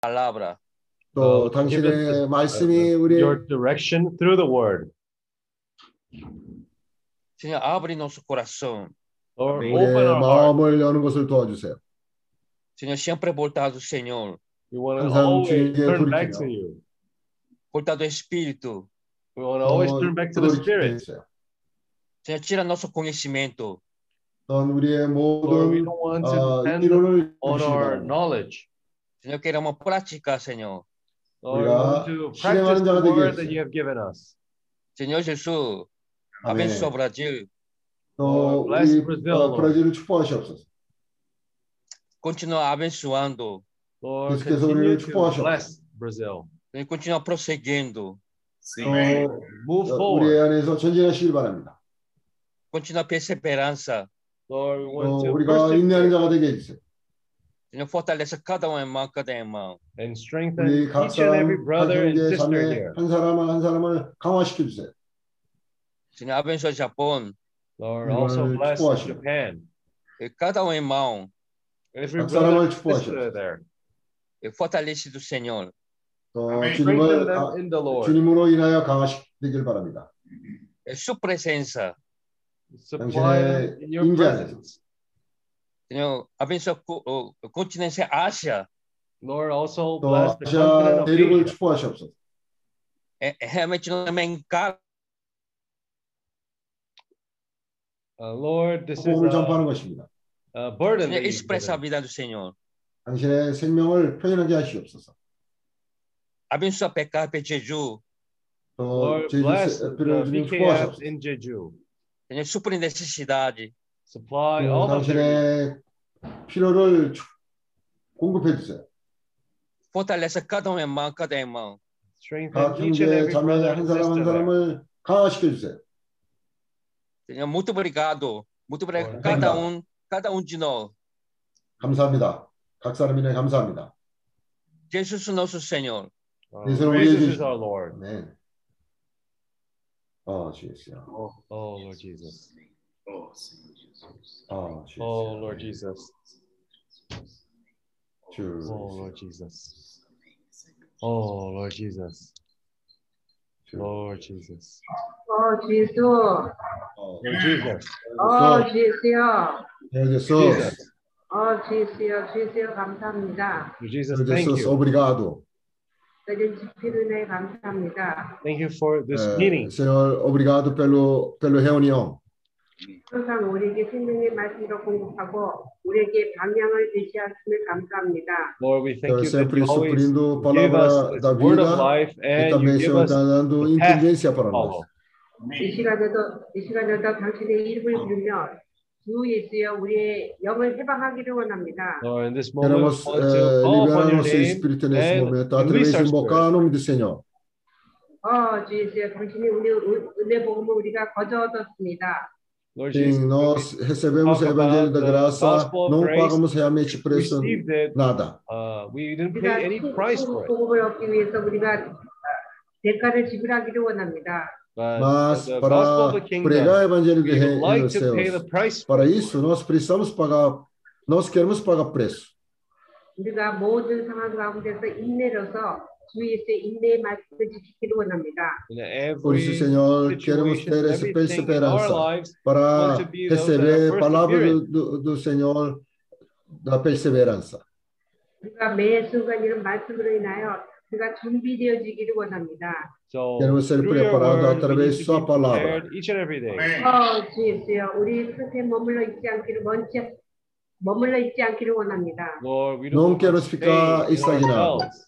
palabra. 또 Uh, give us 당신의 the- 말씀이 uh, 우리 your direction through the word. Senhor, abre nosso coração. Lord, 우리의 open our heart. 마음을 여는 것을 도와주세요. Senhor, sempre voltado ao Senhor. We want to 항상 always 주님께 turn back 돌이키며. to you. Voltado ao Espírito. We want to always 또 turn back to the 돌이키게 Spirit. 해주세요. Senhor, tira nosso conhecimento. 또한 우리의 Lord, we 모든 don't want 어, to depend 이론을 on 주시기 our 바 랍니다. knowledge. Senhor, queremos praticar, Senhor. Lord, we 우리가 want to practice 실행하는 the 자가 되게 word that 해주세요. you have given us. Senhor Jesus, 아멘. abençoa o Brasil. 또 Lord, bless 우리 Brazil, 어, Lord. 브라질을 축복하시옵소서. Continua abençoando. Lord, 계속해서 continue 우리를 to 축복하시옵소서. bless Brazil. Senhor, continua prosseguindo. 또 Move 어, forward. 우리 안에서 전진하시길 바랍니다. Continua perseverança. Lord, we 또 want to 우리가 인내하는 persevere 자가 되게 해주세요. Senhor, fortaleça cada um irmão, cada irmão. and strengthen 우리 각 each and every 사람, 각 brother and 형제, sister 자매 here. 한 사람 한 사람을 강화시켜 주세요. Senhor, abençoa o Japão. Lord, also 오늘 bless 축복하시고. Japan. E cada um irmão. Every 각 brother 사람을 and sister 축복하시옵소서. there. E fortalece do Senhor. 또 Strengthen 주님을 them 아, in the Lord. 주님으로 인하여 강화시키길 바랍니다. E sua presença. Supply them 당신의 in your 임재 안에서. presence. Senhor, abençoa o, o, o continente Ásia. Lord, also 또 bless the 아시아 continent of 대륙을 Asia. 축복하시옵소서. É, é realmente não é encargo. Uh, Lord, this is 복음을 a, 전파하는 것입니다. a burden. Senhor, that you've expressa a given. vida do Senhor. 당신의 생명을 표현하게 하시옵소서. Abençoa PK Jeju. 또 Lord, 제주 bless 세- the 필요를 주님 BKF 축복하시옵소서. in Jeju. Senhor, supre necessidade. Supply 또 all of 당신의 their 필요를 축- 공급해 주세요. Fortaleça cada um irmão, cada irmão. strengthen 각 형제 자매 한 사람 한. 사람을 강화시켜 주세요. Muito obrigado. Muito obrigado. Cada um, cada um de nós. 감사합니다. 각 사람이네 감사합니다. Jesus, nosso Senhor. Uh, is our Lord. 네. 어, 주여. Oh, Lord Jesus. 어, Oh, 주여. Lord Jesus. 주. Oh, Lord Jesus. Oh, Lord Jesus. Lord Jesus. 어, 주ye수. 어, Lord Jesus. 어, 주ye수요. Jesus. 어, 주ye수요. 주ye수요. 감사합니다. Lord Jesus, thank Jesus, you. obrigado. 이런 집회로 인해 감사합니다. Thank you for this Eh, meeting. Senhor, obrigado pelo pelo reunião. 항상 우리에게 생명의 말씀으로 공급하고 우리에게 방향을 제시하심을 감사합니다. Lord, we thank you that sempre you always suprindo give us da word of vida life e and you também, give Senhor, us está dando the path inteligência para to follow. nós. 이 시간에도 이 시간에도 당신의 이름을 부르며 주 예수여 우리의 영을 해방하기를 원합니다. Lord, in this moment, we Queremos want eh, to call upon liberar your nosso name espírito nesse and momento, release através de our invocar o nome do Senhor. 어, 주 예수여 당신이 우리 은- 은혜 복음을 우리가 거저 얻었습니다. Lord Jesus, Sim, nós recebemos o talk Evangelho da about the graça, gospel of não grace, pagamos realmente we preço, received it. nada. Uh, we didn't 우리가 pay any price for it. 복음을 얻기 위해서 우리가 대가를 지불하기를 원합니다. But Mas the gospel of para the pregar o kingdom, Evangelho de we would reino like dos to pay the céus, price for para it. isso nós precisamos pagar, nós queremos pagar preço. 우리가 모든 상황 가운데서 인내로서 주 예수의 인내의 말씀을 지키기를 원합니다. In Por every isso, Senhor, queremos situation, ter essa everything in our perseverança lives, para want to be those that receber are a palavra do, persevering. do, do Senhor da perseverança. 우리가 매 순간 이런 말씀으로 인하여 우리가 준비되어지기를 원합니다. So Queremos ser through your preparados word, we através need de to sua be palavra. prepared each and every day. 어, 주 예수여, 우리 끝에 머물러 있지 않기를 먼저 머물러 있지 않기를 원합니다. Lord, we Não don't want queremos to ficar stay in estagnados.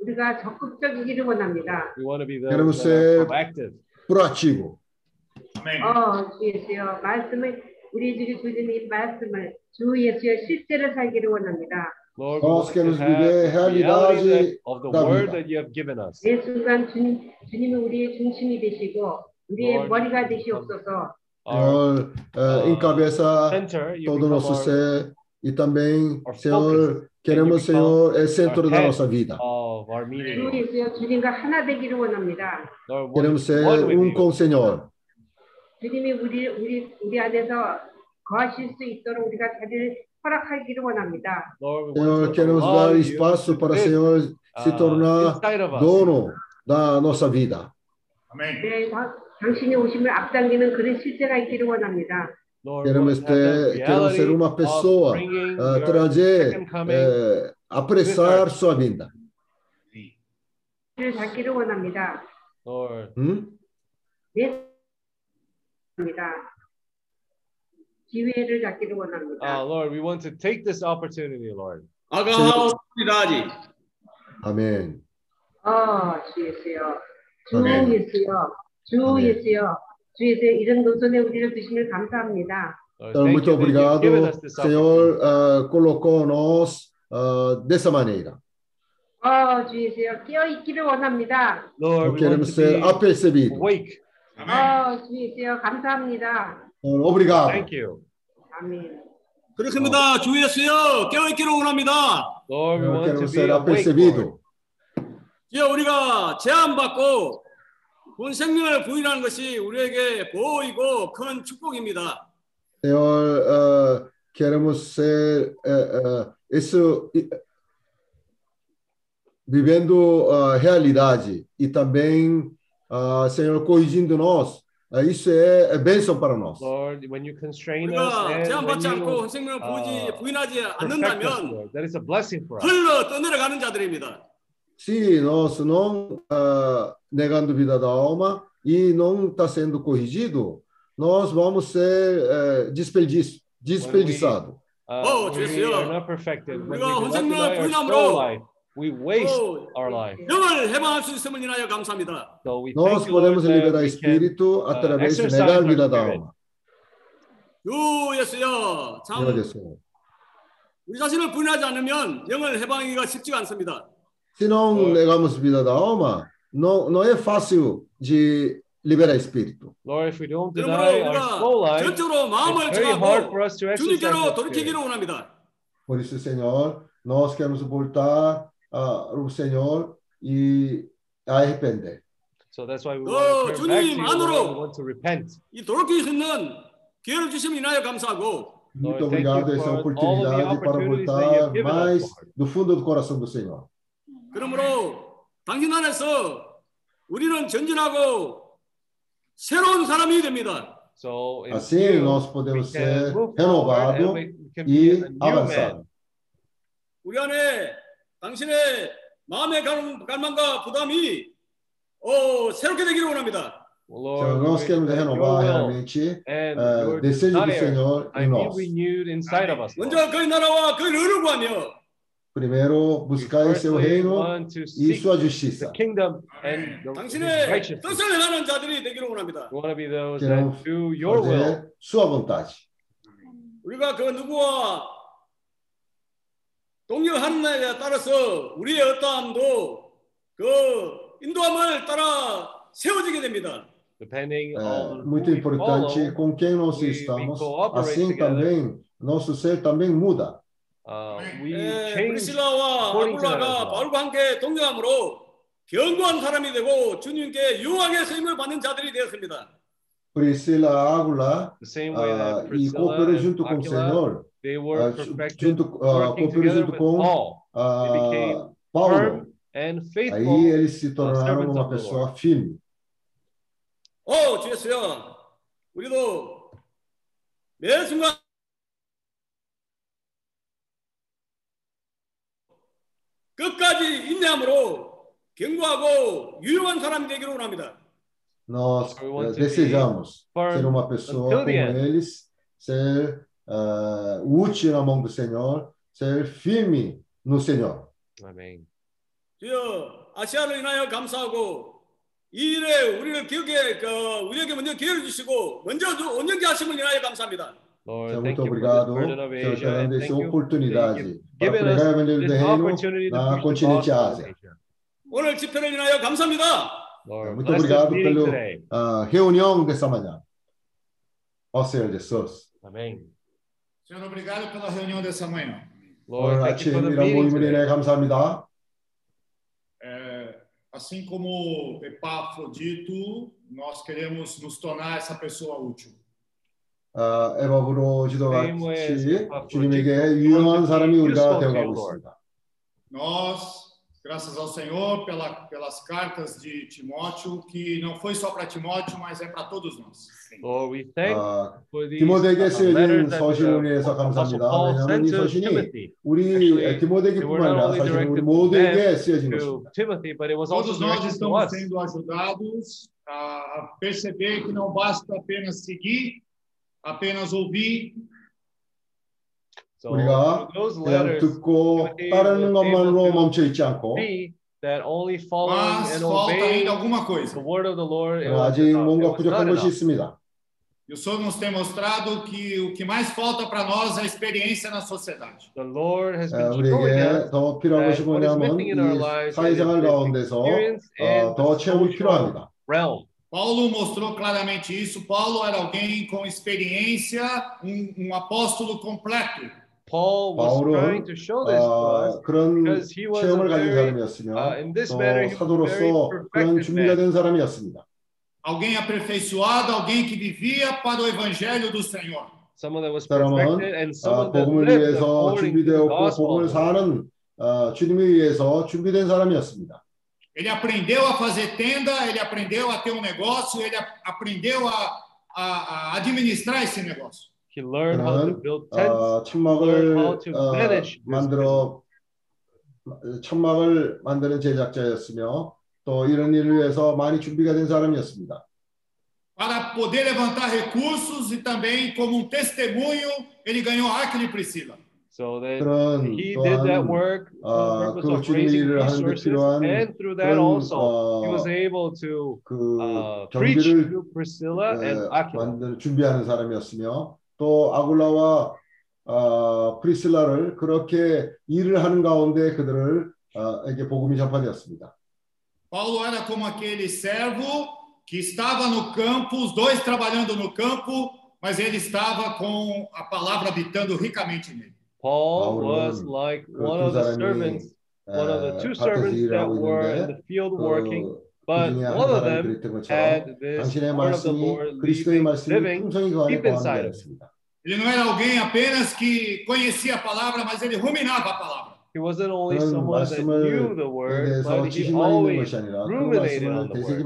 우리가 적극적이기를 원합니다. We want to be those Queremos that are ser- proactive. Proativo. 어, 주 예수여, 말씀을 우리 주기 주신 이 말씀을 주 예수의 실제로 살기를 원합니다. Lord, we Nós want to queremos have viver the reality realidade that- of the da word vida. that you have given us. 매 순간 주님, 주님이 우리의 중심이 되시고 우리의 Lord, 머리가 되시옵소서. Senhor, Our eh, encabeça center, you todo o become nosso our, ser e também, our Senhor, queremos, become Senhor, é centro our da head. nossa vida. of our meeting. 주 Lord. 예수여, 주님과 하나 되기를 원합니다. Lord, Queremos ser one with um you. com o Senhor. 주님이 우리 우리 우리 안에서 거하실 수 있도록 우리가 자리를 허락하기를 원합니다. Lord, we Senhor, want to queremos allow dar you espaço to para o live, Senhor se uh, tornar inside of us. dono da nossa vida. Amém. 네, 다- 당신이 오심을 앞당기는 그런 실제가 있기를 원합니다. Queremos ter, queremos ser uma pessoa, uh, trazer, uh, apressar sua vinda. Hum? Ah, Lord, we want to take this opportunity, Lord. Amém. Ah, 주에 대해 이런 노선에 우리를 두심을 감사합니다. Então, muito obrigado, Senhor, uh, colocou-nos uh, dessa maneira. Oh, Jesus, quer 있기를 원합니다. Lord, queremos ser apercebidos. Awake. Amém. Oh, Jesus, 감사합니다. Obrigado. Thank you. Amém. 그렇습니다. 주 예수여 깨어 있기를 원합니다. Lord, we want to be awakened. 예, 우리가 제안 받고 본 생명을 부인하는 것이 우리에게 보이고 큰 축복입니다. Senhor, ah, queremos ser eh, eh, isso eh, vivendo a realidade e também, ah, Senhor, corrigindo nós. Ah, isso é, é bênção para nós. Lord, when you constrain us and when you 본 생명을 아, 부이지, 부인하지 perfect us, 않는다면 Lord, that is a blessing for us. 흘러 떠내려가는 자들입니다. Se nós não ah, negando vida da alma e não está sendo corrigido, nós vamos ser eh, desperdiço, desperdiçados. Uh, Oh, when we 주여. are not perfected. When we 우리가 do not 혼생명을 deny our 부인함으로 soul life, we waste 오, our life. 영을 해방할 수 있음을 인하여 감사합니다. So we Nós thank you, Lord, podemos that liberar we can espírito através de exercise negar our vida da spirit. alma. 주 예수여, 참 Senhor Jesus. 우리 자신을 부인하지 않으면 영을 해방하기가 쉽지가 않습니다. Se não Lord. negamos vida da alma, não, não é fácil de liberar espírito. Lord, if we don't 그러므로 deny our soul 우리가 life, 전적으로 마음을 it's very hard 정하고 for us to exercise 주님께로 that 돌이키기를 spirit. 원합니다. Por isso, Senhor, nós queremos voltar ao Senhor e arrepender. So that's why we 어, want to turn back to 주님 you, 안으로. Lord. We want to repent. 이 돌이킬 수 있는 기회를 주시면 인하여 감사하고 Muito Lord, thank you obrigado essa for all of the oportunidade para opportunities that you voltar have given us, mais Lord. do fundo do coração do Senhor. 그러므로 당신 안에서 우리는 전진하고 새로운 사람이 됩니다. So in Assim, you, nós we podemos can ser be e a new man. avançados. 우리 안에 당신의 마음의 갈- 갈망과 부담이 어, 새롭게 되기를 원합니다. We nós queremos renovar realmente eh, o desejo do Senhor em nós. 먼저 그의 나라와 그의 의를 구하며 Primeiro, We buscar seu reino e sua the justiça. kingdom and the his 당신의 righteousness. 뜻을 행하는 자들이 되기를 원합니다. We want to be those that do your will. sua vontade. 우리가 그 누구와 동역하는 데 따라서 우리의 어떠함도 그 인도함을 따라 세워지게 됩니다. Depending on muito importante com quem nós estamos. Assim também, nosso ser também muda. Uh, we 예, change 브리실라와 according to that as 아굴라가 well. 바울과 함께 동역함으로 견고한 사람이 되고 주님께 유하게 쓰임을 받는 자들이 되었습니다. Priscila Águla the same way ah, that e Priscilla cooperou and junto com o Aquila, Senhor, they were ah, ju- perfected, junto, ah, working cooperou together junto with com Paul, ah, became Paulo. firm and faithful. Aí eles se tornaram servants uma of the pessoa firme. 어, 주였어요. 우리도 매 순간 끝까지 인내함으로 견고하고 유용한 사람이 되기를 원합니다. Nós eh, desejamos ser uma pessoa como eles, ser ah, útil na mão do Senhor, ser firme no Senhor. Amen. 주여 아시아를 인하여 감사하고 이 일에 우리를 기억에 그 우리에게 먼저 기회를 주시고 먼저 온전케 하심을 인하여 감사합니다. Lord, Senhor, thank muito you for this obrigado burden of Senhor, Asia, pela and essa thank you oportunidade para given pregar o us Evangelho do this Reino opportunity to na preach the continente gospel Ásia. in Asia. 오늘 집회를 인하여 감사합니다. Lord, Muito bless this obrigado meeting pelo today. a reunião dessa manhã. Ó Senhor Jesus. Amen. Senhor, obrigado pela reunião dessa manhã. Lord, 오늘 thank you for the 아침 meeting 이런 today. 모임을 감사합니다. É, assim como Epafrodito, nós queremos nos tornar essa pessoa útil. 아, 에바브로 Same way as 지도같이 Epaphroditus 주님에게 was 유용한 to be 사람이 우리가 useful to 되어가고 you, Lord. 있습니다. Nós, graças ao Senhor pela, pelas cartas de Timóteo, que não foi só para Timóteo, mas é para todos nós. Lord, we thank 아, for these 디모데에게 uh, 쓰여진 letters that 서신을 uh, 위해서 Apostle 감사합니다. Paul 왜냐하면 sent 이 to 서신이 Timothy, 우리 Actually, 디모데기뿐만 they were not 아니라 only 사실 우리 directed to 모두에게 them, 쓰여진 to 것입니다. Timothy, but it was also Todos nós directed to estamos us. sendo ajudados a a perceber que não basta apenas seguir, apenas ouvir, So 우리가 through those 그냥 letters, 듣고 Timothy 따르는 was 것만으로 able to 멈춰 있지 않고 see that only following mas and falta obeying ainda alguma the coisa. word of the Lord it was, 아직 enough. It 뭔가 was not 부족한 것이 enough. 있습니다. E o Senhor nos tem mostrado que o que mais falta para nós é a experiência na sociedade. The Lord has 아, been showing 우리에게 us 더 필요한 that 것이 what is 뭐냐면 missing in our 이 lives is 사회생활 this 가운데서 experience 어, in 더 the 체험이 social 필요합니다. realm. Paulo mostrou claramente isso. Paulo era alguém com experiência, um, um apóstolo completo. Paul was 바울은 trying to show this to us 어, 그런 because he was a 체험을 가진 very, 사람이었으며 uh, in this 또 matter, he was very 사도로서 그런 perfected 준비가 man. 된 사람이었습니다. Alguém aperfeiçoado, alguém que vivia para o evangelho do Senhor. Someone that was 사람은 perfected and 아, someone that 복음을 lived 위해서 according to the 준비되었고 gospel. 복음을 사는 어, 주님을 위해서 준비된 사람이었습니다. Ele aprendeu a fazer tenda, ele aprendeu a ter um negócio, ele a- aprendeu a, a, a administrar esse negócio. He learned how to 그는 build tents. 어, 천막을 how to 어, manage this 만들어 천막을 만드는 제작자였으며 또 이런 일을 위해서 많이 준비가 된 사람이었습니다. Para poder levantar recursos e também, como um testemunho, ele ganhou Aquila e Priscila. So that 그런 he did that 또한 work for 아, the purpose 그 of 주님의 raising 일을 하는데 resources, 필요한 and through that 그런 also he 어, was able to 그 uh, preach 경비를 to Priscilla and 에, Aquila. 만드는 준비하는 사람이었으며 또 아굴라와 어, 프리실라를 그렇게 일을 하는 가운데 그들을 어, 에게 복음이 전파되었습니다. Paulo era como aquele servo que estava no campo, os dois trabalhando no campo, mas ele estava com a palavra habitando ricamente nele. Paul was like one of the servants, one of the two servants that were in the field working. But one of them had this word of the Lord living deep inside of. Ele não era alguém apenas que conhecia a palavra, mas ele ruminava a palavra. He wasn't only someone that knew the word, but he always ruminated on the word.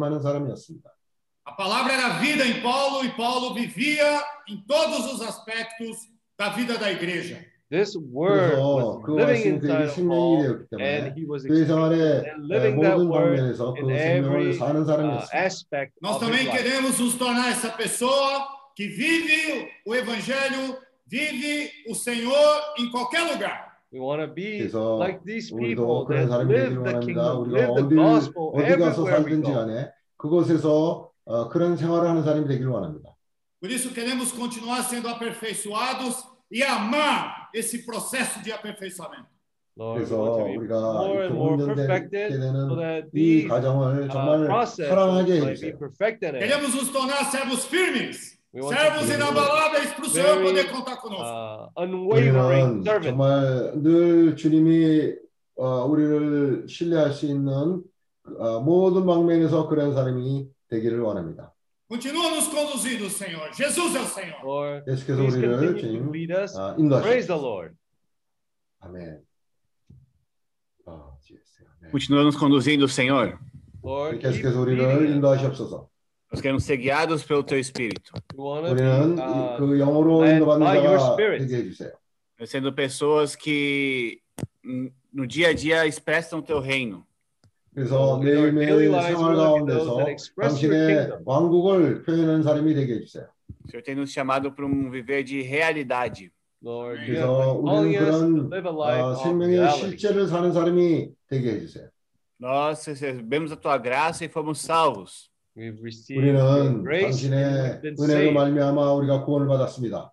A palavra era vida em Paulo e Paulo vivia em todos os aspectos da vida da igreja. This word 그래서 was 그 living 말씀이 그에게 inside of 생명이 Paul, 되었기 때문에 and he was 교회 생활의 experiencing and living that 모든 word 방면에서 그 in 생명을 every 사는 uh, 사람이었습니다. aspect Nós of his também life. queremos nos tornar essa pessoa que vive o evangelho, vive o Senhor em qualquer lugar. We want to be 그래서 like these 우리도 people 그런 that 사람이 live 되기를 the 원합니다. kingdom, 우리가 live the 어디 gospel 어디 가서 everywhere we 살든지 go. 간에 그곳에서 어, 그런 생활을 하는 사람이 되기를 원합니다. Por isso queremos continuar sendo aperfeiçoados e amar esse processo de aperfeiçoamento. Lord, 그래서 우리가 perfected so 이 과정을 uh, 정말 process 사랑하게 해주세요. Queremos nos tornar servos firmes, servos inabaláveis para o Senhor poder contar conosco. uh, unwavering 우리는 servant. 정말 늘 주님이 어, 우리를 신뢰할 수 있는 어, 모든 방면에서 그런 사람이 되기를 원합니다. Continua nos conduzindo, Senhor. Jesus é o Senhor. Lord, 계속해서 please 우리를 continue to 주님 lead us. 어, Praise the 인도하시옵소서. Lord. 아멘. 아, 주였어요. 네. Continua nos conduzindo, Senhor. Lord, keep 계속해서 우리를 leading us. 인도하시옵소서. Nós queremos ser guiados pelo Teu Espírito, We want to be 우리는 이- uh, 그 영으로 led 인도받는 by your 자가 Spirit. 되게 해주세요. sendo pessoas que hum, no dia a dia expressam o Teu reino. 그래서 매일매일 생활 가운데서 당신의. 왕국을 표현하는 사람이 되게 해주세요. O Senhor tem nos chamado para um viver de realidade. Lord, you 그래서 우리는 us to 그런 live a life 어, 생명의 reality. 실제를 사는 사람이 되게 해주세요. Nós recebemos a Tua graça e fomos salvos. 우리는 당신의 은혜로. 말미암아 우리가 구원을 받았습니다.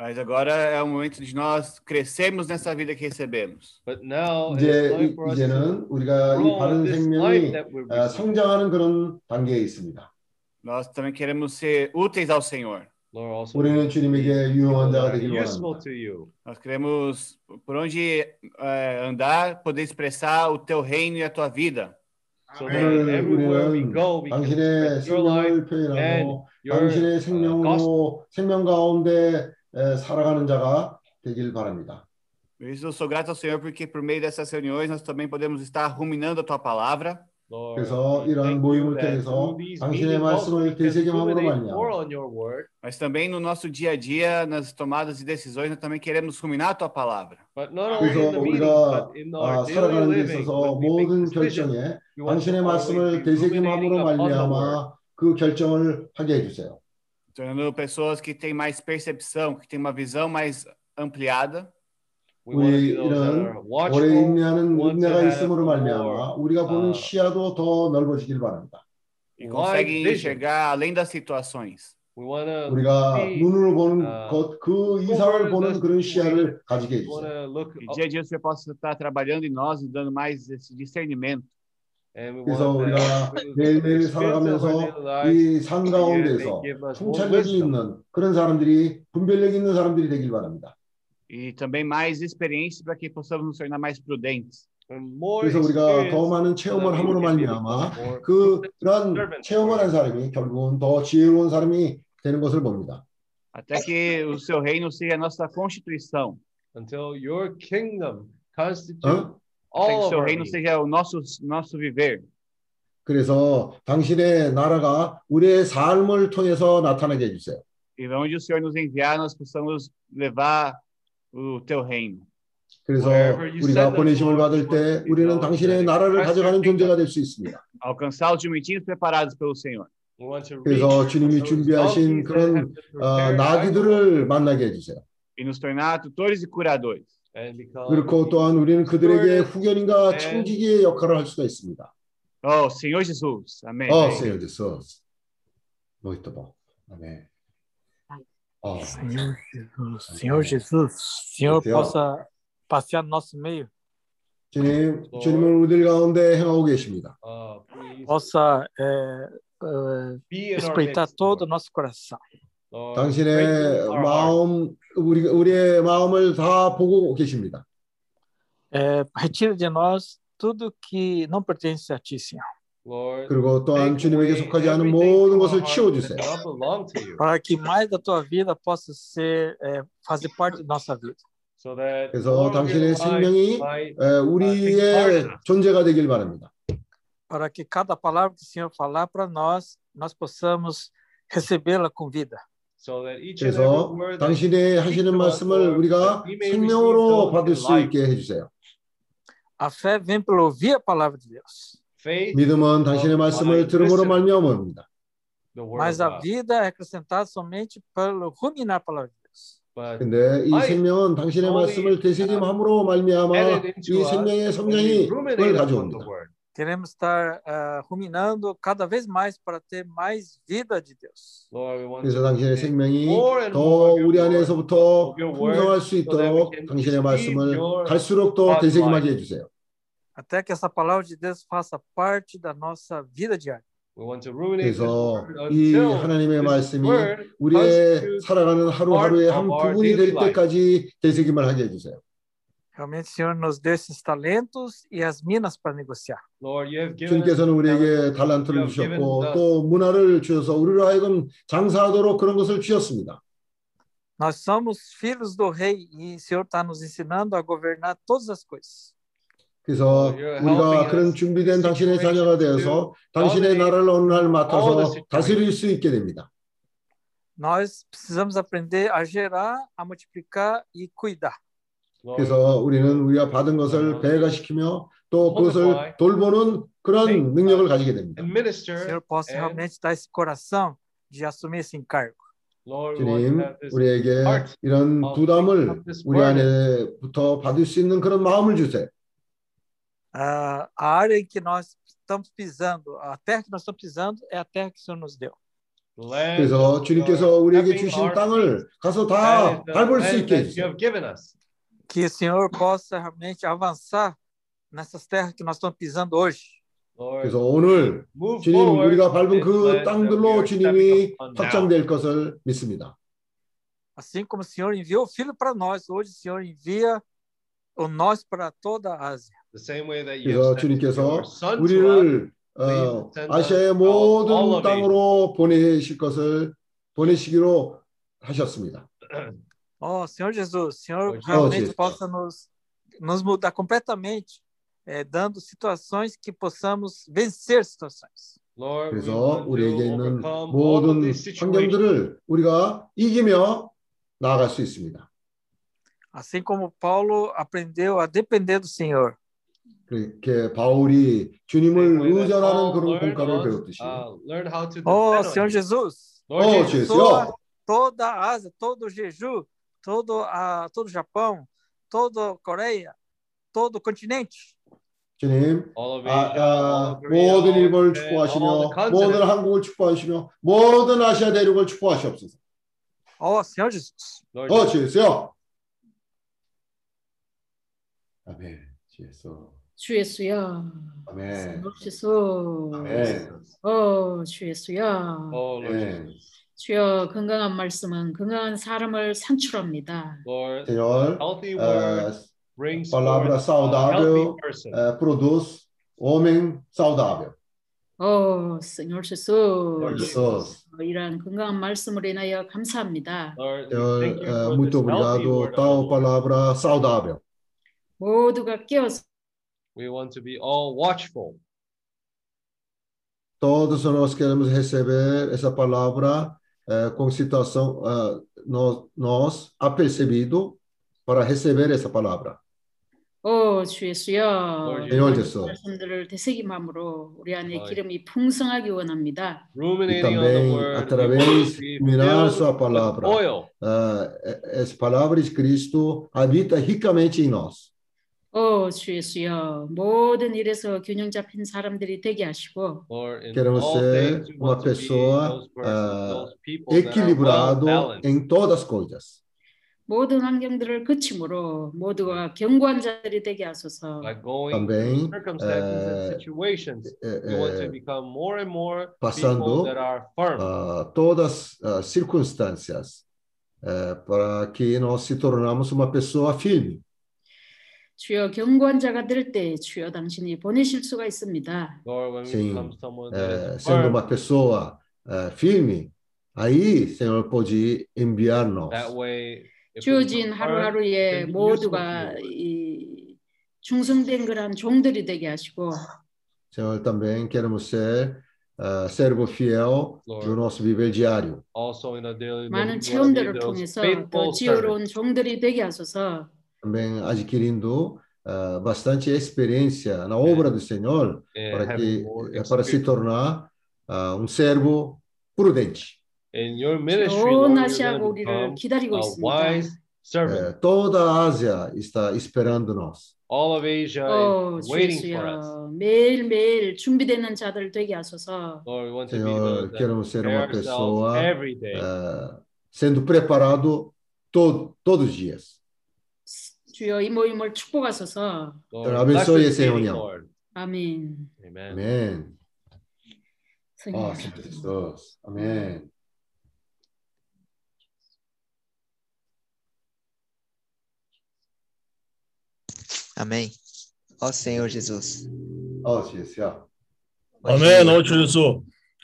Mas agora é o momento de nós crescermos nessa vida que recebemos. But now it's 이제 time for us to 이제는 우리가 이 grow in 바른 this life 생명이 that we've 아, received. 성장하는 그런 단계에 있습니다. Nós também queremos ser úteis ao Senhor. Lord, also 우리는 주님에게 유용한 that 자가 are 되길 useful 원합니다. to you. Nós queremos, por onde eh, andar, poder expressar o Teu reino e a Tua vida. So 아멘. that 오늘 everywhere we 우리는 go, we can 당신의 spread your life 생명을 표현하고 your 당신의 uh, gospel. 생명으로 생명 가운데 에, 살아가는 자가 되길 바랍니다. Por isso, eu sou grato ao Senhor porque por meio dessas reuniões nós também podemos estar ruminando a tua palavra Lord, 그래서 we 이러한 thank 모임을 you that 통해서 through these 당신의 meetings also 말씀을 we can 되새김함으로 ruminate more 말미암아 on your word. mas também no nosso dia a dia, nas tomadas de decisões, nós também queremos ruminar a tua palavra. But not only 그래서 in the meetings, 우리가 but in 아, our daily 살아가는 데 living, 있어서 when we make 모든 decisions, 결정에 we want to 당신의 always 말씀을 be ruminating 되새김함으로 upon the word. 말미암아 그 결정을 하게 해주세요. Tornando pessoas que têm mais percepção, que têm uma visão mais ampliada. We want to be 우리 those that 이런 are 오래 watchful, 인내하는 want to 은혜가 have 있음으로 more, 말미암아 우리가 보는 아, 시야도 더 넓어지길 바랍니다. E wide conseguem vision. enxergar além das situações. We want to 우리가 see, 눈으로 보는 아, 것 그 이상을 보는 그런 시야를 가지게 we want 해주세요. to look Que up, dia a dia o Senhor possa estar trabalhando em nós e dando mais esse discernimento. 그래서 우리가 매일매일 살아가면서 이 삶 가운데서 통찰력이. 있는 그런 사람들이 분별력 있는 사람들이 되길 바랍니다. E também mais experiência para que possamos nos tornar mais prudentes. 그래서 우리가 더 많은 체험을 함으로 말미암아 그런 체험을 한 사람이 결국은 더 지혜로운 사람이 되는 것을 봅니다. Até que o seu reino seja a nossa constituição. until your kingdom constitute 어? Que all o of seu our reino needs. seja o nosso, nosso viver. 그래서 당신의 나라가 우리의 삶을 통해서 나타나게 해 주세요. E onde o Senhor nos enviar, nós possamos levar o teu reino. 그래서 우리가 보내심을 받을 때 우리는 당신의 나라를 가져가는. 존재가 될 수 있습니다. Alcançar os jumentinhos preparados pelo Senhor. 그래서 주님이 준비하신 그런 어, 나귀들을 만나게 해주세요. E nos tornar tutores e curadores. 그렇고 또한 우리는 그들에게 후견인과 청지기의 역할을 할 수가 있습니다. Oh, Senhor Jesus. Amém. 어, Senhor Jesus. Muito bom. Amém. 어, Senhor Jesus, Senhor Jesus, Senhor Senhor. possa passear no nosso meio, 주님, 주님은 우리들 가운데 행하고 계십니다. uh, possa é, é, espreitar midst, todo o Lord. nosso coração. Lord, 당신의 strengthen our heart. 마음, 우리, 우리의 마음을 다 보고 계십니다. É, retira de nós tudo que não pertence a Ti, Senhor, Lord, 그리고 또한 take 주님에게 away 속하지 않은 everything 모든 from our 것을 heart 치워주세요. that don't belong to you, para que mais da Tua vida possa ser é, fazer parte da nossa vida. so that 그래서 more of your 당신의 life 생명이 might 에, 우리의 존재가 되길 바랍니다. Para que cada palavra que o Senhor falar para nós, nós possamos recebê-la com vida. 그래서 당신의 하시는 말씀을 우리가 생명으로 받을 수. 있게 해주세요. A fé vem pelo ouvir a palavra de Deus, Faith, 믿음은 당신의 말씀을 들음으로 말미암아 옵니다. the word mas of a God. vida é acrescentada somente pelo ruminar a palavra de Deus. But 근데 이 생명은 당신의 말씀을 되새김함으로 말미암아 이 생명의 성장이 그걸 가져옵니다. word. Queremos estar ah, ruminando cada vez mais para ter mais vida de Deus. Lord, we want 그래서 to 당신의 take 생명이 more and 더 more of your 우리 word, 안에서부터 of your word, 풍성할 수 so that we 있도록 can 당신의 receive 말씀을 your 갈수록 더 God's 되새김하게 life. 해주세요. Até que essa palavra de Deus faça parte da nossa vida diária. We want to ruminate this 그래서 word 이 until 하나님의 this 말씀이 word 우리의 constitutes 살아가는 하루하루의 part 한 of our 부분이 daily 될 life. 때까지 되새김을 하게 해주세요. Realmente, o Senhor nos deu esses talentos e as minas para negociar. Lord, you have given us 주님께서는 우리에게 talents. 달란트를 You have given 주셨고 us- 또 문화를 주셔서 우리로 하여금 장사하도록 그런 것을 주셨습니다. Nós somos filhos do rei e o Senhor está nos ensinando a governar todas as coisas. 그래서 Oh, you're 우리가 helping 그런 us 준비된 in 당신의 situations 자녀가 to 되어서 당신의 dominate 나라를 어느 날 all the 맡아서 situations. 다스릴 수 있게 됩니다. Nós precisamos aprender a gerar, a multiplicar e cuidar. 그래서 우리는 우리가 받은 것을 배가시키며 또 그것을 돌보는 그런 능력을 가지게 됩니다. Senhor realmente dar esse coração de assumir esse encargo. 주님, 우리에게 이런 부담을 우리. 안에부터 받을 수 있는 그런 마음을 주세요. Ah, a área em que nós estamos pisando, a terra que nós estamos pisando é a terra que o Senhor nos deu. 그래서 주님께서 우리에게 주신 땅을 가서. 다 밟을 수 있게 해주세요. have given us. Que o Senhor possa realmente avançar nessas terras que nós estamos pisando hoje. Lord, 그래서 오늘 move 주님 forward 우리가 in 밟은 this 그 land that we 땅들로 are 주님이 stepping upon now. 확장될 것을 믿습니다. Assim como o Senhor enviou o Filho para nós, hoje o Senhor envia o nós para toda a Ásia. The same way that you 그래서 have sent 주님께서 your son to us, 우리를 어, send 아시아의 us all 모든 of 땅으로 보내실 것을 보내시기로 하셨습니다. Ó Senhor Jesus, Senhor Oh, realmente Jesus. possa nos, nos mudar completamente, eh, dando situações que possamos vencer situações. Lord, we 그래서 want to 우리에게 있는 overcome all of 모든 these situations. 환경들을 우리가 이기며 나아갈 수 있습니다. Assim como Paulo aprendeu a depender do Senhor. 그렇게 바울이 주님을 Same way that 의존하는 Paul 그런 learned 공과를 us, 배웠듯이 uh, learn how to Ó depend on Senhor you. Jesus, Lord 어, Jesus, 주여. toda, toda a Ásia, todo o Jeju, todo, a, todo o Japão, toda a Coreia, todo o continente. 주님 아, 아, 모든 일본을 축복하시며 모든. 한국을 축복하시며 모든 아시아 대륙을 축복하시옵소서. Senhor Jesus. Lord 어, 주여. 아멘. 주여. 주 예수여, 아멘. 옵시소. 아멘. 어, 주 예수여. oh Lord 아멘. 주여 건강한 말씀은 건강한 사람을 산출합니다. Lord, Senhor, healthy 아, word brings palavra forth a healthy saudável person. 아, produz homem saudável. 어, Senhor Jesus. 어, 이러한 건강한 말씀으로 인하여 감사합니다. Lord, we Senhor, thank you ah, for muito obrigado. Tal palavra saudável. 모두가 깨어서 We want to be all watchful. Todos nós queremos receber essa palavra eh, com situação, ah, nós, nós apercebido para receber essa palavra. 어, 주 예수여. Lord Senhor 이러한 Jesus. 말씀들을 되새김함으로 우리 안에 Lord. 기름이 풍성하기 원합니다. E Ruminating on the também, word, we want através to de be mirar filled sua with palavra, oil. ah, essa palavra de Cristo habita ricamente em nós. 어, 주 예수여. 모든 일에서 균형 잡힌 사람들이 되게 하시고 Lord, in Queremos all ser things, we uma want to be pessoa, those persons, ah, those people that are well equilibrado balanced. em todas as coisas. 모든 환경들을 그침으로 모두가 견고한 자들이 되게 하소서. By going Também, through circumstances and eh, situations, Eh, we want to eh, become more and more passando, people that are firm. ah, todas as circunstâncias eh, para que nós se tornamos uma pessoa firme. 주여 견고한 자가 될 때 주여 당신이 보내실 수가 있습니다. Sim, Eh, is sendo uma pessoa eh, firme, aí, Senhor, pode enviar-nos. that way, if we 주어진 하루하루에 모두가. 이 충성된 그런 종들이 되게 하시고 Senhor, também queremos ser eh, servo fiel Lord. do nosso viver diário. Also in a daily living, 많은 체험들을 통해서 더 지혜로운. 종들이 되게 하소서. Também adquirindo eh, bastante experiência na obra do Senhor, and para having que more eh, para se experience. tornar ah, um servo prudente. In your ministry, 온 Lord, you're 아시아가 going to 우리를 become 기다리고 a 있습니다. wise servant. Eh, toda a Ásia está esperando nós. All of Asia 어, is 주 waiting for us. 예수여 매일매일 준비되는 자들 되게 하소서. Lord, we want to be Senhor, those that queremos ser prepare uma ourselves pessoa every day. eh, sendo preparado to, todos os dias. 주여 이 모임을 축복하소서. Lord, abençoe bless esse this meeting, reunião. Lord. 아멘. Amen. Amém. 성령. Ó Senhor Jesus. Amém. Amém. Ó Senhor Jesus. Ó Jesus. ó. Amém, ó Jesus.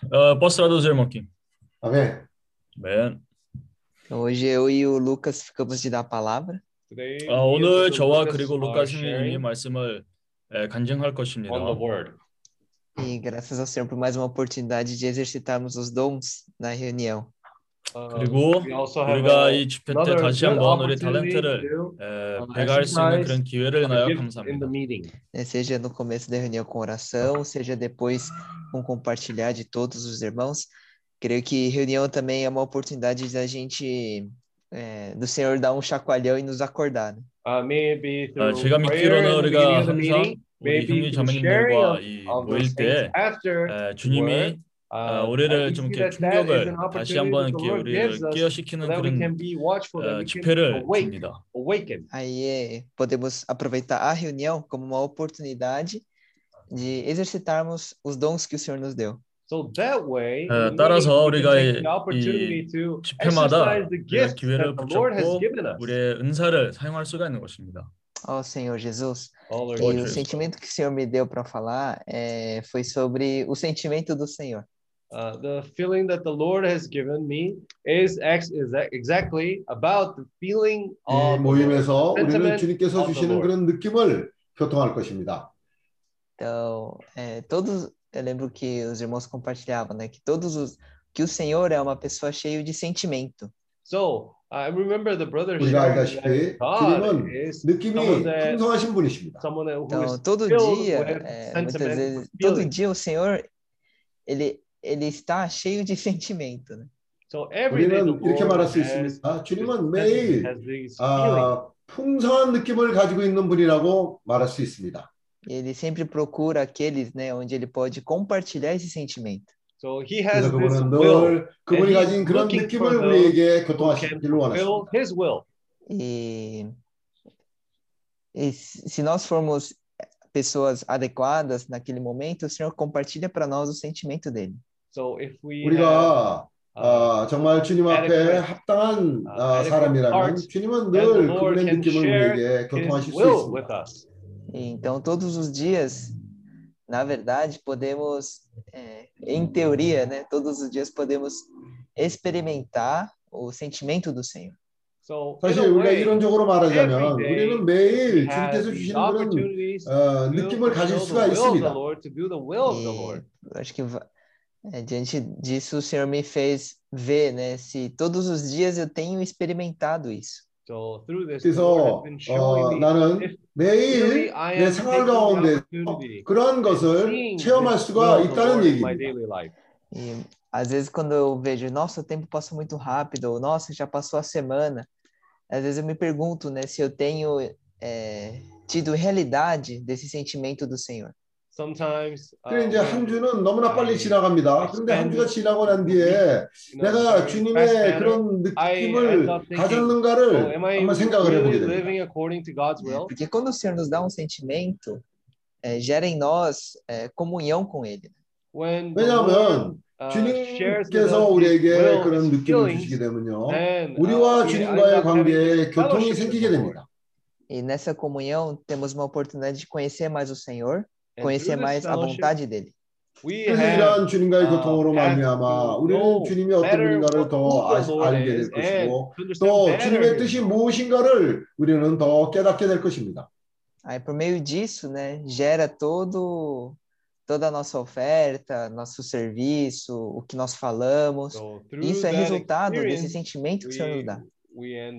Uh, posso traduzir, irmão aqui? Amém. Amém. Então, hoje eu e o Lucas ficamos de dar a palavra. Today, 아, me and 오늘 Brother 저와 Lucas 그리고 are 루카 신님이 sharing 말씀을 에, 간증할 것입니다. on the word. E graças ao Senhor por mais uma oportunidade de exercitarmos os dons na reunião. Uh, 그리고 we also have 우리가 a- 이 집회 때 another 다시 good 한번 우리 opportunity 탤런트를 to 에, um, 발휘할 수 있는 exercise 그런 기회를 our 인하여 gift in 감사합니다. the meeting. né? Seja no começo da reunião com oração, seja depois com compartilhar de todos os irmãos. Creio que reunião também é uma oportunidade da gente, é, do Senhor dar um chacoalhão e nos acordar. Né? Uh, maybe 아, through 제가 prayer 믿기로는 in the 우리가 beginning of the 항상 meeting, 우리 maybe 형님 through sharing 자매님들과 of, 이 of 모일 those things 때 after 에, the 주님이 word, 아, uh, 우리를 we 좀 see 이렇게 that that is an 충격을 다시 opportunity 한번 that the 이렇게 Lord gives 우리를 us 깨어시키는 so that we 그런 can be watchful, that 어, we can 집회를 awake, 줍니다. awaken. Aí é, podemos aproveitar a reunião como uma oportunidade de exercitarmos os dons que o Senhor nos deu. So that way, 에, in the 따라서 meeting, we 우리가 can take 이- the opportunity 이 to 집회마다 exercise the 우리가 gifts 기회를 that the Lord has 붙잡고 given us. 우리의 은사를 사용할 수가 있는 것입니다. Ó Senhor Jesus, Oh, Lord e o Jesus. sentimento que o Senhor me deu para falar é, foi sobre o sentimento do Senhor. Uh, the feeling that the Lord has given me is, ex- is exactly about the feeling 이 of 모임에서 우리는 sentiment 주님께서 of the 주시는 Lord. 그런 느낌을 교통할 것입니다. Então, é, todos, eu lembro que os irmãos compartilhavam, né, que todos os, que o Senhor é uma pessoa cheia de sentimento. So I remember the brother 우리가 sharing 알다시피 that God 주님은 is 느낌이 someone that 풍성하신 분이십니다. someone who Então, is todo filled dia, with é, sentiment, muitas vezes, with todo feeling. dia o Senhor, ele, ele está cheio de sentimento, né? So every day the 우리는 이렇게 Lord 말할 수 has, 있습니다. 주님은 has, 매일 has these feelings. 아, 풍성한 느낌을 가지고 있는 분이라고 말할 수 있습니다. E ele sempre procura aqueles, né, onde ele pode compartilhar esse sentimento. So he has 그래서 this 그분은 will. 늘 그분이 and he's 가진 그런 looking 느낌을 for those 우리에게 who can 교통하시기를 fulfill 원하십니다. his will. E, e se se nós formos pessoas adequadas naquele momento, o Senhor compartilha para nós o sentimento dele. So if we have 우리가 uh, 아, 정말 주님 앞에 adequate, 합당한 uh, 아, adequate 사람이라면 hearts, 주님은 then the 늘 Lord 그분의 can 느낌을 share 우리에게 his 교통하실 수 will with 있습니다. us. E, então, todos os dias, na verdade, podemos, é, em teoria, né, todos os dias podemos experimentar o sentimento do Senhor. So in 사실 a 우리가 way, 이론적으로 말하자면 every day 우리는 매일 we have 주님께서 these 주시는 그런 opportunities 어, to 느낌을 가질 fulfill 수가 the will of the 있습니다. Lord, to do the will of the E Lord. eu acho que va- é, diante disso o Senhor me fez ver, né, se todos os dias eu tenho experimentado isso. So through this, the Lord 그래서 has been showing 어, me 나는 if 매일 really I 내 am 생활 taking the 가운데서 opportunity 그러한 and 것을 seeing 체험할 this 수가 will of the 있다는 Lord in my 얘기입니다. daily life. E às vezes quando eu vejo, nossa, o tempo passou muito rápido, ou nossa, já passou a semana, às vezes eu me pergunto, né, se eu tenho é, tido realidade desse sentimento do Senhor. Sometimes uh, 그래 이제 한 주는 너무나 빨리 I 지나갑니다. 그런데 한 주가 지나고 난 뒤에 you know, 내가 very fast 주님의 manner, 그런 I end 느낌을 up thinking, oh, 가졌는가를 am I 한번 생각을 really 해보게 됩니다. living according to God's will? Porque quando o Senhor nos dá um sentimento, é, gera em nós é, comunhão com Ele. When the Lord 왜냐하면 uh, shares with us 주님께서 His 우리에게 will, 그런 His 느낌을 feelings, 주시게 되면요, then uh, 우리와 we end 주님과의 up having 관계에 this 교통이 fellowship with 생기게 the Lord. 됩니다. E nessa comunhão temos uma oportunidade de conhecer mais o Senhor, And conhecer through this mais a fellowship, vontade dele. we 그래서 have 이러한 주님과의 uh, 교통으로 have 말미암아 to 우리는 know 주님이 어떤 better 분인가를 what- 더 who the 아- Lord 알게 될 is and 것이고 to understand 또 better 주님의 His 뜻이 will. 무엇인가를 우리는 더 깨닫게 될 것입니다. Aí por meio disso, né, gera todo toda a nossa oferta, nosso serviço, o que nós falamos. So through Isso é that resultado desse experience, sentimento que o Senhor nos we, dá.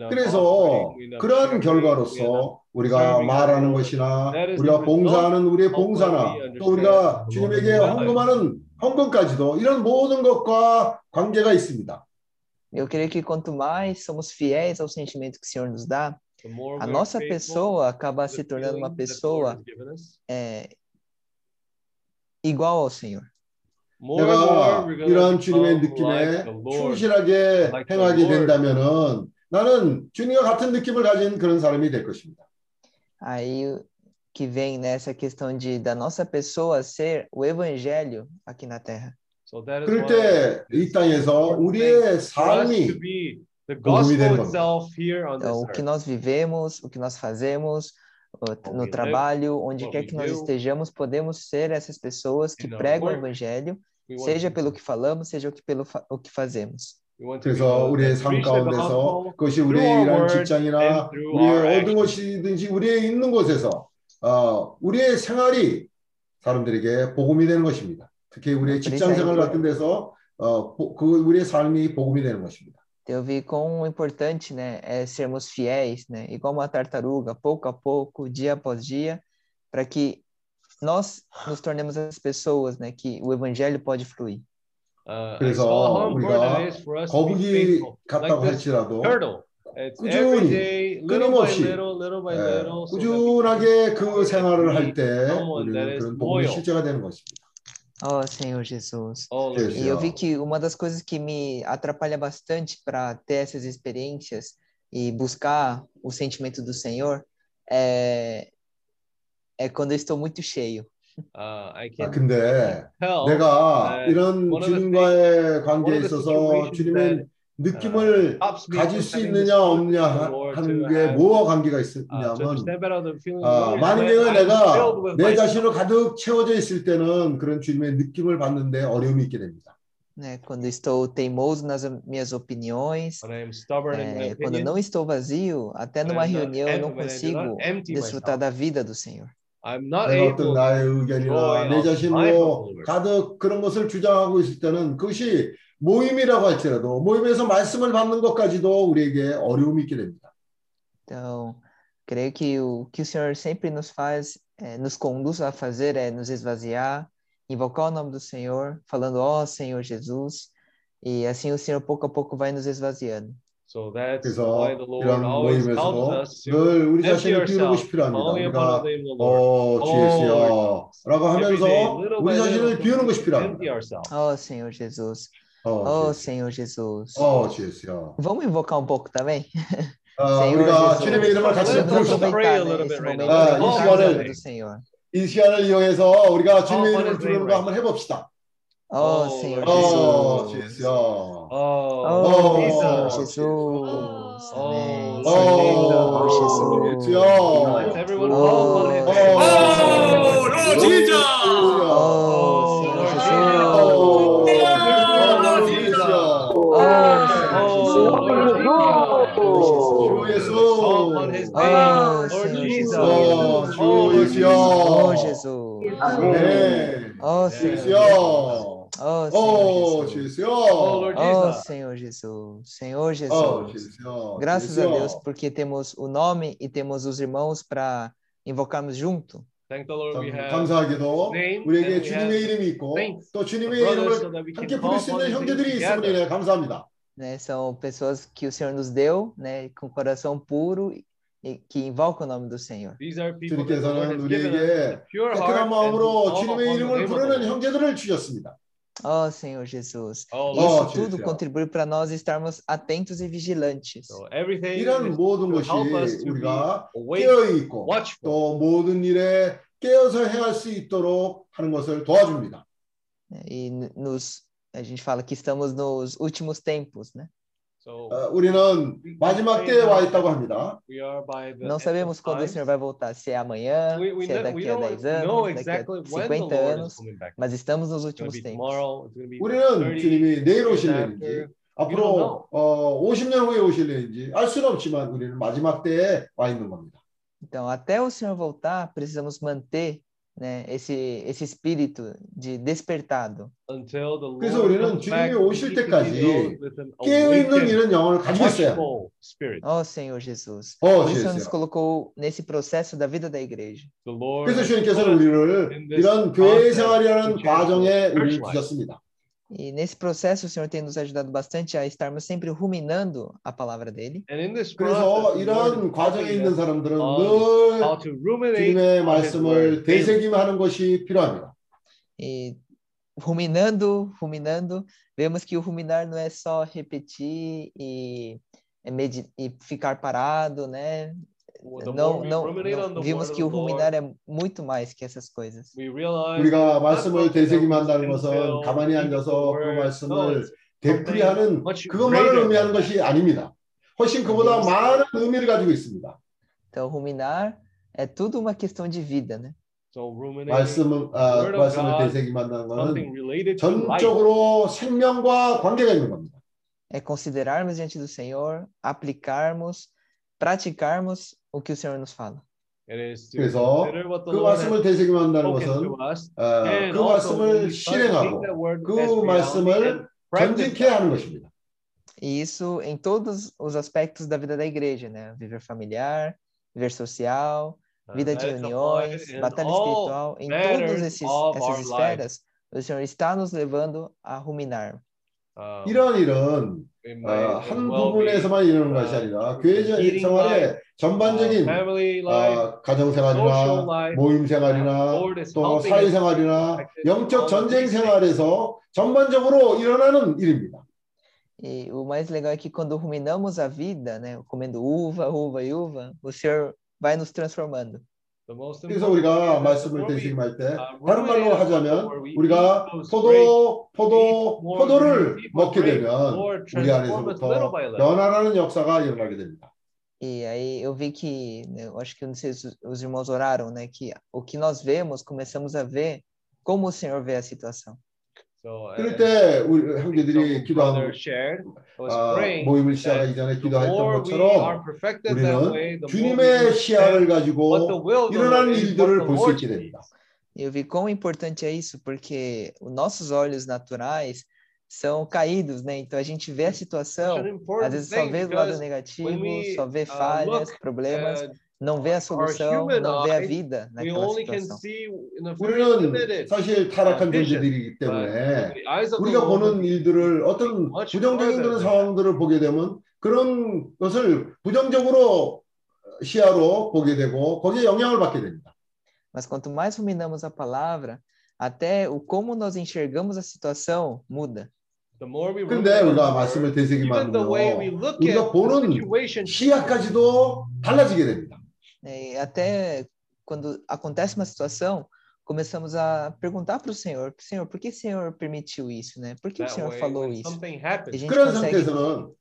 그래서 up 결과로서 우리가 말하는. 것이나 우리가 봉사하는 우리의 봉사나 또 우리가 주님에게. 헌금하는 헌금까지도 이런 모든 것과 관계가 있습니다. Eu creio que quanto mais somos fiéis ao sentimento que o Senhor nos dá, a nossa pessoa acaba se tornando uma pessoa é, igual ao Senhor. 내가 gonna 주님의 느낌에. 충실하게 행하게. 된다면은 나는 주님과 같은 느낌을 가진 그런 사람이 될 것입니다. Aí que vem nessa questão de da nossa pessoa ser o evangelho aqui na terra. So that is 그럴 why 때 이 땅에서 우리의 for us to 삶이 be the 복음이 되는 gospel 겁니다. itself here on Então, this o que earth. nós vivemos, o que nós fazemos, o- What no we trabalho, onde what quer we que nós do, estejamos, podemos ser essas pessoas que in our pregam o work, evangelho, We want seja to- pelo que falamos, seja o que pelo fa- o que fazemos. 그래서 우리의 삶 가운데서 그것이 우리의 words 직장이나 우리의 어떤. 것이든지 우리의 있는 곳에서 어, 우리의 생활이 사람들에게 복음이 되는 것입니다. 특히 우리의 직장 생활 같은 데서 어, 보- 그 우리의 삶이 복음이 되는 것입니다. Eu vi quão importante, né, é sermos fiéis, né, igual uma tartaruga, pouco a pouco, dia após dia, para que nós nos tornemos as pessoas, né, que o evangelho pode fluir. Uh, I 그래서 saw how important 우리가 it is for us to be 거북이 faithful. 같다고 Like this 할지라도 turtle. It's 꾸준히, every day, little by 끊임없이, little, little by 예, little. so that we 꾸준하게 그 can 생활을 할 be 때 someone that 우리는 is 그런 복음의 loyal. 실제가 되는 것입니다. Oh, Senhor Jesus. Oh, Lord Yes. E eu vi que uma das coisas que me atrapalha bastante para ter essas experiências e buscar o sentimento do Senhor é, é quando eu estou muito cheio. Uh, I 아, can 근데 tell 내가 이런 주님과의 관계에 있어서 주님의 느낌을 가질 수 있느냐 없느냐 하는 게 뭐와 관계가 uh, of 아, 만약에 내가 내. 자신으로 가득 채워져 있을 때는 그런 주님의 느낌을 받는데 어려움이 있게 됩니다. né? Quando estou teimoso nas minhas opiniões, é, quando não estou vazio, até numa reunião eu não consigo desfrutar da vida do Senhor. I'm not able 어떤 나의 의견이나 내 자신으로. 가득 그런 것을 주장하고 있을 때는 그것이 모임이라고 할지라도 모임에서 말씀을 받는 것까지도 우리에게 어려움이 있게 됩니다. Então, creio que o que o Senhor sempre nos faz, é, nos conduz a fazer é nos esvaziar, invocar o nome do Senhor, falando, ó Senhor Jesus, e assim o Senhor pouco a pouco vai nos esvaziando. So that's 그래서 why the Lord 이런 always helps 모임에서도 us to 늘 우리 empty 자신을 비우는 ourselves, 것이 필요합니다. calling upon 우리가 the name of the Lord. 어 주예수여 라고 Every 하면서 day, little 우리 by 자신을 little, 비우는 것이 empty 필요합니다. ourselves. Ó Senhor Jesus, 어 ó 주예수. Senhor Jesus. 어 주예수여. Vamos invocar um pouco também? 아, Senhor 우리가 Jesus. 주님의 이름을 같이 Let's Vamos 부릅시다. pray a aproveitar né, little esse bit right momento now. Ah, para 이 invocar o 시간을- nome do Senhor. 이 시간을 이용해서 우리가 주님의 Oh, 이름을 what is 부르는 name 거 한번 해봅시다. Ó Oh, Senhor 어 Jesus. 주예수여. Oh, Oh, Oh, Senhor Jesus. Jesus. Amém. Oh, Senhor Jesus. Jesus. Let's everyone call upon his Oh, name. Oh, Oh, Lord Jesus. Oh, Senhor Lord Jesus. 어, Lord 주예수여. Jesus. Oh, Senhor Oh, Jesus. Lord Oh, Jesus. 주 Call upon his 예수. name. Oh, Lord Senhor Jesus. Jesus. 어, 주 Oh, Lord 예수여. Oh, Jesus. 네. Oh, Senhor 주예수여. Jesus. Oh, 어, Senhor Jesus. 주예수여. Oh, Lord Oh, Jesus. Senhor Jesus. Senhor 어, Jesus. 주예수여. Graças a 주예수여. Deus porque temos o nome e temos os irmãos para invocarmos junto. Thank the Lord we 참 have 감사하게도 name, 우리에게 and we 주님의 have 이름이 있고 saints, 또 주님의 brothers, 이름을 so that we can 함께 call 부를 수 upon 있는 his name 형제들이 있음을 together. 인해 감사합니다. Né? São pessoas que o Senhor nos deu, né? Com coração puro e que invocam o nome do Senhor. These are people that the Lord 주님께서는 has given us 우리에게 with a pure heart 깨끗한 and who 마음으로 call 주님의 upon the 이름을 name of the 부르는 Lord. 형제들을 주셨습니다. Oh, Senhor Jesus. Oh, E Lord. Isso Oh, tudo Jesus. contribui para nós estarmos atentos e vigilantes. So everything 이런 is 모든 to 것이 help us to be 우리가 awake, 깨어 있고 watchful. 또 모든 일에 깨어서 행할 수 있도록 하는 것을 도와줍니다. né? E n- nos, a gente fala que estamos nos últimos tempos, né? So 어, 우리는 마지막 때에 와 있다고 합니다. we are by the Não end sabemos of quando o times. Senhor vai voltar, se é amanhã, We, we, se é ne- we daqui a don't 10 know anos, daqui a exactly when the 50 Lord is anos, coming back. mas estamos nos It's going to últimos be tempos. tomorrow. It's going to be 우리는 30 주님이 내일 years 오실는지 after. 앞으로 어, 50년 후에 오실는지 알 수는 없지만 우리는 마지막 때에 와 있는 겁니다. Então, até o Senhor voltar, precisamos manter né, esse, esse espírito de despertado. Until the 그래서 Lord 우리는 comes back, 주님이 we 오실 need to be 때까지 those with an 깨어 있는 awakened, 이런 영혼을 가지고 있어야 합니다. watchful spirit. Ó Senhor Jesus. Oh, Por isso o Senhor nos Jesus. colocou nesse processo da vida da igreja. The Lord 그래서 has 주님께서는 put us 우리를 in this 이런 교회 process, 생활이라는 which is 과정에 the 우리를 church life. 주셨습니다. E nesse processo, o Senhor tem nos ajudado bastante a estarmos sempre ruminando a palavra dele. And in this 그래서 process, the Lord 이런 is 과정에 helping 있는 us 사람들은 on 늘 how to ruminate 주님의 on His 말씀을 word daily. 되새김하는 것이 필요합니다. E ruminando, ruminando, vemos que o ruminar não é só repetir e, é medi- e ficar parado, né? The Não, more we não, ruminate on não. the Vimos word que of o the ruminar Lord, é muito mais que essas coisas. we realize 우리가 that it's not 말씀을 something that we 되새김한다는 sit 것은 still, 가만히 read the 앉아서 그 word. No, 말씀을 it's 되풀이하는 much 그것만을 greater 의미하는 than 것이 아닙니다. 훨씬 그보다 Deus. 많은 의미를 가지고 있습니다. Então, ruminar é tudo uma questão de vida, né? So ruminating 말씀을, the 아, word of 말씀을 God, 되새김한다는 것은 something related to life. 전적으로 생명과 관계가 있는 겁니다. É considerarmos diante do Senhor, aplicarmos, praticarmos o que o Senhor nos fala. It is to 그래서 consider what the 그 Lord has 말씀을 되새김한다는 spoken 것은 to us, 어, and 그 also when 말씀을 we start to take 실행하고 that word 그 as reality 말씀을 and practice 전진케 that. 하는 것입니다. E isso em todos os aspectos da vida da igreja, né? Viver familiar, viver social, Uh, vida de that is applied reuniões, in batalha all espiritual, em matters todas esses, of essas our esferas, o Senhor está nos levando a ruminar. Um, 이런 일은 어, 한 부분에서만 이루는 것이 uh, 아니라 교회 생활의 전반적인 uh, 어, 가정 생활이나 모임 생활이나 또 사회 생활이나 영적 전쟁. 생활에서 전반적으로 일어나는 일입니다. E o mais legal é que quando ruminamos a vida, né? Comendo uva, uva e uva, o Senhor vai nos transformando. 그래서 우리가 말씀을 되새김할 때 uh, 다른 말로 하자면 우리가 포도 포도 포도를 먹게 되면 우리 안에서부터. 변화라는 역사가 일어나게 됩니다. E aí eu vi que, eu acho que não sei se os irmãos oraram, né? Que o que nós vemos, começamos a ver como o Senhor vê a situação. So, 그럴 as 때 우리 some 형제들이 brother 기도한 shared, was 아, praying 모임을 that 시작하기 전에 the 기도했던 more we are 것처럼 perfected that way, 우리는 the more we 주님의 시야를 understand what the 가지고 will of the 일어나는 Lord is, what 일들을 the 볼 수 Lord 있게 sees. 됩니다. E eu vi quão importante é isso, porque os nossos olhos naturais são caídos, né? Então a gente vê a Such situação, an às important vezes só thing vê o lado because negativo, when we só vê uh, falhas, look problemas, at Não vê a solução, não vê a vida we naquela only can situação. 우리는 사실 uh, 타락한. 존재들이기 때문에 through the eyes of the 우리가 보는 we 일들을 see 어떤 부정적인 그런. 상황들을 보게 되면 그런 것을 부정적으로 시야로 보게 되고 거기에 영향을 받게 됩니다. Mas quanto mais ruminamos a palavra, até o como nós enxergamos a situação muda. The more we 근데 우리가 the 말씀을 look 우리가 보는 시야까지도 달라지게 됩니다. né? E até quando acontece uma situação, começamos a perguntar para o Senhor, Senhor, por que o Senhor permitiu isso, né? Por que o that Senhor way, falou when isso? something E a happens, gente 그런 consegue 상태에서는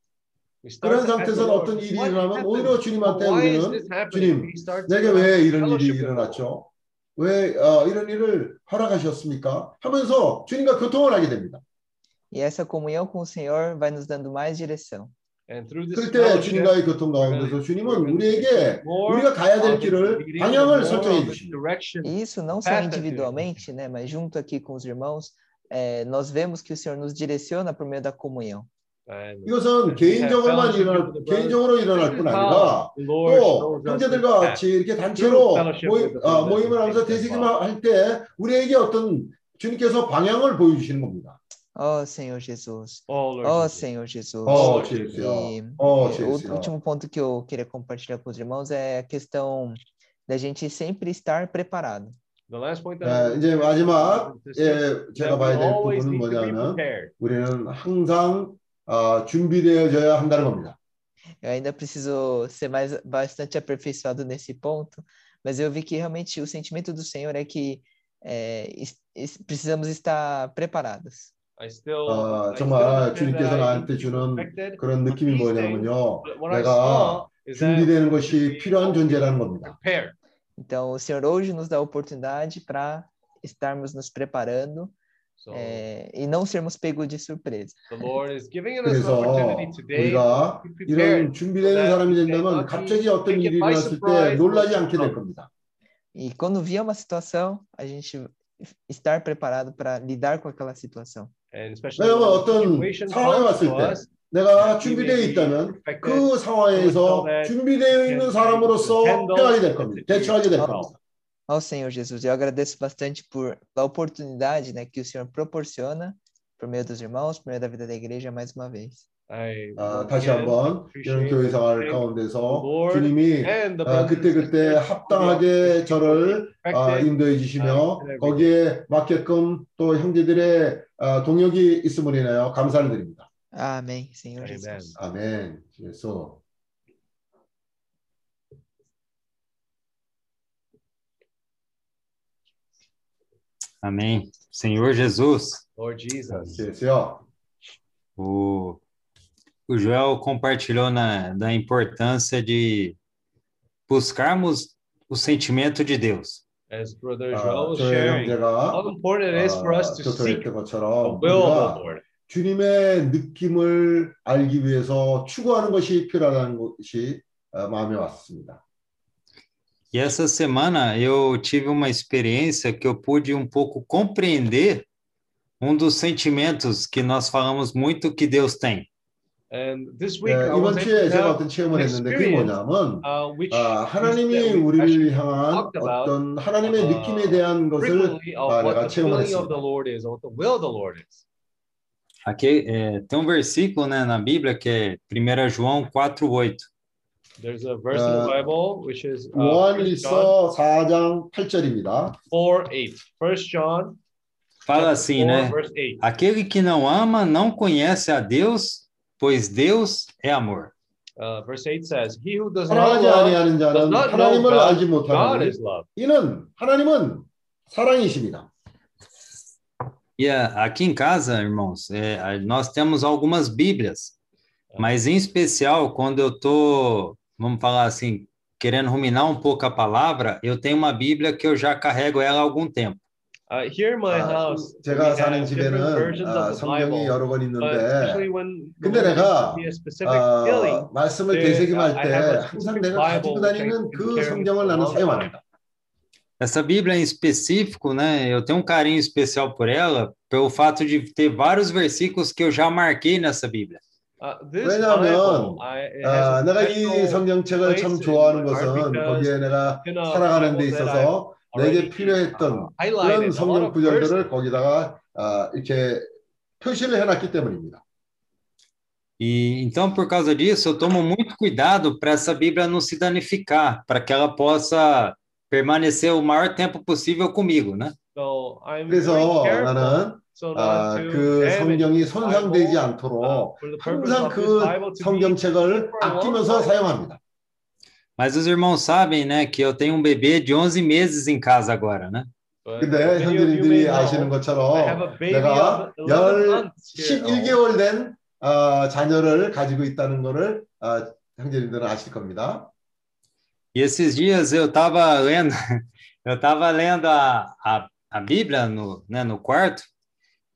we start 그런 to ask the 상태에서는 Lord, 어떤 일이 what 일어나면 happened? 오히려 주님한테 Why is 우리는 this happening? 주님 We start to 내게 have 왜 이런 일이 fellowship with the Lord. 일어났죠? 왜 어, 이런 일을 허락하셨습니까? 하면서 주님과 교통을 하게 됩니다. E essa comunhão com o Senhor vai nos dando mais direção. 그럴 때 fellowship, 주님과의 교통 가운데서 주님은 우리에게 우리가 가야 될 길을 방향을 설정해 주십니다. E isso não só individualmente, né? Mas junto aqui com os irmãos, eh, nós vemos que o Senhor nos direciona por meio da comunhão. 이것은 개인적으로만 일어날 개인적으로 일어날 뿐 아니라 또 형제들과. 같이 이렇게 단체로 모임, 아, brothers 모임을 하면서 대세기만 할 때 우리에게 어떤 주님께서 방향을 보여주시는 겁니다. Ó Senhor Jesus. Oh, Lord Ó Jesus. Senhor Jesus. 어, Oh, 주여. E, 어, e o 주여. último ponto que eu queria compartilhar com os irmãos é a questão da gente sempre estar preparado. The last point that I 네, want 이제 to 마지막 is 예, 제가 that we 봐야 될 always 부분은 need to be 뭐냐면 prepared. 우리는 항상 아, 준비되어져야 한다는 겁니다. Eu ainda preciso ser mais bastante aperfeiçoado nesse ponto, mas eu vi que realmente o sentimento do Senhor é que é, es- es- precisamos estar preparados. I still, 아, 정말 주님께서 나한테 주는 그런 느낌이 뭐냐면요. 내가 준비되는 것이 필요한 존재라는 겁니다. prepared. Então, o Senhor hoje nos dá a oportunidade para estarmos nos preparando So é, e não sermos pegos de surpresa. the Lord is giving us an 그래서 opportunity today 우리가 이런. 준비되는 사람이 된다면 갑자기 어떤 일이 일어났을 때 놀라지 않게 될 겁니다. E quando vier uma situação, a gente estar preparado para lidar com aquela situação. And especially 왜냐하면 when the 어떤 situation 상황에 comes 왔을 to 때 us, 내가 we 준비되어 may be 있다면 perfected 그 상황에서 준비되어 있는 사람으로서 행하게 될 겁니다. 대처하게 될 겁니다. Ó Senhor Jesus, eu agradeço bastante por a oportunidade né, que o Senhor proporciona Por meio dos irmãos, por meio da vida da igreja mais uma vez. 아, 다시 한번 이런 appreciate 교회 생활 and 가운데서 주님이 아, brothers 그때 and 그때 sisters 합당하게 저를 아. 인도해 주시며 거기에 맞게끔 또 형제들의 아, 동역이 있음을 인하여 감사를 드립니다. Senhor. Jesus. 아멘. 예수. Amém. Senhor Jesus, Lord Jesus. 예수요. o, o Joel compartilhou na, da importância de buscarmos o sentimento de Deus. As Brother 아, Joel was 저의 sharing, 형제가 how important it is for us to seek 교통했던 the 것처럼 will of the 우리가 Lord. 주님의 느낌을 알기 위해서 추구하는 것이 필요하다는 것이 어, 마음에 왔습니다. E essa semana eu tive uma experiência que eu pude um pouco compreender um dos sentimentos que nós falamos muito que Deus tem. And this week, 네, I was 이번 able 주에 to 제가 have 어떤 체험을 an 했는데 그게 experience 뭐냐면 uh, which 아, is 하나님이 that we 우리를 actually 향한 talked about 어떤 하나님의 uh, 느낌에 대한 것을 frequently of 아, what 내가 the feeling 체험을 of the 했습니다. Lord is, or what the will of the Lord is. Aqui é, tem um versículo né, na Bíblia que é 1 João 4,8. There's a verse in the Uh, Bible which is uh, 1 John 요한일서 4장 8절입니다. 4 8. 1 John Fala chapter assim, 4, né? verse 8. Aquele que não ama não conhece a Deus, pois Deus é amor. Uh, verse 8 says, He who does not 사랑하지 love 아니하는 does 자는 not know 하나님을 God. 알지 God 못하나니 is love. 이는 하나님은 사랑이십니다. E a- aqui em casa, irmãos, é, a- nós temos algumas Bíblias, mas em especial quando eu tô, vamos falar assim, querendo ruminar um pouco a palavra, eu tenho uma Bíblia que eu já carrego ela há algum tempo. Uh, here in my 아, house, we 제가 사는 have different 집에는 versions 아, of the 성경이 Bible. 여러 권 But 있는데 especially when the 근데 Lord 내가 gives me a specific feeling, 어, 말씀을 there, 되새김할 I 때 have a 항상 specific 내가 Bible 가지고 which I 다니는 can 그 carry for 성경을 a 나는 long time. 사용합니다. Essa Bíblia em específico, né, eu tenho um carinho especial por ela, pelo fato de ter vários versículos que eu já marquei nessa Bíblia. Uh, this 왜냐하면 아, 내가 이 성경책을 참 좋아하는 것은 거기에 내가 살아가는 데 있어서 내게 필요했던 그런 성경. 구절들을 거기다가 아, 이렇게 표시를 해놨기 때문입니다. E então, por causa disso, eu tomo muito cuidado para essa Bíblia não se danificar, para que ela possa permanecer o maior tempo possível comigo, né? So I'm 그래서 very careful 나는 아, 그 성경이 손상되지 않도록 uh, 항상 그 성경책을 아끼면서. 사용합니다. Mas os irmãos sabem, né, que eu tenho um bebê de 11 meses em casa agora, né? 근데 know, 아시는 것처럼 내가 of 11 months here. 11개월 된 아, 자녀를 가지고 있다는 것을 아, 형제님들은 아실 겁니다. E esses dias eu estava lendo, eu estava lendo a, a, a Bíblia no, né, no quarto,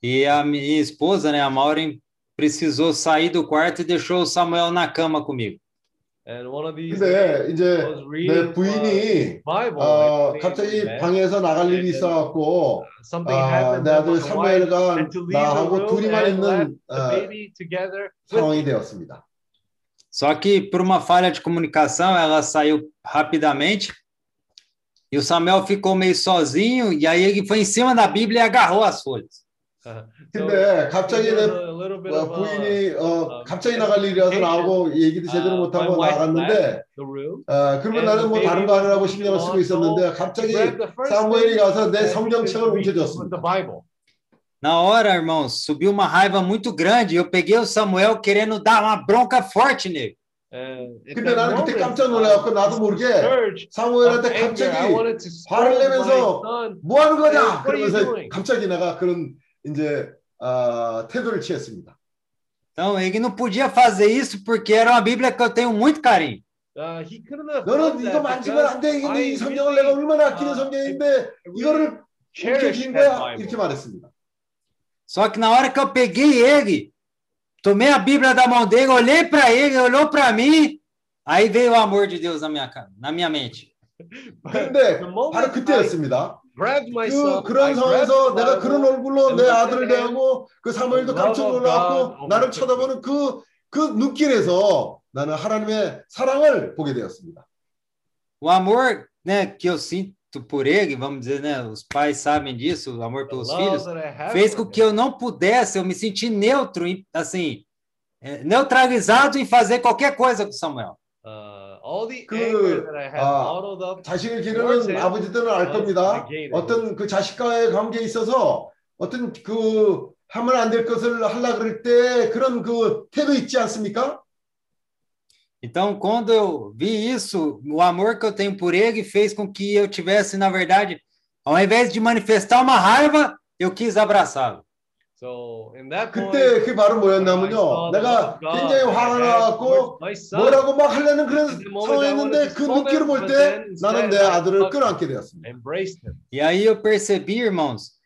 e a minha esposa, né, a Maureen, precisou sair do quarto e deixou o Samuel na cama comigo. And one of these 근데 days, 이제 I was 내 reading 부인이 Bible. 어, actually, 갑자기 in bed. 방에서 나갈 일이 And 있어갖고 something 아, happened 내 that 아들 was wife 사무엘과 had to leave the 나하고 room 둘이만 and left 있는 the 어, baby together with 상황이 되었습니다. Só que por uma falha de comunicação, ela saiu rapidamente e o Samuel ficou meio sozinho, e aí ele foi em cima da Bíblia e agarrou as folhas. 근데 갑자기 내 어, 부인이 어, uh, 갑자기 나갈 일이라서 나오고 얘기도 제대로 uh, 못하고 나갔는데. 어, 그러면 나는 뭐 다른 거 하느라고 신경을 쓰고 있었는데 갑자기 사무엘이 가서 내 성경책을 훔쳐줬습니다. Na hora, irmãos, subiu uma raiva muito grande. Eu peguei o Samuel querendo dar uma bronca forte nele. 근데 나는 그때 깜짝 I 놀라갖고 나도 모르게 사무엘한테 갑자기 화를 내면서. 뭐 하는 거냐 What are you 그러면서 doing? 갑자기 내가 그런 이제 아, 태도를 취했습니다. Então, ele não podia fazer isso porque era uma Bíblia que eu tenho muito carinho. Uh, he couldn't have 너는 done 이거 that 만지면 안 돼. because 이거 I 이 성경을 really, 내가 얼마나 아끼는 uh, 성경인데 I 이거를 really 이렇게 cherished 준 that 거야 Bible. 이렇게 말했습니다. Só que na hora que eu peguei ele, tomei a Bíblia da mão dele, olhei para ele, olhou para mim, aí veio o amor de Deus na minha, ca- na minha mente. 그런데 The moment 바로 그때였습니다. grabbed my 그 son, 그런 I grabbed 상황에서 the 내가 Bible, 그런 얼굴로 and 내 looked 아들을 at him, 대하고 그 사무엘도 the love 깜짝 of 놀라고 God 나를 overtook 쳐다보는 그, 그 눈길에서 나는 하나님의 사랑을 보게 되었습니다. O amor né, que eu sinto por ele, vamos dizer, né, os pais sabem disso, o amor the pelos love filhos, that I have fez for com que eu não pudesse, eu me senti neutro, em- assim, é, neutralizado em fazer qualquer coisa com Samuel. Uh, all the 그, anger that I had 아, bottled up 자식을 towards 기르는 him 아버지들은 알 was 겁니다. negated. 어떤 그 자식과의 관계에 있어서 어떤 그 하면 안 될 것을 하려 그럴 때 그런 그 태도 있지 않습니까? Então, quando eu vi isso, o amor que eu tenho por ele fez com que eu tivesse, na verdade, ao invés de manifestar uma raiva, eu quis abraçá-lo. So in that 그때 point, 그게 바로 I 뭐였냐면요. saw the love 내가 of God 굉장히 that I 화가 had 나갖고 towards my son. 뭐라고 막 하려는 그런 In the moment I 상황이었는데 wanted to 그 scold 눈길을 him, 볼 but 때 then 나는 내 instead I 아들을 hugged 끌어안게 되었습니다. embraced him. E aí eu percebi, irmãos,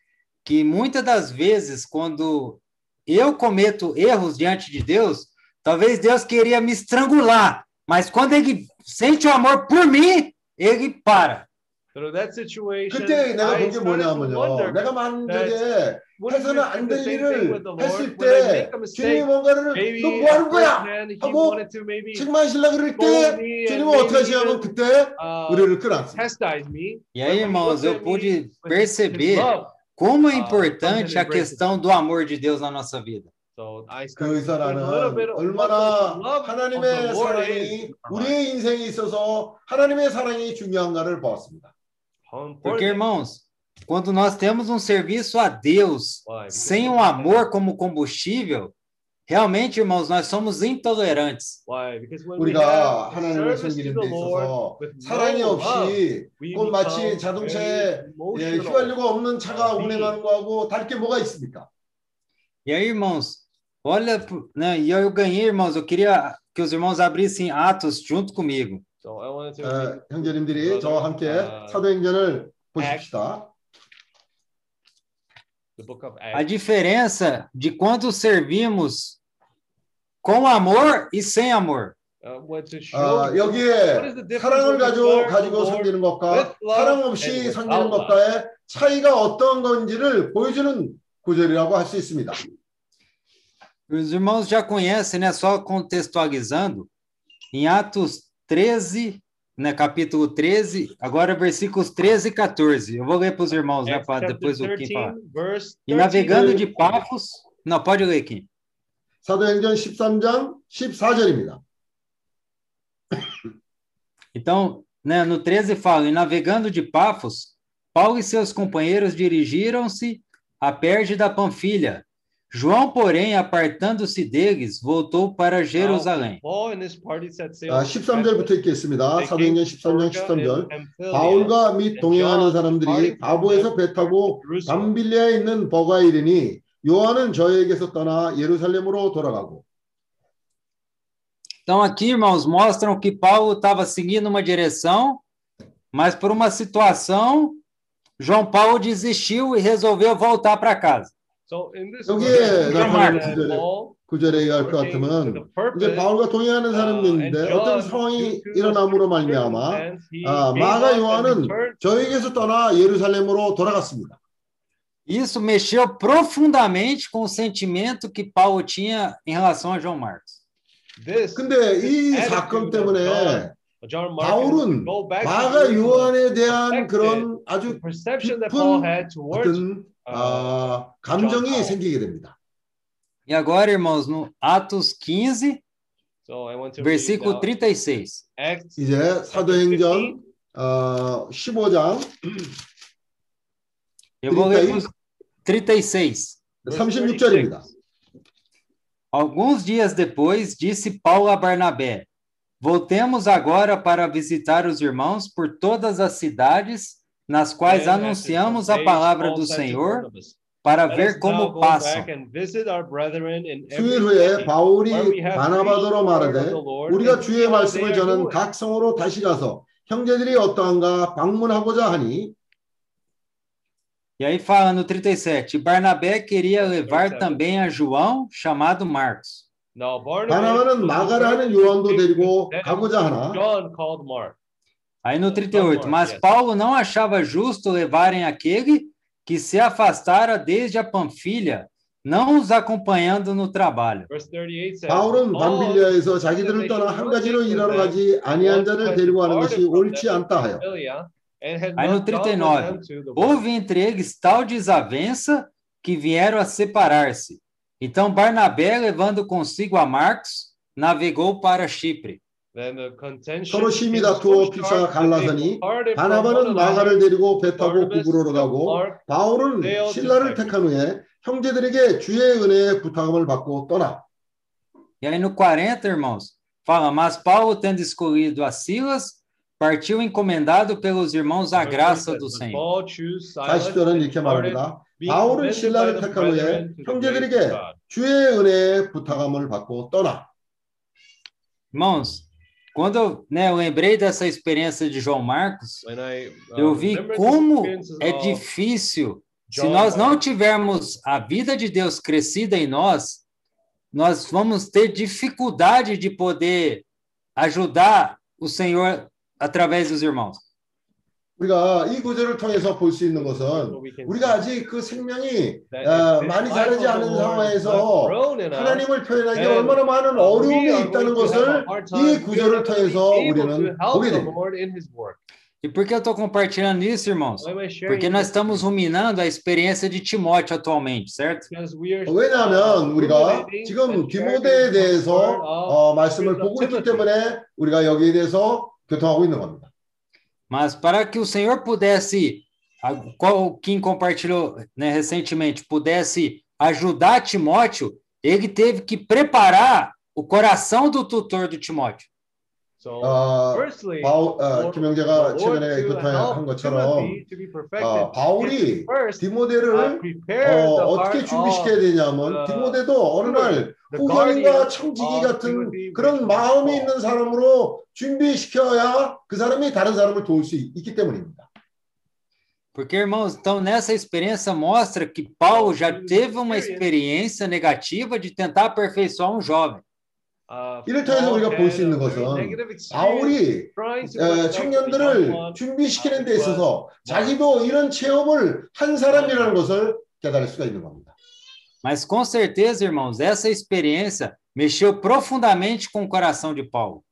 que muitas das vezes, quando eu cometo erros diante de Deus, talvez Deus queria me estrangular, mas quando ele sente o amor por mim, ele para. Through that situation, 그때 내가 I 본 게 started to 뭐냐면요. wonder 내가 만약에 wouldn't 해서는 안 될 일을? 했을 때 주님이 뭔가를 너뭐 하는 거야? 하고 책망하시려 그럴 때 주님은 어떻게 하시냐면 그때 uh, 우리를. E aí, irmãos, eu pude perceber love. como é Ah, importante a questão do amor de Deus na nossa vida. 얼마나 하나님의 사랑이. 우리의 인생에 있어서 하나님의 사랑이 중요한가를 보았습니다. Porque, irmãos, quando nós temos um serviço a Deus Why? Because sem o amor como combustível, realmente, irmãos, nós somos intolerantes. Why? Because when we 우리가 have 하나님을 service to 섬기는 the 데 Lord 있어서 with no 사랑이 love, 없이 we 곧 마치 become 자동차에 very 예, emotional. 휘발유가 없는 차가 운행하는 거하고 다를 게 뭐가 있습니까? E aí, irmãos, olha, pro- né, e eu ganhei, irmãos, eu queria que os irmãos abrissem Atos junto comigo. So I wanted to 어, read 형제님들이 저와 함께 아, 사도행전을 보십시다. the book of A Acts. diferença de quando servimos com amor e sem amor. Uh, what to show 아, you- what is 여기에 the difference 사랑을 when we 가지고 serve the 가지고 Lord 섬기는 것과 with love 사랑 and 없이 without 섬기는 love? 것과의 차이가 어떤 건지를 보여주는 구절이라고 할 수 있습니다. Os irmãos já conhecem, né? Só contextualizando, em Atos 13, né? Capítulo 13, agora versículos 13 e 14. Eu vou ler para os irmãos, né? Acts Para chapter depois o Kim falar. 13, verse E 13. navegando de Pafos. Não, pode ler, Kim. 사도행전 13장 14절입니다. Então, né, no 13 fala: E navegando de Pafos, Paulo e seus companheiros dirigiram-se a Perge da Panfilha. João, porém, apartando-se deles, voltou para Jerusalém. Paul and his party set sail 아, to 13절부터 Ephesus. 읽겠습니다. They 사도행전 came to 13장 Perga 13절. and Pamphylia. 바울과 및 동행하는 사람들이 바보에서 배 타고 밤빌리아에 있는 버가에 이르니 요한은 저에게서 떠나 예루살렘으로 돌아가고 Então, aqui, irmãos, mostram que Paulo estava seguindo uma direção, mas por uma situação, João Paulo desistiu e resolveu voltar para casa. So in this 여기에 나타나는 구절에 의할 것 같으면 the 이제 purpose 바울과 동행하는 있는데 John, 어떤 상황이 일어남으로 말미암아 아, 마가 요한은. 저에게서 떠나 예루살렘으로 돌아갔습니다. Isso mexeu profundamente com o sentimento que Paulo tinha em relação a João Marcos. This, 근데 이 사건 때문에 바울은 마가 Jerusalem, 요한에 대한 그런 아주 perception that Paul 깊은 어떤 아, 감정이 Paul. 생기게 됩니다. E agora, irmãos, no Atos 15, So I want to read versículo now 36. Acts 이제 사도행전 어, 15장 Eu vou ler para os 36. 36절입니다. Alguns dias depois, disse Paulo a Barnabé: Voltemos agora para visitar os irmãos por todas as cidades nas quais And after anunciamos some a days, palavra Paul do said to Senhor Barnabas, para "Let us ver now como go passam. back and visit our brethren in 수일 every 후에 city 바울이 where we have 바나바더러 preached the word 말하되 of the Lord 우리가 and 주의 see how they 말씀을 are 전한 doing." 각 성으로 다시 가서 형제들이 어떠한가 방문하고자 하니 E aí fala no 37, Barnabé queria levar 37. também a João, chamado Marcos. Now Barnabas 바나바는 was 마가라 하는 going to 요한도 take 데리고 them 가고자 하나 John called Mark. Aí no 38, mas yes. Paulo não achava justo levarem aquele que se afastara desde a Panfilha, não os acompanhando no trabalho. Verse 38 says, 바울은 "Paul 밤빌리아에서 said 자기들을 they 떠나 should 한 not 가지로 take 일하러 with them 가지 아니한 one 자를 who had 데리고 가는 departed 것이 from 옳지 them 않다 하여 Pamphylia and had Aí no not gone with 39, them to the work." houve entre eles tal desavença que vieram a separar-se. Então Barnabé, levando consigo a Marcos, navegou para Chipre. 서로 심히 다투어 피차 they 갈라서니 바나바는. 마가를 데리고 배 타고 구부로로 가고 바울은 신라를. 택한 후에 형제들에게 주의 은혜의 부탁함을 받고 떠나 E aí no 40, irmãos, fala, mas Paulo, tendo escolhido a Silas, partiu encomendado pelos irmãos à graça do Senhor. Paul chose Silas 40절은 and 이렇게 departed, 말합니다. 바울은 신라를 택한 후에 형제들에게. 주의 은혜의 부탁함을 받고 떠나 Irmãos, quando eu, né, eu lembrei dessa experiência de João Marcos, I, uh, eu vi como é difícil. Se nós não tivermos a vida de Deus crescida em nós, nós vamos ter dificuldade de poder ajudar o Senhor através dos irmãos. 우리가 이 구절을 통해서 볼 수 있는 것은 우리가 아직 그 생명이 어, 많이 the 않은 상황에서 하나님을 표현하기 얼마나 많은 어려움이 있다는 것을 이 구절을 통해서 우리는 보게 됩니다. E por que eu estou compartilhando isso, irmãos? Porque nós estamos ruminando a experiência de Timóteo atualmente, certo? 왜냐하면 우리가 지금 디모데에 대해서 어, 말씀을 보고 있기. 때문에 우리가 여기에 대해서 교통하고 있는 겁니다. Mas para que o Senhor pudesse, qual Kim compartilhou né, recentemente, pudesse ajudar Timóteo, ele teve que preparar o coração do tutor do Timóteo. So, 어, firstly, 바울, 어, for 김영재가 the Lord 최근에 to 교통한 help 것처럼 Timothy to be perfected, 어, 바울이 first, uh, 디모데를 prepare 어, the 어떻게 heart 준비시켜야 of 되냐면 the 디모데도 어느 날 the 후견인과 guardian 청지기 of 같은 Timothy 그런 with 마음이 Paul. 있는 사람으로 준비시켜야 그 사람이 다른 사람을 도울 수 있- 있기 때문입니다. Porque, irmãos, então nessa experiência mostra que Paulo já teve uma experiência negativa de tentar aperfeiçoar um jovem. Uh, 이를 통해서 우리가 볼 수 있는 것은 바울이 어, 청년들을. 준비시키는 데 있어서 자기도 이런 체험을 한 사람이라는 것을 깨달을 수가 있는 겁니다. Mas com certeza, irmãos, essa experiência mexeu profundamente com o coração de Paulo.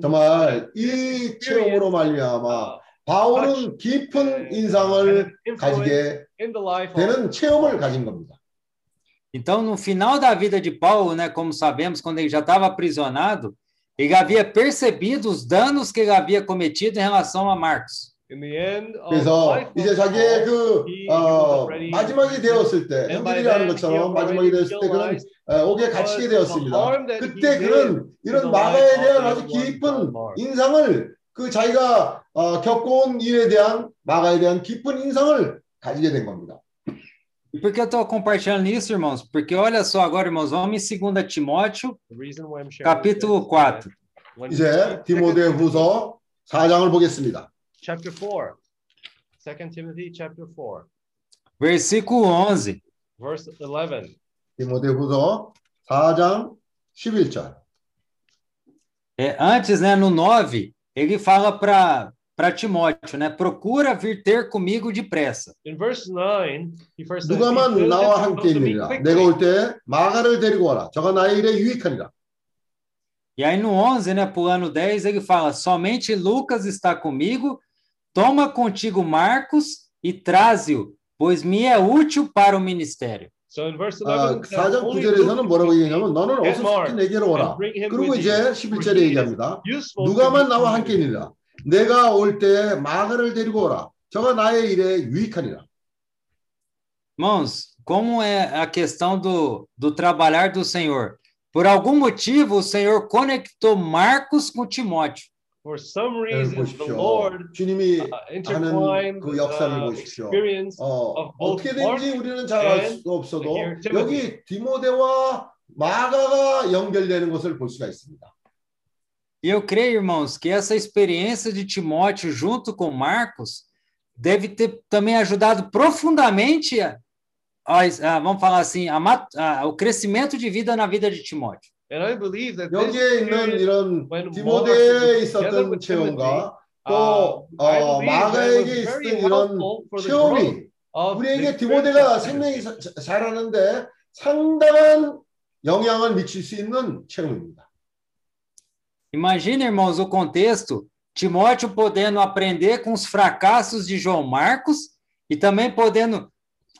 정말 이 체험으로 말미암아 uh, 바울은 깊은 인상을 가지게 되는 체험을 가진 겁니다. Então, no final da vida de Paulo, né, como sabemos, quando ele já estava aprisionado, ele havia percebido os danos que ele havia cometido em relação a Marcos. in the end of the 그래서 life of 이제 자기의 Paul, 그 he, 어, he was already 마지막이 되었을 때 And by 형들이 하는 then, 것처럼 he 마지막이 already 되었을 때 그는 realized 어, 옥에 갇히게 the 되었습니다. harm that he 그때 did 그는 in 이런 the 마가에 life 대한 of 아주 that one 깊은 called Mark. 인상을 그 자기가 어, 겪어온 일에 대한 마가에 대한 깊은 인상을 가지게 된 겁니다. E por que eu estou compartilhando isso, irmãos? Porque olha só agora, irmãos, vamos em 2 Timóteo, The reason why I'm sharing capítulo this is 4. that when you 이제 read 디모데후서 4장을 보겠습니다. chapter 4 2 Timothy chapter 4 Versículo 11. verse 11 디모데후서 4장 11절. É, antes, né, no 9, ele fala para para Timóteo, né? Procura vir ter comigo depressa. in verse 9 he first says 누가만 "Be 나와 diligent 함께 unto me 있느니라. quickly." 내가 올 때 마가를 데리고 와라. 저가 나의 일에 유익하니라. E aí no 11, né, pulando 10, ele fala: "Somente Lucas está comigo. Toma contigo Marcos e traze-o, pois me é útil para o ministério." so in verse 아, 11 it says, 4장 "Only 9절에서는 Luke 뭐라고 is 얘기하냐면 너는 Get 어서 Mark 속히 내게로 오라. and bring him 그리고 with 이제 you, for 11절에 he is 얘기합니다. useful to 누가만 me 나와 to 함께 you." 있느니라. 내가 올 때 마가를 데리고 오라. 저가 나의 일에 유익하니라. Irmãos, como é a questão do, do trabalhar do Senhor? Por algum motivo, o Senhor conectou Marcos com Timóteo. for some reason the. Lord 주님이 uh, 하는 intertwined 그 역사를 the 보십시오. experience 어, of both 어떻게든지 Mark 우리는 잘알 and 수 없어도. 여기 디모데와 마가가 연결되는 것을 볼 수가 있습니다. E eu creio, irmãos, que essa experiência de Timóteo junto com Marcos deve ter também ajudado profundamente a, a- a- vamos falar assim, a mat- a- o crescimento de vida na vida de Timóteo. and I believe that this 여기에 있는 experience 이런 when Mark 디모데에 was together 있었던 with Timothy, 체험과 uh, 또 I 어, believe that it 마가에게 was 있었던 very 이런 helpful for the growth 체험이 of 우리에게 the 디모데가 spiritual 생명이 사- 자- 자라는데 상당한 영향을 미칠 수 있는 체험입니다. Imagina, irmãos, o contexto: Timóteo podendo aprender com os fracassos de João Marcos e também podendo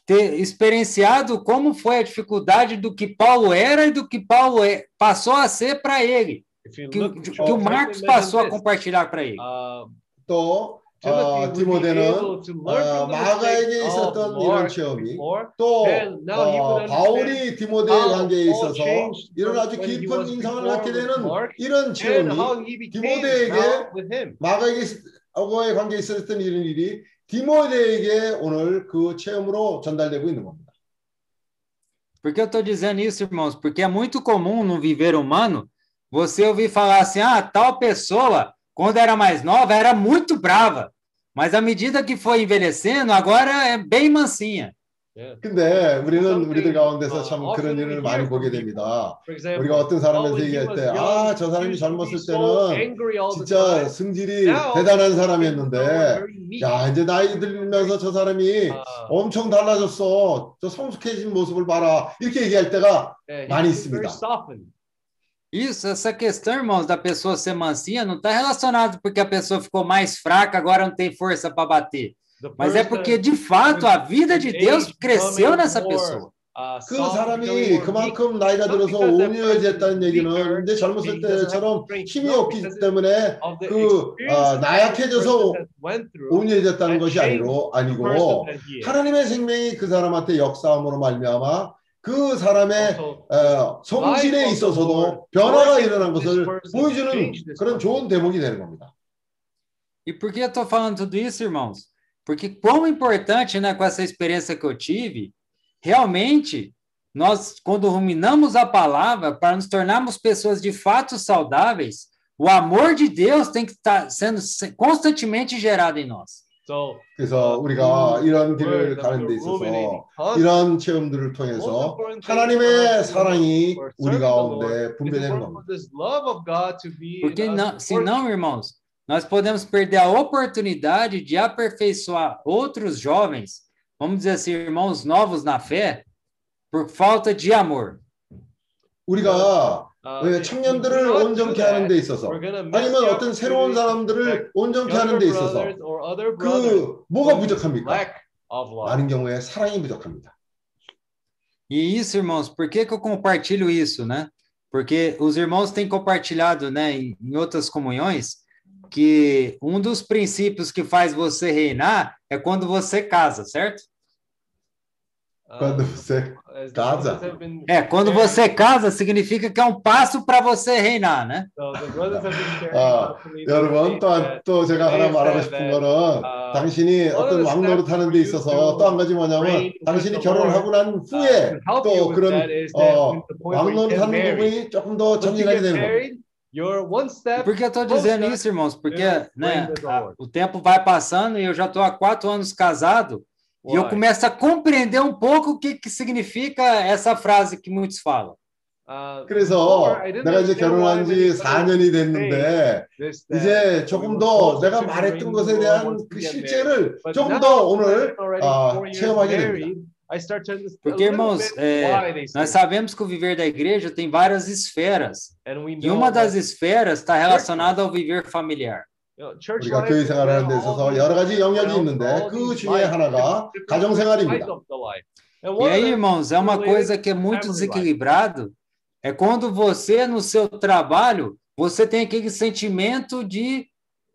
ter experienciado como foi a dificuldade do que Paulo era e do que Paulo é- passou a ser para ele, que, que o Marcos passou a compartilhar para ele. Uh, 어, 디모데는 어, 마가에게 있었던 이런 체험이 또 어, 바울이 디모데의 관계에 있어서 이런 아주 깊은 인상을 갖게 되는 이런 체험이 디모데에게. 마가에게와의 관계에 있었던 이런 일이 디모데에게 오늘 그 체험으로 전달되고 있는 겁니다. Por que eu estou dizendo isso, irmãos? Porque é muito comum no viver humano você ouvir falar assim: ah, tal pessoa, quando era mais nova, era muito brava, mas à medida que foi envelhecendo, agora é bem mansinha. 근데 우리는 우리들 가운데서 uh, 참 그런 일을 많이 보게. 됩니다. 우리가 어떤 oh, 사람에서 얘기할 때, 아, 저 사람이 젊었을 때는 진짜 Now, 대단한 사람이었는데. 야, 이제 나이 들면서 저 사람이 Uh, 엄청 달라졌어. 저 성숙해진 모습을 봐라. 이렇게 얘기할 때가 많이 있습니다. softened. Isso, essa questão, irmãos, da pessoa ser mansinha não está relacionado porque a pessoa ficou mais fraca, agora não tem força para bater. The Mas é person porque, de fato, a vida de Deus cresceu nessa pessoa. uh, 그 soft, 사람이 becoming more meek, 그만큼 나이가 not 들어서 because that 온유해졌다는 person is 얘기는 weaker, 이제 젊었을 he doesn't have 때처럼 strength, 힘이 no, 없기 because 때문에 of the 그 experience 아, that 나약해져서 the person has went through 온유해졌다는 and 것이 changed 아니고 the person 아니고 that he is. 하나님의 생명이 그 사람한테 역사함으로 말미암아 그 그 사람의 어, 성질에 있어서도 변화가 일어난 것을 보여주는 그런 좋은 대목이 되는 겁니다. E por que eu estou falando tudo isso, irmãos? Porque quão importante, né, com essa experiência que eu tive, realmente, nós, quando ruminamos a palavra, para nos tornarmos pessoas de fato saudáveis, o amor de Deus tem que estar sendo constantemente gerado em nós. So, 그래서 우리가 이런 길을 가는 데 있어서 이런 체험들을 통해서 하나님의 사랑이 우리 가운데 분배되는 겁니다. this love of God to be in Porque us não, working. senão, irmãos, nós podemos perder a oportunidade de aperfeiçoar outros jovens, vamos dizer assim, irmãos novos na fé, por falta de amor. 우리가 Uh, 왜 if we 청년들을 do not do 온전케 that, 하는 데 있어서 we're gonna miss 아니면 the 어떤 새로운 opportunity to 사람들을 온전케 하는 younger 데 있어서 brothers or other brothers 그 뭐가 who 부족합니까? lack of love. 많은 경우에 사랑이 부족합니다. E isso, irmãos, por que, que eu compartilho isso, né? Porque os irmãos têm compartilhado, né, em, em outras comunhões, que um dos princípios que faz você reinar é quando você casa, certo? Quando você As the casa. brothers have been É, quando sharing- você casa, significa que é um passo para você reinar, né? So the brothers have been sharing 아, constantly the 여러분 faith 또한 that 또 제가 하나 they 말하고 said 싶은 that, 거는 uh, 당신이 one of 어떤 the 왕노릇 steps 하는 for 데 you 있어서 to 또 한 가지 뭐냐면 reign with 당신이 the 결혼하고 난 uh, 후에 to help you 또 with 그런 that is that 어, with the point where you 왕노릇 get 하는 married. 부분이 조금 더 Once you 전진하게 get 되는 겁니다. married, you're one step Por que eu estou dizendo closer isso, irmãos? Porque to né, reign with the a- Lord. o tempo vai passando e eu já estou há quatro anos casado e eu Why? começo a compreender um pouco o que, que significa essa frase que muitos falam. Uh, 그래서 before, I didn't 내가 이제 understand why 결혼한 지 many 4년이 brothers 됐는데 say this, that 이제 we 조금 were 더 supposed 내가 to 말했던 reign 것에 with the Lord 대한 once we 그 get married. 실제를 But 조금 now, 더 that 오늘 I'm already 아, four years 체험하게 됩니다. married, I start to understand Porque, a little irmãos, bit é, why they say nós sabemos que o viver da igreja tem várias esferas. And we E know uma das that, esferas está relacionada ao viver familiar. you know, church 우리가 life 교회 is 생활하는 데 all 있어서 these 여러 가지 영역이 realms, 있는데 all 그 these 중에 life, 하나가 different 가정생활입니다. sides of the life. And E one of aí, them irmãos, é uma related coisa que é to muito family life. desequilibrado. É quando você, no seu trabalho, você tem aquele sentimento de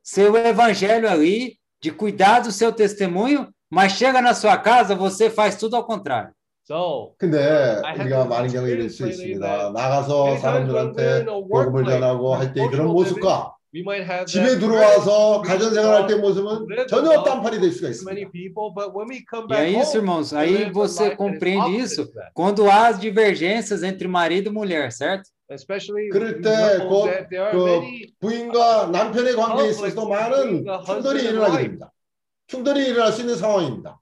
ser o evangelho ali, de cuidar do seu testemunho, mas chega na sua casa, você faz tudo ao contrário. So, 근데 I had 우리가 this 많은 경우 이럴 experience 수 lately 있습니다. that 나가서 many times when we're 사람들한테 in a 복음을 workplace, 전하고 할 때 그런 social living, 모습과 we might have 집에 that 들어와서 very 가정생활할 때 strong 모습은 live 전혀 about 딴판이 될 수가 to many 있습니다. people, but when we come E back é isso, home, irmãos. we Aí live a você life that is compreende opposite isso to that. quando há as divergências entre marido e mulher, certo? Especially 그럴 we 때 know 곧 that there are 그 many 부인과 남편의 관계에 conflicts 있어서 between 많은 the husband 충돌이 and 일어나게 wife. 됩니다. 충돌이 일어날 수 있는 상황입니다.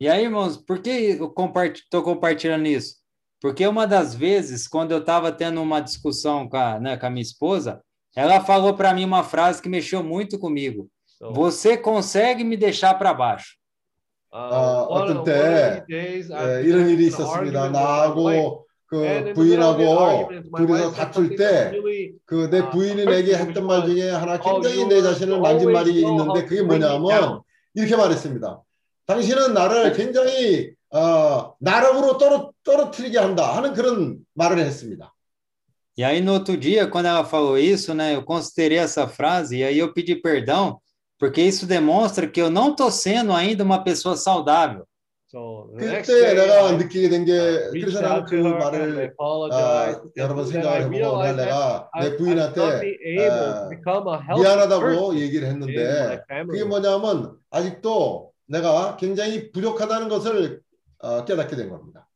E aí, irmãos, por que eu estou compartilhando isso? Porque uma das vezes, quando eu estava tendo uma discussão com a, né, com a minha esposa, ela falou para mim uma frase que mexeu muito comigo. So, Você consegue me deixar para baixo. uh, 아, 어떤 때 예, 이런 일이 있었습니다. 나하고 그 부인하고 둘이서 다툴 때 그내 아, 부인이 내게 했던 말 중에 하나 oh, 굉장히 내 자신을 만진 말이 있는데 그게. 뭐냐면 이렇게 말했습니다. 당신은 나를 굉장히 어, 나락으로 떨어, 떨어뜨리게 한다 하는 그런 말을 했습니다. E aí, no outro dia, quando ela falou isso, né, eu considerei essa frase e aí eu pedi perdão, porque isso demonstra que eu não estou sendo ainda uma pessoa saudável. So the next 그때 day, 내가 I 느끼게 된 게 reached 그래서 나는 out 그 to her and I 말을 apologized. 아, 여러 번 and then I 생각을 해보고 realized 그냥 that 내가 I, 내 I'm 부인한테 not be able to 아, become a healthy person 미안하다고 얘기를 in my 했는데 family. 그게 뭐냐면 아직도 내가 굉장히 부족하다는 것을 어, 깨닫게 된 겁니다.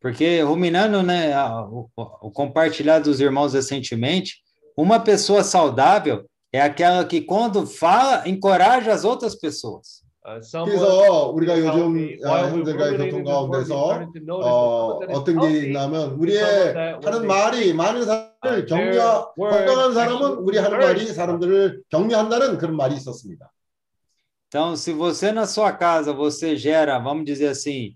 Porque, ruminando né, a- o, o compartilhar dos irmãos recentemente, uma pessoa saudável é aquela que, quando fala, encoraja as outras pessoas. Uh, someone 그래서 우리가 who's 요즘 healthy, 아, while we're 형제들과의 ruminating 교통 this word, we 가운데서 started to notice that 어, someone that is 어떤 게 healthy 있냐면 is someone 우리의 that when 하는 they 말이 많은 uh, 사람을 their 격려 words 건강한 사람은 actually 우리 하는 encourage 말이 사람들을 격려한다는 그런 말이 있었습니다. Então, se você na sua casa você gera, vamos dizer assim,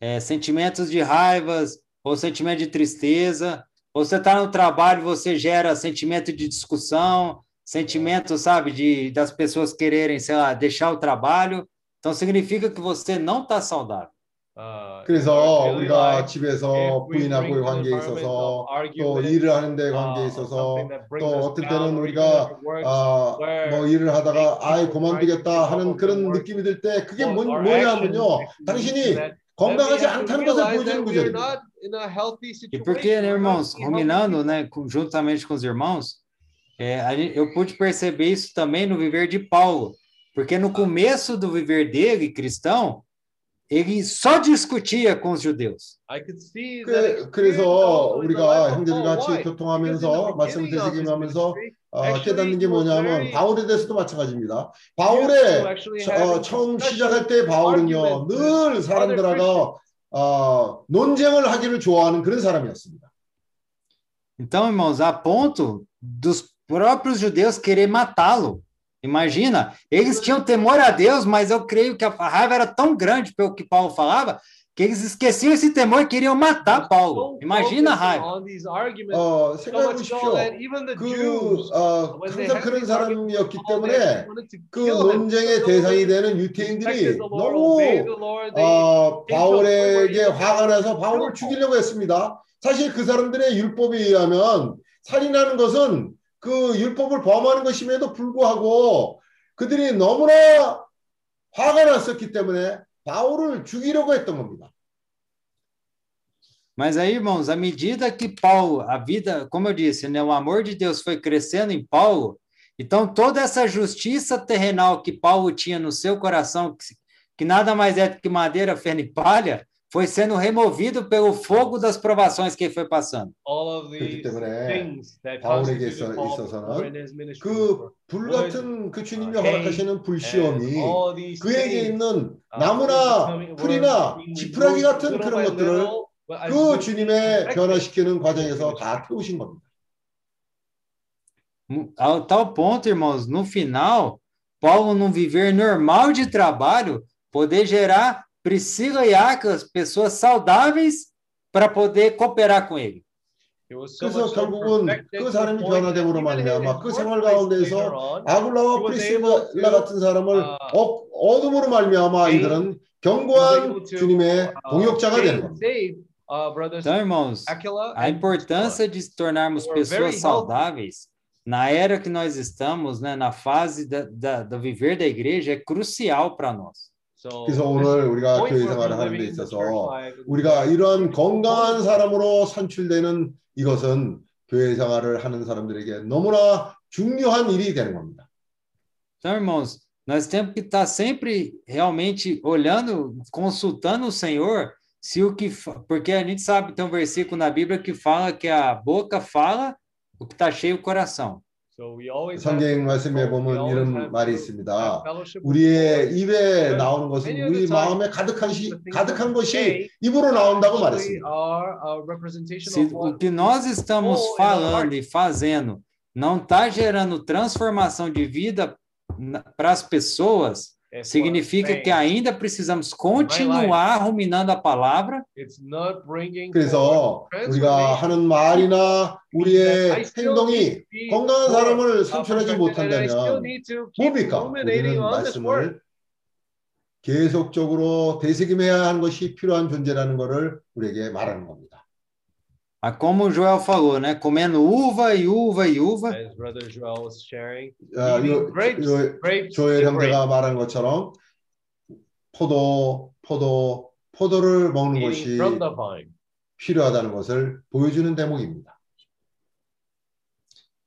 é, sentimentos de raivas ou sentimento de tristeza, ou você está no trabalho você gera sentimento de discussão, sentimento, sabe, de das pessoas quererem, sei lá, deixar o trabalho, então significa que você não está saudável. uh, 그래서 really 우리가 like 집에서 if we bring 부인하고의 an 관계에 environment 있어서 of 또 argument, 일을 하는 데 uh, 관계에 of 있어서 something that brings 또 us 어떤 down, 때는 or even 우리가 if it works 아, where 뭐 일을 하다가 make 아예 people try to 그만두겠다 give up 하는 on their 그런 work, 느낌이 들 때 그게 what 뭐, our actions 뭐냐면요 actually lead to 당신이 that 건강하지 have to 않다는 것을 realize 보여주는 that we are 구절입니다. not in a healthy E situation. porque, né, We're not irmãos, healthy ruminando, people. né, com- juntamente com os irmãos, é, a gente- eu pude perceber isso também no viver de Paulo, porque no começo do viver dele, cristão, ele só discutia com os judeus. I could see that 그, experience 그래서 also in the 우리가 life of 형제들 Paul. 같이 Why? Because in 교통하면서 the 말씀을 beginning of his 되새김하면서 ministry, 어, actually 깨닫는 게 he was 뭐냐면 very 바울에 대해서도 마찬가지입니다. used to 바울의 actually 처- 어, having 처음 discussions, 시작할 때 바울은요 arguments with 늘 other 사람들하고 어, 논쟁을 하기를 좋아하는 그런 사람이었습니다. Então, irmãos, a ponto dos próprios judeus querer matá-lo. Imagina, eles tinham temor a Deus, mas eu creio que a raiva era tão grande pelo que Paulo falava, que eles esqueciam esse temor e queriam matar Paulo. Imagina a raiva. 어, so 생각해 much so 보십시오. that even the 그 Jews 어, when they 항상 그런 사람이었기 때문에 그. 논쟁의 대상이 되는 유태인들이 너무 어, 바울에게 화가 나서 바울을. 죽이려고 했습니다. 사실 그 사람들의 율법에 의하면 살인하는 것은 그 율법을 범하는 것임에도 불구하고 그들이 너무나 화가 났었기 때문에 바울을 죽이려고 했던 겁니다. Mas aí, irmãos, à medida que Paulo, a vida, como eu disse, né, o amor de Deus foi crescendo em Paulo, então toda essa justiça terrenal que Paulo tinha no seu coração, que, que nada mais é do que madeira, feno e palha, foi sendo removido pelo fogo das provações que ele foi passando. all of 그렇기 these 때문에 things that 바울에게 constituted 있어, Paul 있어서는 in his ministry 그 불같은 그 주님이 허락하시는 불시험이 and all these 그에게 things, 있는 uh, 나무나 overcoming- 풀이나 were being 지푸라기 removed 같은 little 그런 by 것들을 little, but as 그 we 주님의 perfected 변화시키는 과정에서 다 태우신 겁니다. Ao tal ponto, irmãos, no final, Paulo, num viver normal de trabalho, poder gerar Priscila e Acas, pessoas saudáveis, para poder cooperar com ele. It was so 그래서 much so 결국은 perfected 그 to the 사람이 point that 변화됨으로 even in 말미암아 his 그 생활 workplace later 가운데서 on, 아굴라와 he was able 프리스라 to, 같은 사람을 uh, 어, 어둠으로 말미암아 gain- 이들은 he was 경고한 able to, 주님의 uh, 동역자가 되는 save- 겁니다. save, uh, brothers Então, irmãos, Aquila a and importância de se tornarmos were very pessoas healthy. saudáveis na era que nós estamos, né, na fase da, da, do viver da igreja, é crucial para nós. So 그래서 this 오늘 우리가 point 교회 for 생활을 us 하는 데 living in the 있어서 church life, 우리가 이러한 건강한 사람으로 산출되는 이것은 교회 생활을 하는 사람들에게 너무나 중요한 일이 되는 겁니다. Então, irmãos, nós temos que estar sempre realmente olhando, consultando o Senhor, se o que, fa- porque a gente sabe, tem um versículo na Bíblia que fala que a boca fala o que está cheio o coração. So we always have 성경 to- 말씀에 we 보면 always 이런 have 말이 to 있습니다. have fellowship with 우리의 the Lord. 입에 나오는 것은 Many of 우리 the time, 마음에 가득한 시, the things 가득한 that we 것이 say 입으로 나온다고 actually 말했습니다. are a representation Se of o what que nós estamos full in our falando e fazendo não está gerando transformação de vida para as pessoas, is what significa que ainda precisamos continuar ruminando a palavra It's not bringing 그래서 우리가 하는 말이나 우리의 행동이 need to be 건강한 사람을 uh, still 못한다면 뭡니까? 우리는 on this word. 말씀을 계속적으로 되새김해야 하는 것이 필요한 존재라는 것을 우리에게 말하는 겁니다. Ah, como o Joel falou, né? Comendo uva e uva e uva. As Brother Joel was sharing, 아, eating 요, grapes, 요, grapes, 조엘 to 형제가 grapes, 말한 것처럼 포도, 포도, 포도를 먹는 eating 것이 from the vine. 필요하다는 것을 보여주는 대목입니다.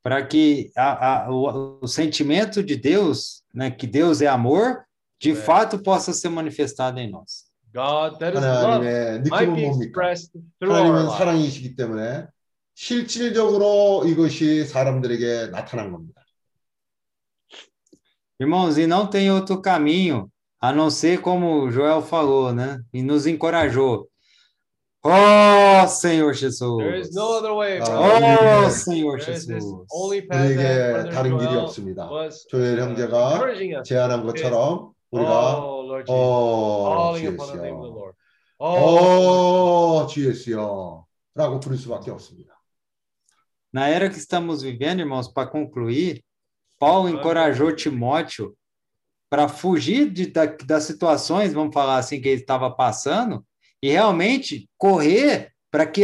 para que a, a, o, o sentimento de Deus, né, que Deus é amor, de É. fato possa ser manifestado em nós. God, that is 하나님의 느낌은 뭡니까? expressed through our 하나님은. 사랑이시기 때문에 실질적으로 이것이 사람들에게 나타난 겁니다. Irmãos, e não tem outro caminho a não ser como o Joel falou, né? E nos encorajou. Oh, Senhor Jesus! There is no other way, Ah, brother. Oh, Senhor There is this Jesus! only path that 우리에게 다른 길이 없습니다. was 조엘 uh, 형제가 encouraging us. 제안한 것처럼 Oh, it Lord Jesus. Oh, all in upon the name of the Lord. Oh, oh o príncipe até o Na era que estamos vivendo, irmãos, para concluir, Paulo encorajou Timóteo para fugir de, da, das situações, vamos falar assim, que ele estava passando, e realmente correr para que,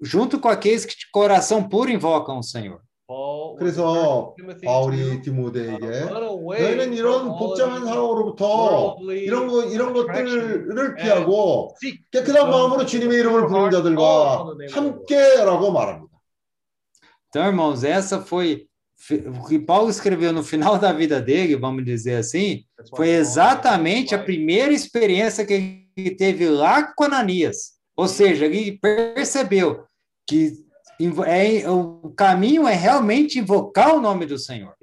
junto com aqueles que de coração puro invocam o Senhor. Paul was 그래서 urging Timothy 바울이 to 디모데에게 run away 너희는 이런 from all of 복잡한 these 상황으로부터 worldly 이런 거 이런 attractions 것들을 피하고 seek 깨끗한 마음으로 주님의 이름을 부르는 자들과 함께라고 말합니다. Então, irmãos, essa foi fi- o que Paulo escreveu no final da vida dele, vamos dizer assim, That's why foi Paul exatamente a said, primeira experiência que ele teve lá com Ananias. Ou seja, ele percebeu que invo- é, o caminho é realmente invocar o nome do Senhor.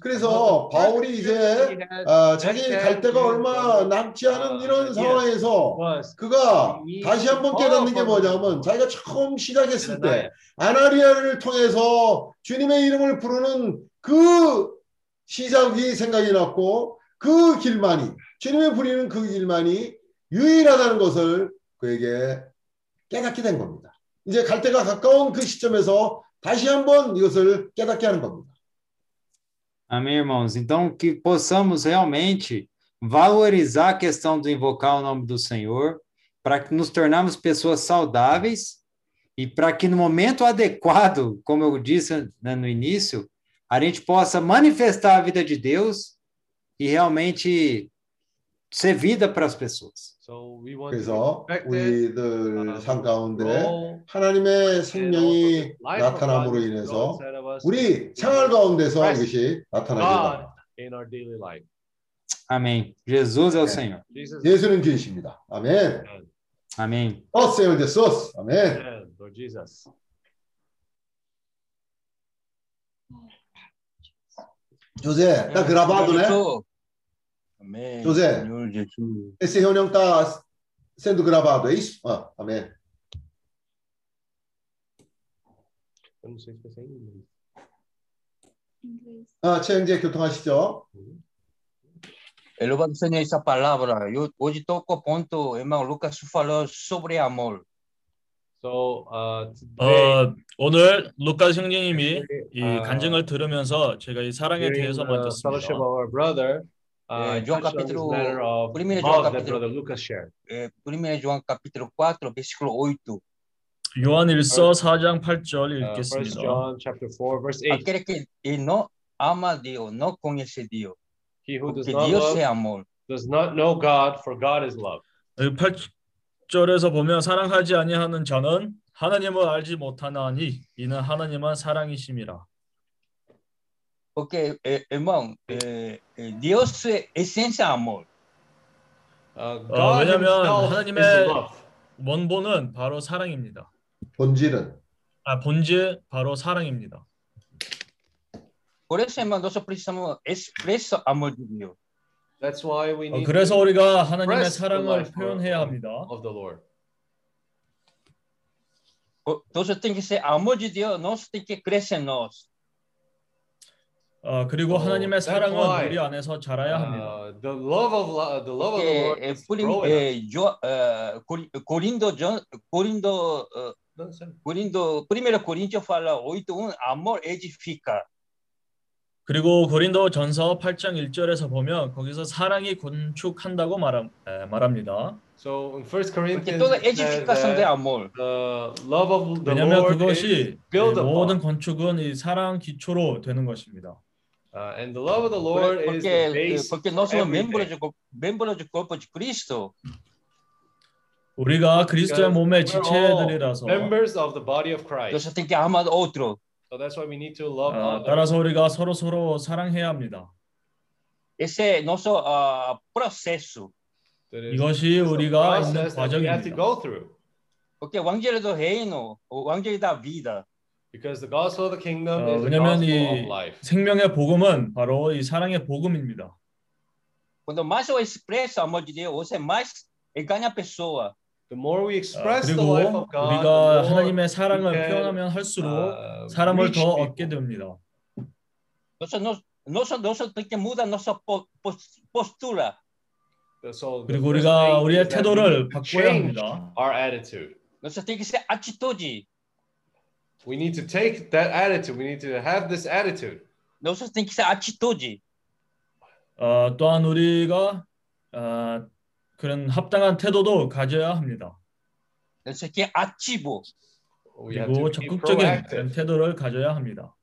그래서 바울이 이제 아, 자기 갈 데가 얼마 남지 않은 이런 상황에서 그가 다시 한번 깨닫는 게 뭐냐면 자기가 처음 시작했을 때. 아나리아를 통해서 주님의 이름을 부르는 그 시작이 생각이 났고 그 길만이 주님의 부리는 그 길만이 유일하다는 것을 그에게 깨닫게 된 겁니다. 이제 갈 때가 가까운 그 시점에서 다시 한번 이것을 깨닫게 하는 겁니다. Amém, irmãos? Então, que possamos realmente valorizar a questão do invocar o nome do Senhor, para que nos tornarmos pessoas saudáveis e para que no momento adequado, como eu disse né, no início, a gente possa manifestar a vida de Deus e realmente ser vida para as pessoas. So we want to 그래서 우리들 삶 가운데 하나님의 생명이 나타남으로 인해서 우리 to 생활 가운데서 이것이 é o. Senhor. Jesus, 예수는 주이십니다. 아멘. Amém. 어, 데소스. 아멘. Amen, Lord Jesus. José, tá gravado, né? Amém. José. Senhor Jesus. Essa reunião está sendo gravado, é isso? Ah, amém. Eu não sei se vai ser em inglês. 아, 최영재 교통하시죠. Louvado Senhor essa palavra. Eu, hoje toco ponto, irmão Lucas falou sobre amor. So uh, today, 어, 오늘 루카스 형제님이 이 아, 간증을 들으면서 제가 이 사랑에 during 대해서 the 만졌습니다. Uh, 예, on this capítulo- matter of primeiro João love that capítulo-. É, 1 João capítulo 4, versículo 8. 요한일서 4장 8절 Uh, First 읽겠습니다. John chapter 4 verse 8. Aquele que e não ama Deus, não conhece Deus. He who does not Deus love amor. does not know God, for God is love. 8절에서 보면 사랑하지 아니하는 자는 하나님을 알지 못하나니 이는 하나님은 사랑이심이라. Porque, eh, irmão, eh, eh, Deus é essência amor. Uh, 어, himself is 하나님의 love. 원본은 바로 사랑입니다. 본질은 아, 본질 바로 사랑입니다. Por isso, irmão, nós precisamos expressar amor de Deus. That's why we 어, need 그래서 to 우리가 하나님의 사랑을 표현해야 of, 합니다. of the Lord. Nós tem que ser amor de Deus, nós tem que crescer nós. 어, 그리고 어, 하나님의 사랑은 우리 안에서 자라야 합니다. Uh, the love of the love of the Lord Porque, eh, is por, growing. eh, Jo- eh, Cori- Corindo, John- Corindo, eh, No, sorry. Corindo, 1 Coríntios fala 8.1, amor edifica. 그리고 고린도 전서 8장 1절에서 보면 거기서 사랑이 건축한다고 말함, 에, 말합니다. So in 1 Porque Corinthians, the love of the 왜냐하면 Lord is 그것이 모든. 건축은 이 사랑 기초로 되는 것입니다. Uh, and the love of the Lord is Porque, the eh, base porque nós somos membros do, membros do corpo de Cristo. 우리가 그리스도의 Because 몸의 지체들이라서 members of the body of Christ. Nós tem que amar outro. So that's why we need to love 어, others. 따라서 우리가 서로 서로 사랑해야 합니다. Esse é nosso ah, processo. Is 이것이 the 우리가 있는 process that we have to 과정입니다. go through. Porque o evangelho do reino, o evangelho da vida, Because the gospel of the kingdom 어, is the 왜냐하면 gospel 이 of life. 생명의 복음은 바로 이 사랑의 복음입니다. quando mais eu expresso o amor de Deus, você mais ganha a pessoa. The more we 어, express the 그리고 life of God, 우리가 the more 하나님의 사랑을 we can, 표현하면 할수록 uh, 사람을 reach 더 people. 얻게 됩니다. Nós, nós, nós, nós temos que mudar nossa po- pos- postura. So the 그리고 first 우리가 thing 우리의 is that we 태도를 need to 바꿔야 change 합니다. our attitude. Nós tem que ser atitude. We need to take that attitude. We need to have this attitude. Nós tem que ser atitude. 어, 또한 우리가 어, 그런 합당한 태도도 가져야 합니다. Tem que ativo. 그리고 적극적인. 태도를 가져야 합니다.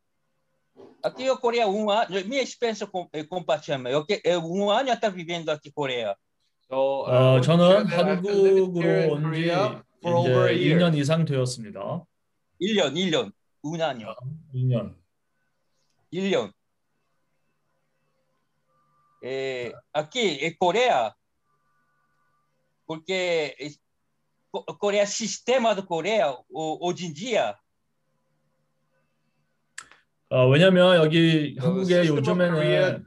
Aqui eu Coreia um ano, minha experiência com, eh, compartilhando. Eu, que- eu um ano já está vivendo aqui Coreia. So uh, 어, 저는 한국으로 in 온지 Korea for over a 이제 year. 2년 이상 되었습니다. 1년, 1년, un año, 2년. 1년. Eh, aquí en Corea, porque es- Co- Coreia, sistema de Coreia, ho- hoje em dia, 어, 왜냐면 여기 한국의 요즘에는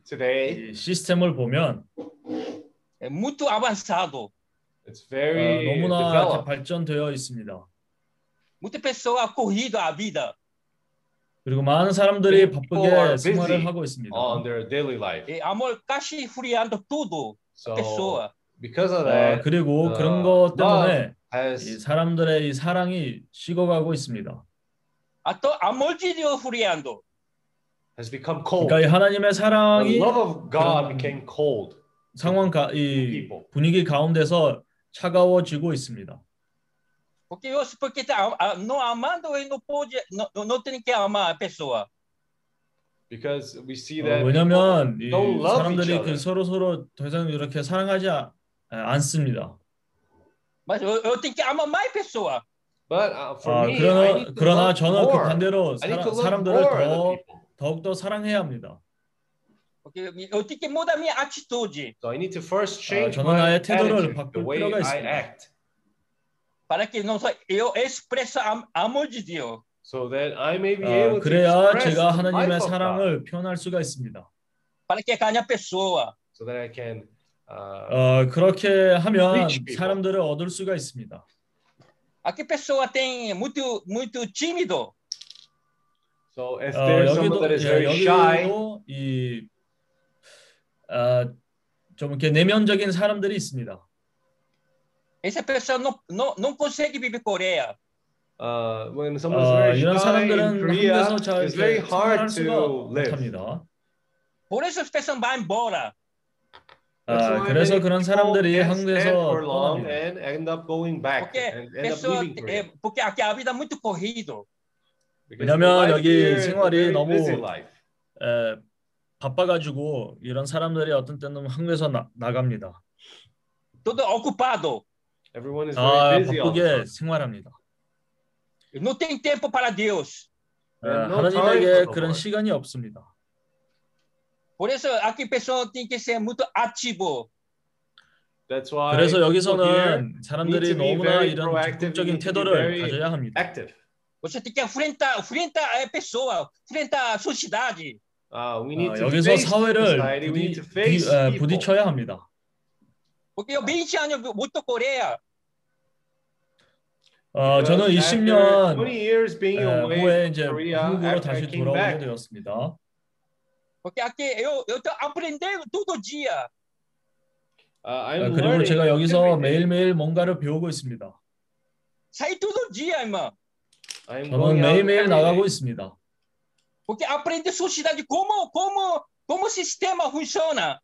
시스템을 보면 muito avançado. it's 어, very 너무나 이렇게 developed. 발전되어 있습니다. Muita pessoa ha corrido a vida. 그리고 많은 사람들이 바쁘게 생활을 하고 있습니다. on their daily life. E amor casi friando tudo So pessoa. because of 어, that, 그리고 uh, 그런 것 때문에 love 이 has 사람들의 이 사랑이 식어가고 있습니다. Até amor de Deus friando. has become cold. 그러니까 이 하나님의 The 사랑이 love of God became cold. 상황 가, 이. 분위기 가운데서 차가워지고 있습니다. Porque eu, porque não amando, ele não pode, não, não tem que amar a pessoa. Because we see 어, that 왜냐하면 이 people don't love each 사람들이 other. 그 서로 서로 더 이상 이렇게 사랑하지 아- 않습니다. Mas eu, eu tenho que amar mais pessoa. But uh, for 아, me, I 그러나 need to 그러나 love 저는 그 more. 반대로 I need 사람, to love 사람들을 more the 더 people. 더욱 더 사랑해야 합니다. Porque eu tenho que mudar minha atitude So I need to first change 저는 my 나의 태도를 attitude, 바꿀 the way 필요가 I 있습니다. act, para que não só eu expresse am, amor de Deus. so that I may be 아, able to 그래야 express 제가 하나님의 사랑을 표현할 수가 있습니다. Para que ganhe a pessoa. so that I can uh, 어, 그렇게 하면. 사람들을 얻을 수가 있습니다. Aqui pessoa tem muito muito tímido. So if 어, there's someone 여기도 that is 예, very shy, 이 아, 좀 이렇게 내면적인 사람들이 있습니다. Essa pessoa não, não, não consegue viver Coreia. uh, when someone is 어, very 이런 shy in 사람들은 Korea, 한국에서 잘 it's very 이렇게 생활할 hard 수가 to live. 못합니다. Por isso as pessoas vão embora. That's 아, why 그래서 many 그런 people 사람들이 can't stand 한국에서 for long 떠납니다. and end up going back Porque and end up pessoa leaving Korea. é, porque aqui a vida é muito corrido. Because the 왜냐면 life 여기 here is a 생활이 very 너무 busy life. 에, 바빠가지고 이런 사람들이 어떤 때는 한국에서 나, 나갑니다. Todo ocupado. Everyone is 아, very busy all the 바쁘게 time. 생활합니다. Não tem tempo para Deus. 에, And no time for 하나님에게 the 그런 Lord. 시간이 없습니다. Por isso aqui pessoa tem que ser muito ativo. That's why 그래서 people here 여기서는 need 사람들이 to be 너무나 very 이런 proactive, 적극적인 need to be 태도를 very 가져야 합니다. active. Você tem que enfrentar, enfrentar a pessoa, enfrentar a sociedade. Uh, we need 아, to 여기서 face 사회를 society. We 부디, need to 부디, face 에, people. 부딪혀야 합니다. Porque eu 20 anos muito Coreia. 어, 저는 Because 20년 after 20 years being 에, away 후에 이제 Korea, 한국으로 다시 돌아오게 되었습니다. Porque aqui eu eu tô aprendendo todo dia. uh, 아, 그리고 제가 여기서. 매일매일 뭔가를 배우고 있습니다. Sai todo dia, irmão. 저는 매일매일 나가고. 있습니다. Porque aprender sociedade como como como sistema funciona.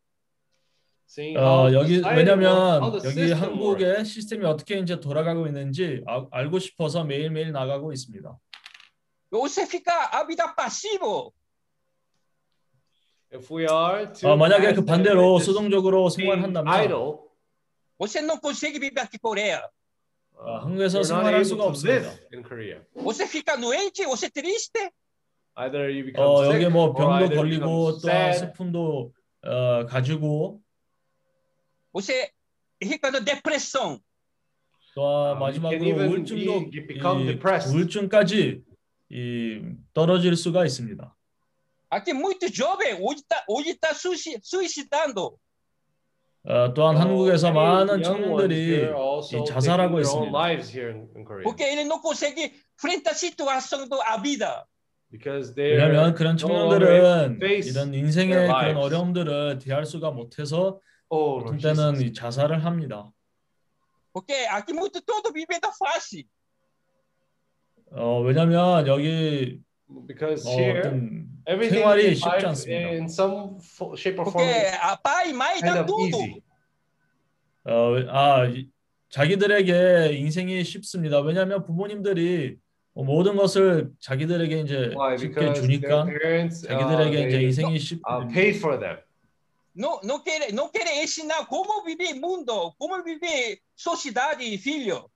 어, 여기 왜냐면 여기 한국의. 시스템이 어떻게 이제 돌아가고 있는지 아- 알고 싶어서 매일매일 나가고 있습니다. Você fica a vida passivo. If we are to 아, 만약에 그 반대로 수동적으로 생활한다면 idle, Você não consegue viver aqui Coreia. 아, uh, 한국에서 생활할 수가 없습니다. live in Korea. Você fica doente, você triste. Either you become 어, 여기 뭐 병도 걸리고 sad 슬픔도 어, 가지고 Você fica na depressão. 또 Um, 마지막으로 우울증도 이. 우울증까지 이 떨어질 수가 있습니다. Aqui muito jovem hoje está hoje tá suici- suicidando. 어, 또한 한국에서 많은 청년들이 이 자살하고 있습니다. Porque ele não consegue enfrentar a situação da vida. 왜냐하면 그런 청년들은 이런 인생의 그런. 어려움들을 대할 수가 못해서 Oh, 어떤 때는. 이 자살을 합니다. Porque aqui muito todo vivendo fácil. 어, 왜냐하면 여기 because 어, here 어떤 everything 생활이 쉽지 life 않습니다. in some shape or form is a pai e mãe kind dá of tudo. easy. 어, 아, 이- 자기들에게 인생이 쉽습니다. 왜냐하면 부모님들이 뭐 모든 것을 자기들에게 이제? 쉽게 주니까 parents uh, 자기들에게 이제 they 인생이 쉽게 uh, paid for them. Não, não, quer, não quer ensinar como viver mundo, como viver sociedade e filho.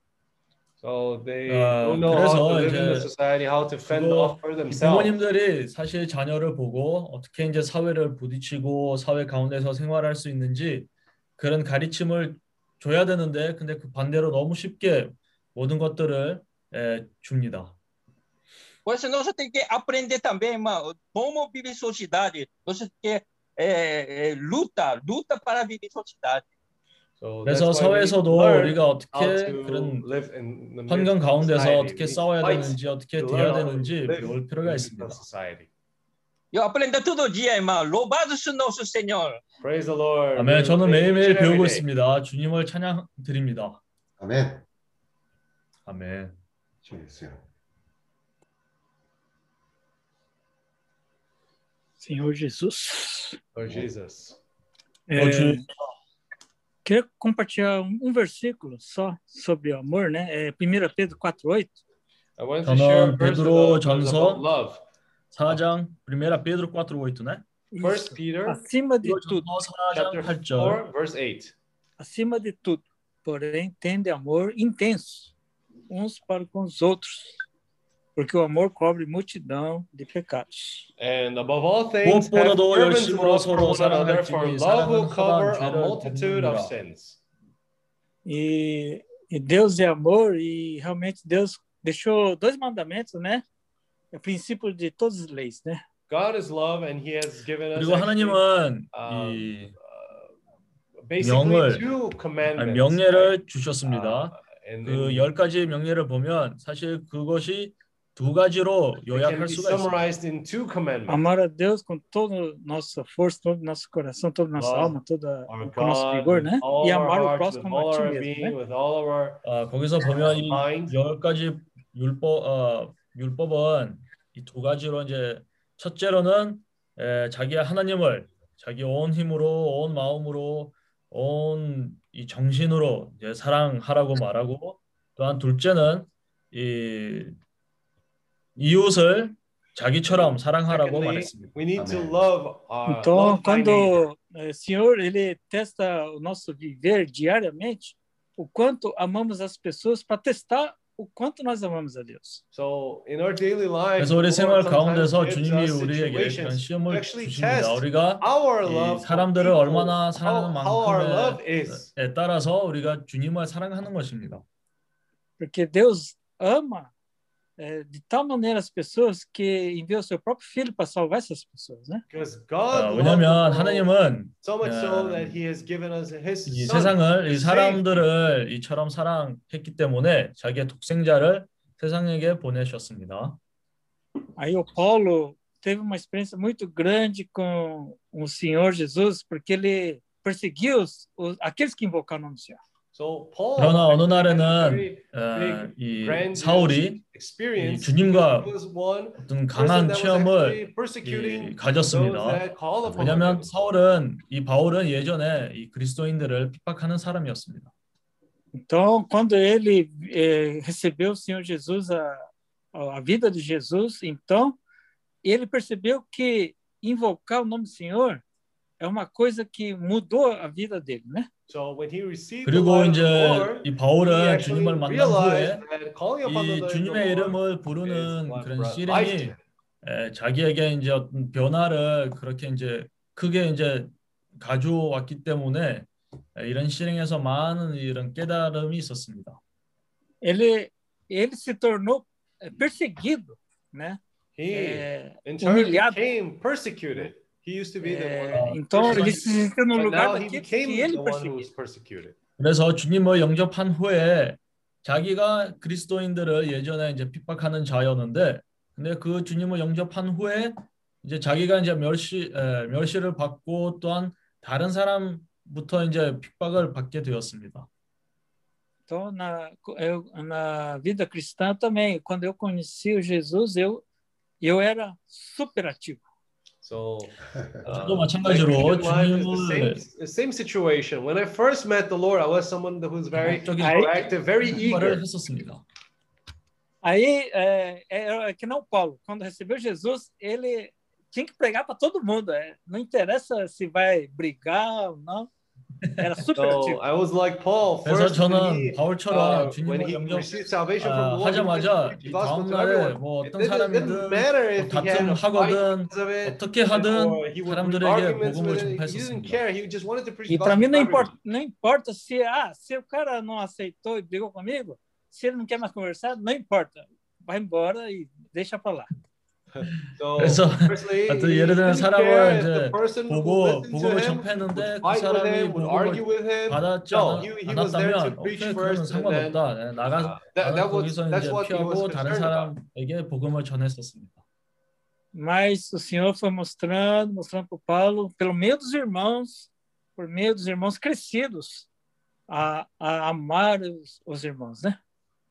So they 아, don't know how to 그래서 live in the 이제 society, how to fend 그거 off for themselves. 부모님들이 사실 자녀를 보고 어떻게 이제 사회를 부딪히고 사회 가운데서 생활할 수 있는지 그런 가르침을 줘야 되는데 근데 그 반대로 너무 쉽게 모든 것들을 에, 줍니다. Por isso, nós temos que aprender também, irmão, como viver sociedade. Nós temos que é, é, luta, luta para viver sociedade. So 그래서 사회에서도 우리가 어떻게 그런 live in the midst 환경 가운데서. 어떻게 싸워야 되는지 어떻게 to 되는지 배울 in 필요가 있습니다. society. Eu aprendo todo dia, irmão. Louvado seja nosso Senhor. Praise the Lord. 아멘. 저는 매일매일 배우고. 있습니다. 주님을 찬양 드립니다. 아멘. 아멘. 주예 Senhor Jesus. Lord Jesus. É, Ô, Ju- queria compartilhar um, um versículo só sobre o amor, né? É 1 Pedro 4:8. I want to share a 저는 verse with 베드로 us about 전서 love. 4장 1 Pedro 4:8, né? First Peter Acima de tudo, chapter 4 verse 8. acima de tudo, porém, tende amor intenso uns para com os outros, porque o amor cobre multidão de pecados. And above all things, have 무엇보다도 fervent 열심으로 love for 서로 one another, for 사랑할지니 love will 사랑은 cover 험한 a 죄를 multitude of 덮느니라. sins. E, e Deus é amor e realmente Deus deixou dois mandamentos, né? É o princípio de todas as leis, né? God is love, and He has given us 그리고 actually, 하나님은 um, 이 basically 명을 two 아니, commandments. 명예를 주셨습니다. and, 그 and 열 가지 명예를 보면 사실 그것이 두 가지로 요약할 수가 있습니다. Amar a Deus com toda nossa força, todo nosso coração, toda nossa Love alma, toda com o nosso God vigor, né? E amar o próximo como a ti mesmo, né? 아, 거기서 보면 이 mind. 열 가지 율법 어, 율법은 이 두 가지로 이제 첫째로는 에, 자기 하나님을 자기 온 힘으로 온 마음으로 온 이 정신으로 이제 사랑하라고 말하고 또한 둘째는 이 이웃을 자기처럼 사랑하라고 말했습니다. we need to love, uh, Então, quando eh, o Senhor ele testa o nosso viver diariamente, o quanto amamos as pessoas para testar o quanto nós amamos a Deus. So in our daily lives, 그래서 우리 생활 가운데서 주님이 우리에게 그런 시험을 actually 주십니다. test 우리가 사람들을 얼마나 사랑하는 how our love is. 만큼에 따라서 우리가 주님을 사랑하는 것입니다. Porque Deus ama eh, de tal maneira as pessoas que enviou seu próprio filho para salvar essas pessoas, né? Because 아, God loved 왜냐하면 the world 하나님은 so much so 어, that He has given us His 이 Son. 세상을 이 to save 사람들을 이처럼 사랑했기 때문에 자기의 독생자를 세상에게 보내셨습니다. Aí o Paulo teve uma experiência muito grande com o Senhor Jesus, porque ele perseguiu os, os- aqueles que invocaram o nome do Senhor. So Paul 그러나 어느 날에는 어, big, 이 사울이 이 주님과 because he was one 어떤 강한 체험을 이 가졌습니다. 왜냐하면. 사울은 이 바울은 예전에 이 그리스도인들을 핍박하는 사람이었습니다. Então, quando ele eh, recebeu o Senhor Jesus, a, a vida de Jesus, então ele percebeu que invocar o nome do Senhor é uma coisa que mudou a vida dele, né? So when he received the 그리고 이제 the Lord, 이 he 바울은 주님을 만난 후에 이 주님의 이름을 부르는 그런. 에, 자기에게 이제 어떤 변화를 그렇게 이제 크게 이제 가져왔기 때문에 에, 이런 실행에서 많은 이런 깨달음이 있었습니다. Ele, ele se tornou eh, perseguido, né? He, É, in turn, humilhado. became persecuted. He used to be the É, one então ele se persecuted, sentiu no lugar now he daqueles became que ele the one who perseguia. was persecuted. 그래서 주님을 영접한 후에 자기가 그리스도인들을 예전에 이제 핍박하는 자였는데 근데 그 주님을 영접한 후에 이제 자기가 이제 멸시 에, 멸시를 받고 또한 다른 사람부터 이제 핍박을 받게 되었습니다. Então, na, eu, na vida cristã também, quando eu conheci o Jesus, eu, eu era super ativo. So, uh, maçangajuro, same, same situation. When I first met the Lord, I was someone who's very proactive, very eager. Aí, é, é, é que não Paulo, quando recebeu Jesus, ele tinha que pregar para todo mundo. É. Não interessa se vai brigar ou não. Era super So ativo. I was like Paul. 그래서 First, when 저는 he, 바울처럼 uh, when 주님을 he 영접 received salvation 아, from the Lord, he 하자마자 preached the 이 gospel to 다음날에 everyone. 뭐 It 어떤 didn't, didn't 사람이든 matter 뭐 if he had 다툼 a fight 하거든 because of it, 어떻게 하든 or he would bring 사람들에게 arguments 복음을 with it. He didn't 전파했었습니다. care. He just wanted to preach E the para gospel mim to não everyone. importa, não importa se, ah, se o cara não aceitou e brigou comigo, se ele não quer mais conversar, não importa. Vai embora e deixa para lá. So, 그래서 firstly, 하여튼 예를 들면 사람을 이제 the person who 보고 복음을 would 그 사람이 복음을 first, and then 상관없다. 네, 나가 uh, 거기서 이제 what he was 피하고 다른. 사람에게 복음을 전했었습니다. Mas o Senhor foi mostrando, mostrando para o Paulo, pelo meio dos irmãos, por meio dos irmãos crescidos, a, a amar os, os irmãos, né?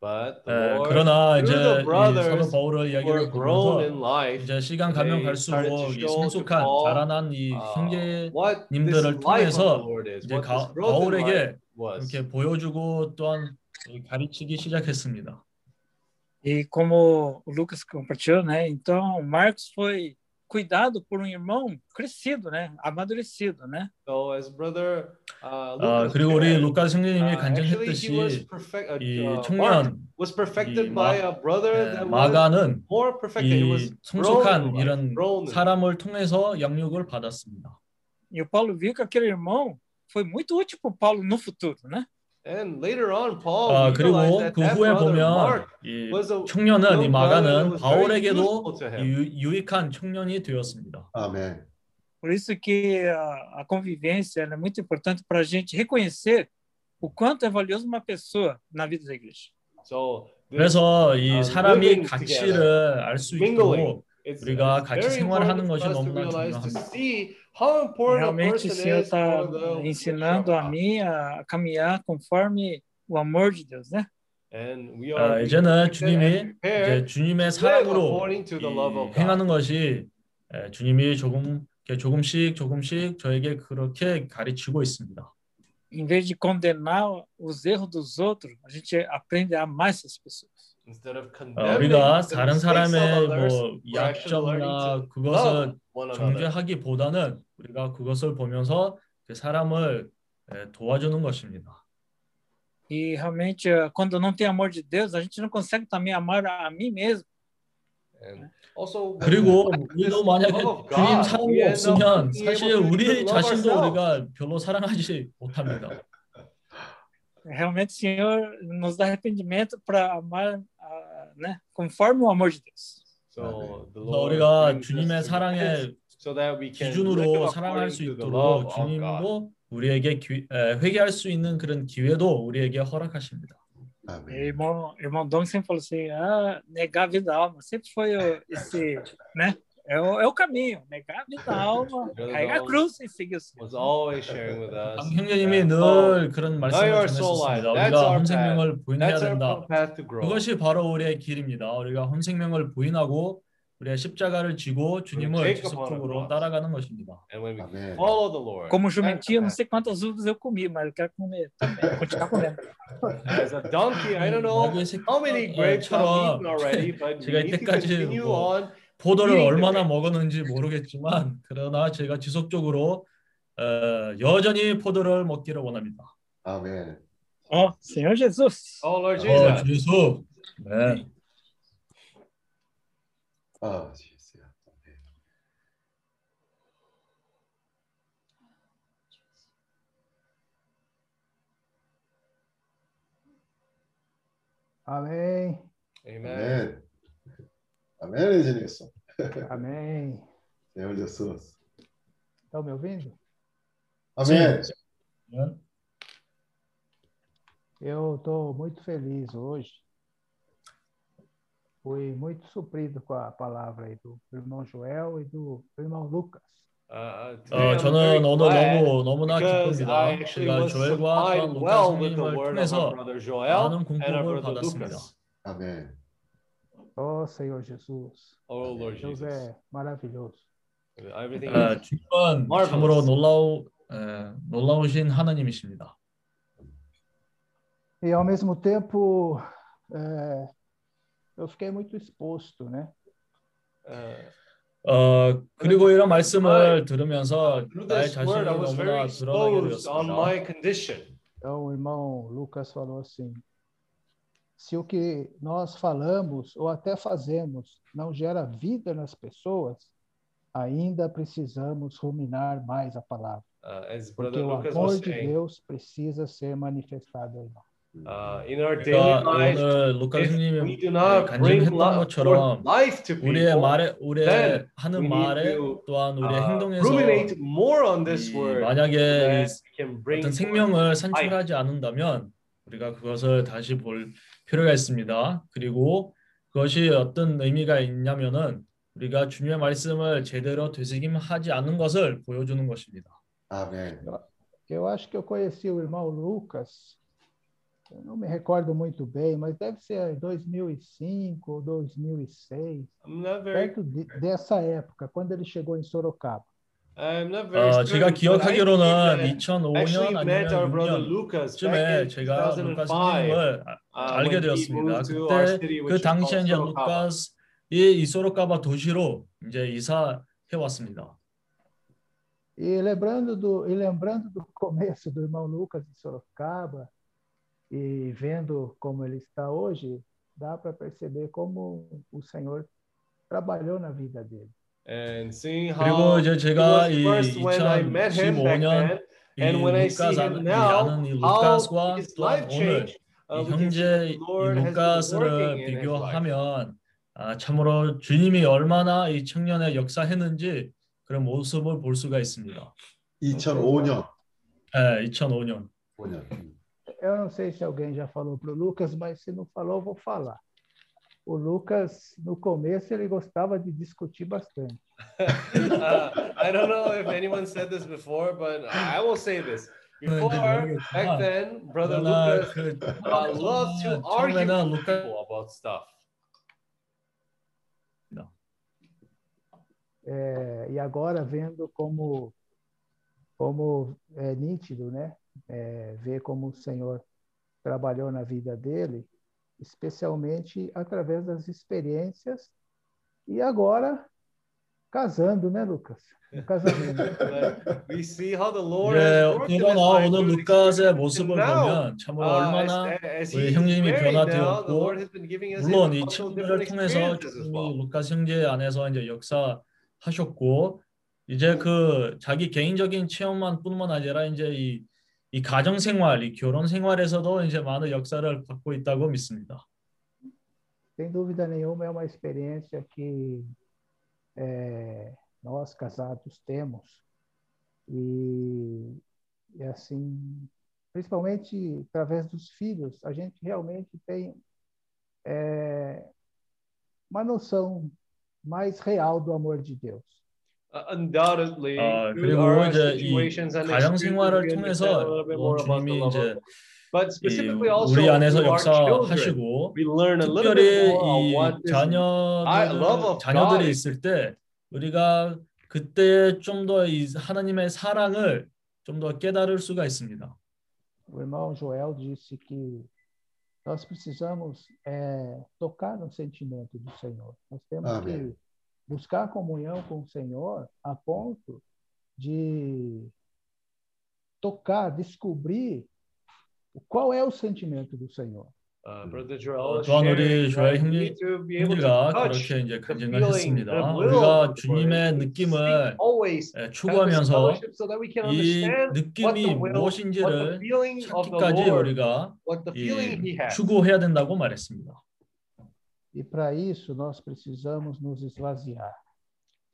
But the 예, Lord, 그러나 이제 사도 바울의 who 이야기를 보면서 in life, 이제 시간 가면 갈수록 이 성숙한 자라난 이 uh, 형제님들을 통해서 Lord is, 이제 가, 바울에게 was. 이렇게 보여주고 또한 가르치기 시작했습니다. E como o Lucas compartilhou, né? Então, Marcos foi cuidado por um irmão crescido, né? Amadurecido, né? So as brother uh, 아, Lucas 그리고 우리 shared, 루카 성령님이 uh, actually he was 간증했듯이 perfect. Uh, 이 uh, Mark 청년 was 이 perfected 마- by a brother 예, that was 마가는 more perfected. He was 이 grown 성숙한 in life, 이런 grown in 사람을 통해서 양육을 받았습니다. E o Paulo viu que aquele irmão foi muito útil para o Paulo no futuro, né? And later on, Paul 아, 그리고 that 그 후에 보면 이 청년은 이 마가는 바울에게도. 유, 유익한 청년이 되었습니다. 아멘. Por isso que a, a convivência é muito importante para a gente reconhecer o quanto é valioso uma pessoa na vida da igreja. So this, 그래서 이 uh, 사람이 가치를 알수 it's, 우리가 같이 생활하는 것이 너무나 중요합니다. Realmente o Senhor is está ensinando a mim a caminhar conforme o amor de Deus, né? And we 아, are 이제는 주님이 이제 주님의 사랑으로 according to the love 이 of God. 행하는 것이 에, 주님이 조금 조금씩 조금씩 저에게 그렇게 가르치고 있습니다. Em vez de condenar os erros dos outros, a gente aprende a amar essas pessoas. Instead of 어, 우리가 the 다른 사람의 others, 뭐 약점이나 to 그것을 love one another. 정죄하기보다는 우리가 그것을 보면서 그 사람을 에, 도와주는 것입니다. E realmente, eh, quando não tem amor de Deus, a gente não consegue também amar a mim mesmo. 그리고 우리도 만약에 주님 사랑이 없으면 사실 우리 자신도. 우리가 별로 사랑하지 못합니다. Realmente, Senhor nos dá arrependimento para amar, ah, né? Conforme o amor de Deus. So the 그래서 Lord 우리가 주님의 repent so that we can 기준으로 사랑할 수 있도록. 주님도 우리에게 기, 에, 회개할 수 있는 그런 기회도 우리에게 허락하십니다. 아멘. Irmão, irmão Dom sempre falou assim: ah, negar a vida da alma. Sempre foi o- esse, né? É o, é o caminho, negar a vida da alma, carregar a cruz e seguir o Senhor. was always sharing with us. 강 형제님이 늘 oh, 그런 말씀을. That's 우리가 혼생명을 부인해야 된다. 그것이 바로 우리의 길입니다. 우리가 혼생명을 부인하고 우리의 십자가를 지고 주님을 지속적으로. 따라가는 것입니다. And when we 아멘. follow the Lord, Como jumentinho, não sei quantas uvas eu comi, mas eu quero comer também, continuar comendo. As a donkey, I don't know how many grapes I've eaten already, but 제가 이때까지 뭐. 포도를 얼마나 grapes. 먹었는지 모르겠지만 그러나 제가 지속적으로 어, 여전히 포도를 먹기를 원합니다. 아멘. Ó, Senhor Jesus. Oh Lord 어, Jesus. 주yesu. 네. 아, 예수야. Ah, Jesus. Tá Amém. Amém. Amém, Ednilson. Amém. Senhor Jesus. Estão me ouvindo? Amém. Sim. Eu estou muito feliz hoje Fui muito suprido com a palavra aí do irmão Joel e do irmão Lucas. Uh, today 어, I'm very 저는 오늘 glad 너무 너무나 because 기쁩니다. I actually 제가 was 조엘과 supplied 또한 루카 well with the 선생님을 word of our 통해서 brother Joel 많은 and our 공급을 brother 받았습니다. Lucas. Amém. Oh, Senhor Jesus. Oh Lord Deus Jesus. é maravilhoso. Everything 어, is 주님은 marvelous. 참으로 놀라우 에, 놀라우신 하나님이십니다. E ao mesmo tempo, é, eu eu fiquei muito exposto, né? 어, 그리고 이런 말씀을 들으면서 Through 나의 this word, 자신이 I was very 너무나 드러나게 exposed on 되었습니다. my condition. Então, o irmão Lucas falou assim: se o que nós falamos ou até fazemos não gera vida nas pessoas, ainda precisamos ruminar mais a palavra. Uh, as Porque Brother o Lucas amor was de saying, Deus precisa ser manifestado em nós. Uh, in our daily 그러니까 루카 if we do not bring 것처럼 life to 우리의 people, 말에 우리의 then 하는 we need 말에 to, 또한 우리의 uh, 행동에서 ruminate more on this 이 word, 만약에 that 이 we can bring 어떤 생명을 life. 산출하지 않는다면 우리가 그것을 다시 볼 필요가 있습니다. 그리고 그것이 어떤 의미가 있냐면은 우리가 주님의 말씀을 제대로 되새김하지 않는 것을 보여주는 것입니다. 아멘. Eu acho que eu conheci o irmão Lucas, eu não me recordo muito bem, mas deve ser em 2005 ou 2006, I'm not very, perto de, dessa época, quando ele chegou em Sorocaba. I'm not very 어, certain, 제가 but I 기억하기로는 believe that 2005년 actually met our 아니면 brother 6년 Lucas back 쯤에 in 제가 루카 2005. 스님을 uh, 알게 when he 되었습니다. moved to our 그때 city, 그 which is 당시에 called 이제 Sorocaba. 루카스 이 이소로카바 도시로 이제 이사해 왔습니다. E lembrando do, e lembrando do começo do irmão Lucas em Sorocaba e vendo como ele está hoje, dá para perceber como o Senhor trabalhou na vida dele. And seeing 그리고 how 이제 he 제가 was 이 first when I met him back 2015년 then, 이 and when I see 루카스 him 아는, 이 루카스와 his 또한 life 오늘 changed. Uh, 이 루카스를. 비교하면 아, 참으로 주님이 얼마나 이 청년의 역사했는지 그런 모습을 볼 수가 있습니다. 2005년. 네, 2005년. 5년. eu não sei se alguém já falou para o Lucas, mas se não falou, eu vou falar. O Lucas, no começo, ele gostava de discutir bastante. uh, I don't know if anyone said this before, but I will say this. Before, back then, brother Lucas uh, loved to argue with people about stuff. É, e agora vendo como como é nítido, né? É, ver como o Senhor trabalhou na vida dele, especialmente através das experiências e agora casando, né, Lucas? Um casamento. We see how the Lord 그러나 life 오늘 루카스의. 모습을 보면 참으로 uh, 얼마나 as, as 우리 형님이 변화되었고 물론 이 different 통해서. 루카스 형제 안에서 이제 역사하셨고 이제 그 자기 개인적인 체험만 뿐만 아니라 이제 이, 이 가정 생활, 이 결혼 생활에서도 이제 많은 역사를 받고 있다고 믿습니다. Sem dúvida nenhuma, é uma experiência que é, nós casados temos. E, e, assim, principalmente através dos filhos, a gente realmente tem é, uma noção mais real do amor de Deus. Uh, undoubtedly, 어, through 그리고 our 이제 이 situations and 가정 experiences, 생활을 통해서 주님이 이제 이 specifically also 우리 안에서 역사하시고 we learn a little 특별히 bit more on 이 of 자녀들이 God 있을 때 우리가 그때 좀더이 하나님의 사랑을 좀 더 깨달을 수가 있습니다. O irmão Joel disse que nós precisamos é, tocar no sentimento do Senhor. Nós temos Amém. que buscar comunhão com o Senhor a ponto de tocar, descobrir qual é o sentimento do Senhor. uh, Brother Joel 또한 shared 우리 that 조엘 we 형제, need to be able to 형제가 touch 그렇게 이제 the 간증을 feeling, 했습니다. the will 우리가 of the Lord, 주님의 and we 느낌을 seek always 예, have this 추구하면서 fellowship so that we can 이 understand what 느낌이 the will, what the 무엇인지를 feeling of the 찾기까지 Lord, 우리가 what the feeling He 이 has. 추구해야 된다고 말했습니다. E para isso nós precisamos nos esvaziar.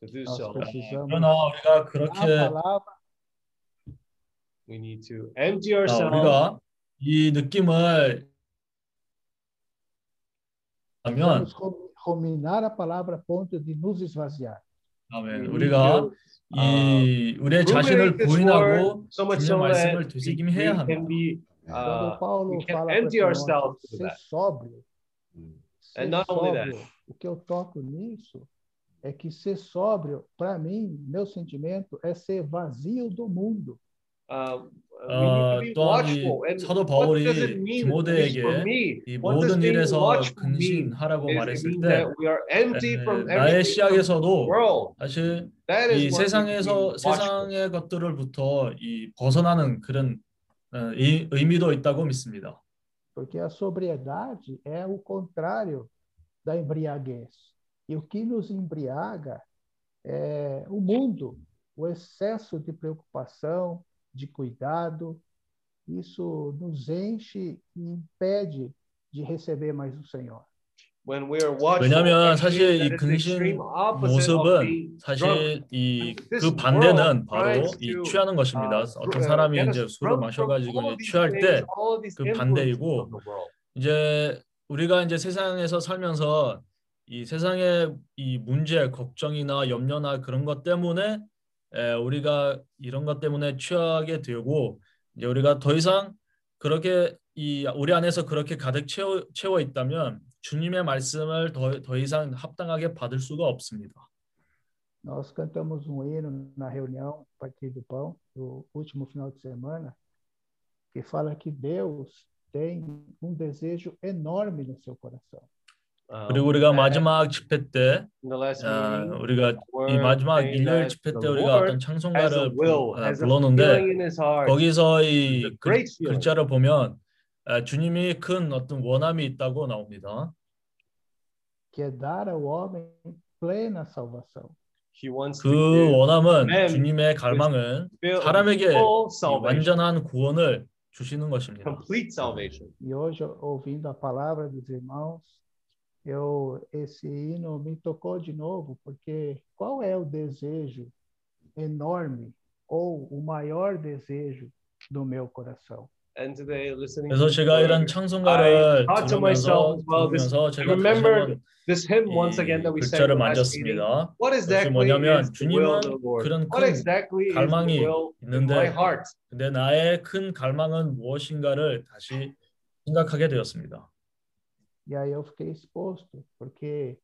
To do Nós so, precisamos 그러나 우리가 a 그렇게 palavra we need to empty 아, ourselves. 우리가 이 느낌을 하면 precisamos ru- ruminar a palavra a ponto de nos esvaziar. 아멘. We 우리가 need to, 이 우리의 자신을 ruminate this 부인하고 word so much 주님의 so that 말씀을 we, 되새김 we 해야 can 합니다. be Quando uh, Paulo we can fala para empty ourselves Timóteo, to ser that. sóbrio, ser And not only that. o que eu toco nisso é que ser sóbrio, para mim, meu sentimento é ser vazio do mundo. uh, 어, need to be 또한 이 watchful. And 사도 what does 바울이 디모데에게 for me, 이 what does 모든 일에서? 근신하라고 말했을 mean 때 that we are empty from 에, 나의 everything from the 시야에서도 world. 사실 That is 이 what it means 세상에서 watchful. 세상의 것들을부터 이 벗어나는 그런 어, 이, 의미도 있다고 믿습니다. Porque a sobriedade é o contrário da embriaguez. E o que nos embriaga é o mundo, o excesso de preocupação, de cuidado. Isso nos enche e impede de receber mais o Senhor. 왜냐하면 사실 이 of 모습은. 사실 이 그 반대는 바로 이 취하는 것입니다. uh, 어떤 uh, 사람이 이제 술을 마셔가지고 이제 취할 때 그 반대이고 of the world. 이제 우리가 이제 세상에서 살면서 이 세상의 이 문제, 걱정이나 염려나 그런 것 때문에 에, 우리가 이런 것 때문에 취하게 되고 이제 우리가 더 이상 그렇게 이 우리 안에서 그렇게 가득 채워, 채워 있다면 주님의 말씀을 더, 더 이상 합당하게 받을 수가 없습니다. Nós cantamos um hino na reunião partir do pão, do último final de semana, que fala que Deus tem um desejo enorme no seu coração. Um, 그리고 우리가 마지막 집회 때 아, 우리가 이 마지막 일요일 집회 때 우리가 어떤 찬송가를 아, 불렀는데. 거기서 이 글. 글자를 보면 아, 주님이 큰 어떤 원함이 있다고 나옵니다. que dar ao homem plena salvação. 그 원함은 주님의 갈망은 사람에게 완전한 구원을 주시는 것입니다. complete salvation. E hoje, ouvindo a palavra dos irmãos, eu esse hino me tocou de novo, porque qual é o desejo enorme ou o maior desejo do meu coração? And today, listening 그래서 to 제가 the 이런 word, 창송가를 I thought to myself 들으면서 well. This, 들으면서 I 제가 다시 remembered 한번 this hymn once again that 이 we sang 글자를 last meeting. 만졌습니다. What 그것이 exactly 뭐냐면 is the will of the 주님은 Lord? 그런 What 큰 exactly 갈망이 will in my 있는데 heart? 근데 나의 큰 갈망은 무엇인가를 다시 생각하게 되었습니다. E aí eu fiquei exposto, porque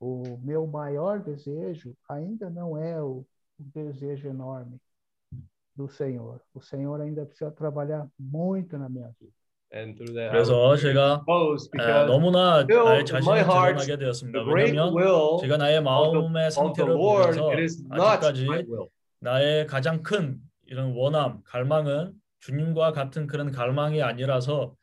o meu maior desejo ainda não é o, o desejo enorme do Senhor. O Senhor ainda precisa trabalhar muito na minha vida. 그래서 제가 에, 너무나 나의 heart, 드러나게 되었습니다. 왜냐하면 제가 나의 마음의 상태를 보면서 아직까지. 나의 가장 큰 이런 원함, 갈망은 주님과 같은 그런 갈망이 아니라서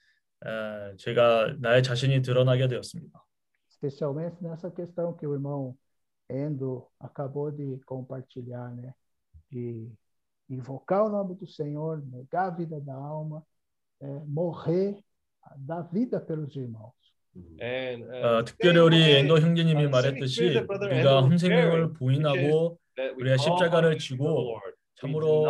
에, 제가 나의 자신이 드러나게 되었습니다. Especialmente nessa questão que o irmão Endo acabou de compartilhar, né? De invocar o nome do Senhor, negar a vida da alma, é, morrer, dar vida pelos irmãos. And uh, 어, 특별히 우리 엔도 형제님이 uh, 말했듯이 우리가 is 부인하고 call 십자가를 지고 참으로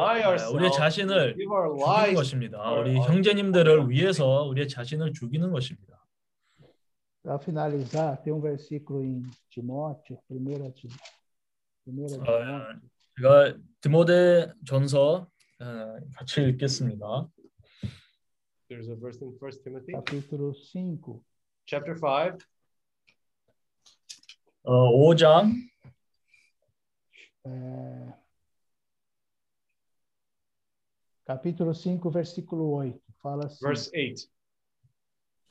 우리의 자신을 죽이는 것입니다. 우리 형제님들을 위해서 우리의 자신을 죽이는 것입니다. Para finalizar, tem um versículo em Timóteo, 1 Timóteo. 1 어, Timóteo, 제가 디모데 전서 어, 같이 읽겠습니다. There's a verse in 1 Timothy capítulo 5, chapter 5, 어, 5장 é, capítulo 5, versículo 8, fala assim: verse 8.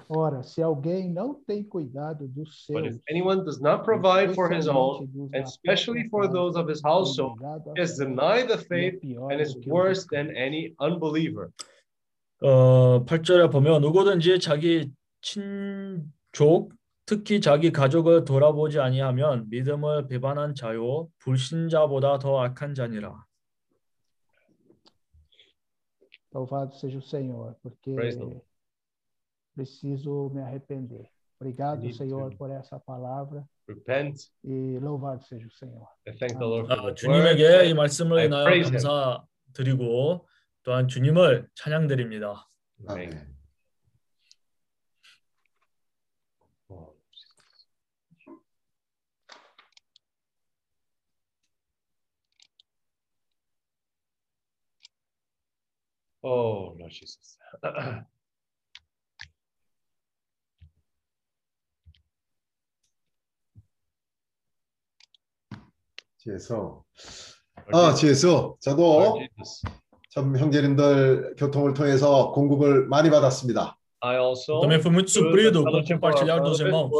Ora, se alguém não tem cuidado dos But if seus, anyone does not provide for his own, and especially for those of his household, fé, denied the e faith and is worse than any unbeliever. 어, 8절에 보면 누구든지 자기 친족 특히 자기 가족을 돌아보지 아니하면 믿음을 배반한 자요 불신자보다 더 악한 자니라. Louvado seja o Senhor, porque Praise the Lord. Preciso me arrepender. Obrigado, Senhor, por essa palavra Repent e louvado seja o Senhor. and thank the Lord for 아, 주님에게 이. 말씀을 인하여. 감사드리고 또한 주님을 찬양드립니다. Amen. Oh, Oh, Lord Jesus. Lord 아 Lord 저도. 참 형제님들 교통을 통해서 공급을 많이 받았습니다. I also Também fui muito suprido compartilhar dos irmãos.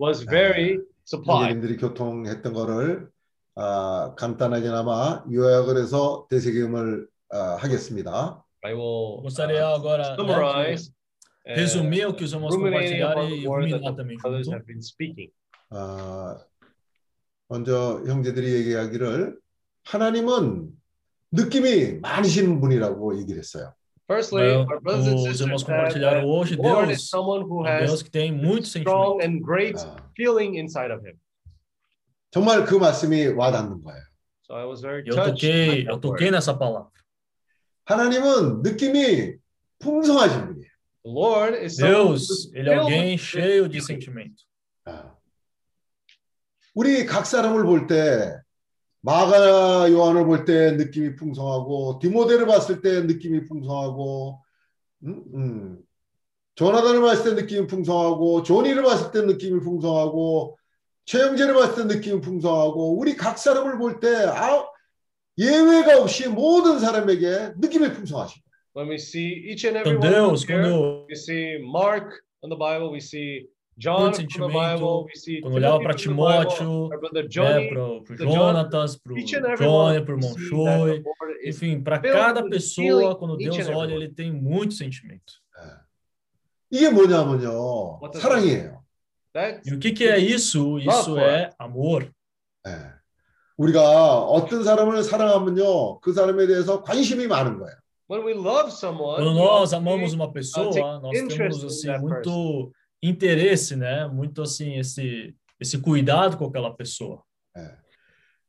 was very supplied. 형제님들이 교통했던 거를 아, 간단하게나마 요약을 해서 대세기음을 아, 하겠습니다. I will Gostaria agora summarize resumir o que os irmãos compartilharam e ruminar também junto. have been speaking. 아, 먼저 형제들이 얘기하기를 하나님은 느낌이 많으신 분이라고 얘기를 했어요. Firstly, our brothers and sisters that the Lord is someone who um has strong and great feeling inside of him. 정말 그 말씀이 와닿는 거예요. So I was very touched eu toquei nessa palavra. 하나님은 느낌이 풍성하신 분이에요. The Lord is someone Deus, ele é filled alguém with cheio de feeling. sentimento. 우리 각 사람을 볼 때 마가 요한을 볼 때 느낌이 풍성하고 디모데를 봤을 때 느낌이 풍성하고 음, 음. 조나단을 봤을 때 느낌이 풍성하고 조니를 봤을 때 느낌이 풍성하고 최영재를 봤을 때 느낌이 풍성하고 우리 각 사람을 볼 때 아, 예외가 없이 모든 사람에게 느낌이 풍성하신 거예요. When we see each and every one of them we see Mark in the Bible, we see John muito from the Bible, sentimento, we see quando olhava para Timothy from the Bible, Timóteo, our brother né, Johnny, para o the John, Jonatas, para o each and every Johnny, one, para o we irmão see that Choi, the Lord is enfim, para filled cada with pessoa, feeling quando each Deus and every olha, one. ele tem muito sentimento. 이게 뭐냐면요. What does 사랑이에요. That E o que, que é isso? Isso for é amor. 예. 우리가 어떤 사람을 사랑하면요. 그 사람에 대해서 관심이 많은 거예요. when we love someone, Quando we nós also amamos take- uma uh, pessoa, take nós interest temos in assim that person. muito interesse, né? Muito assim esse esse cuidado com aquela pessoa.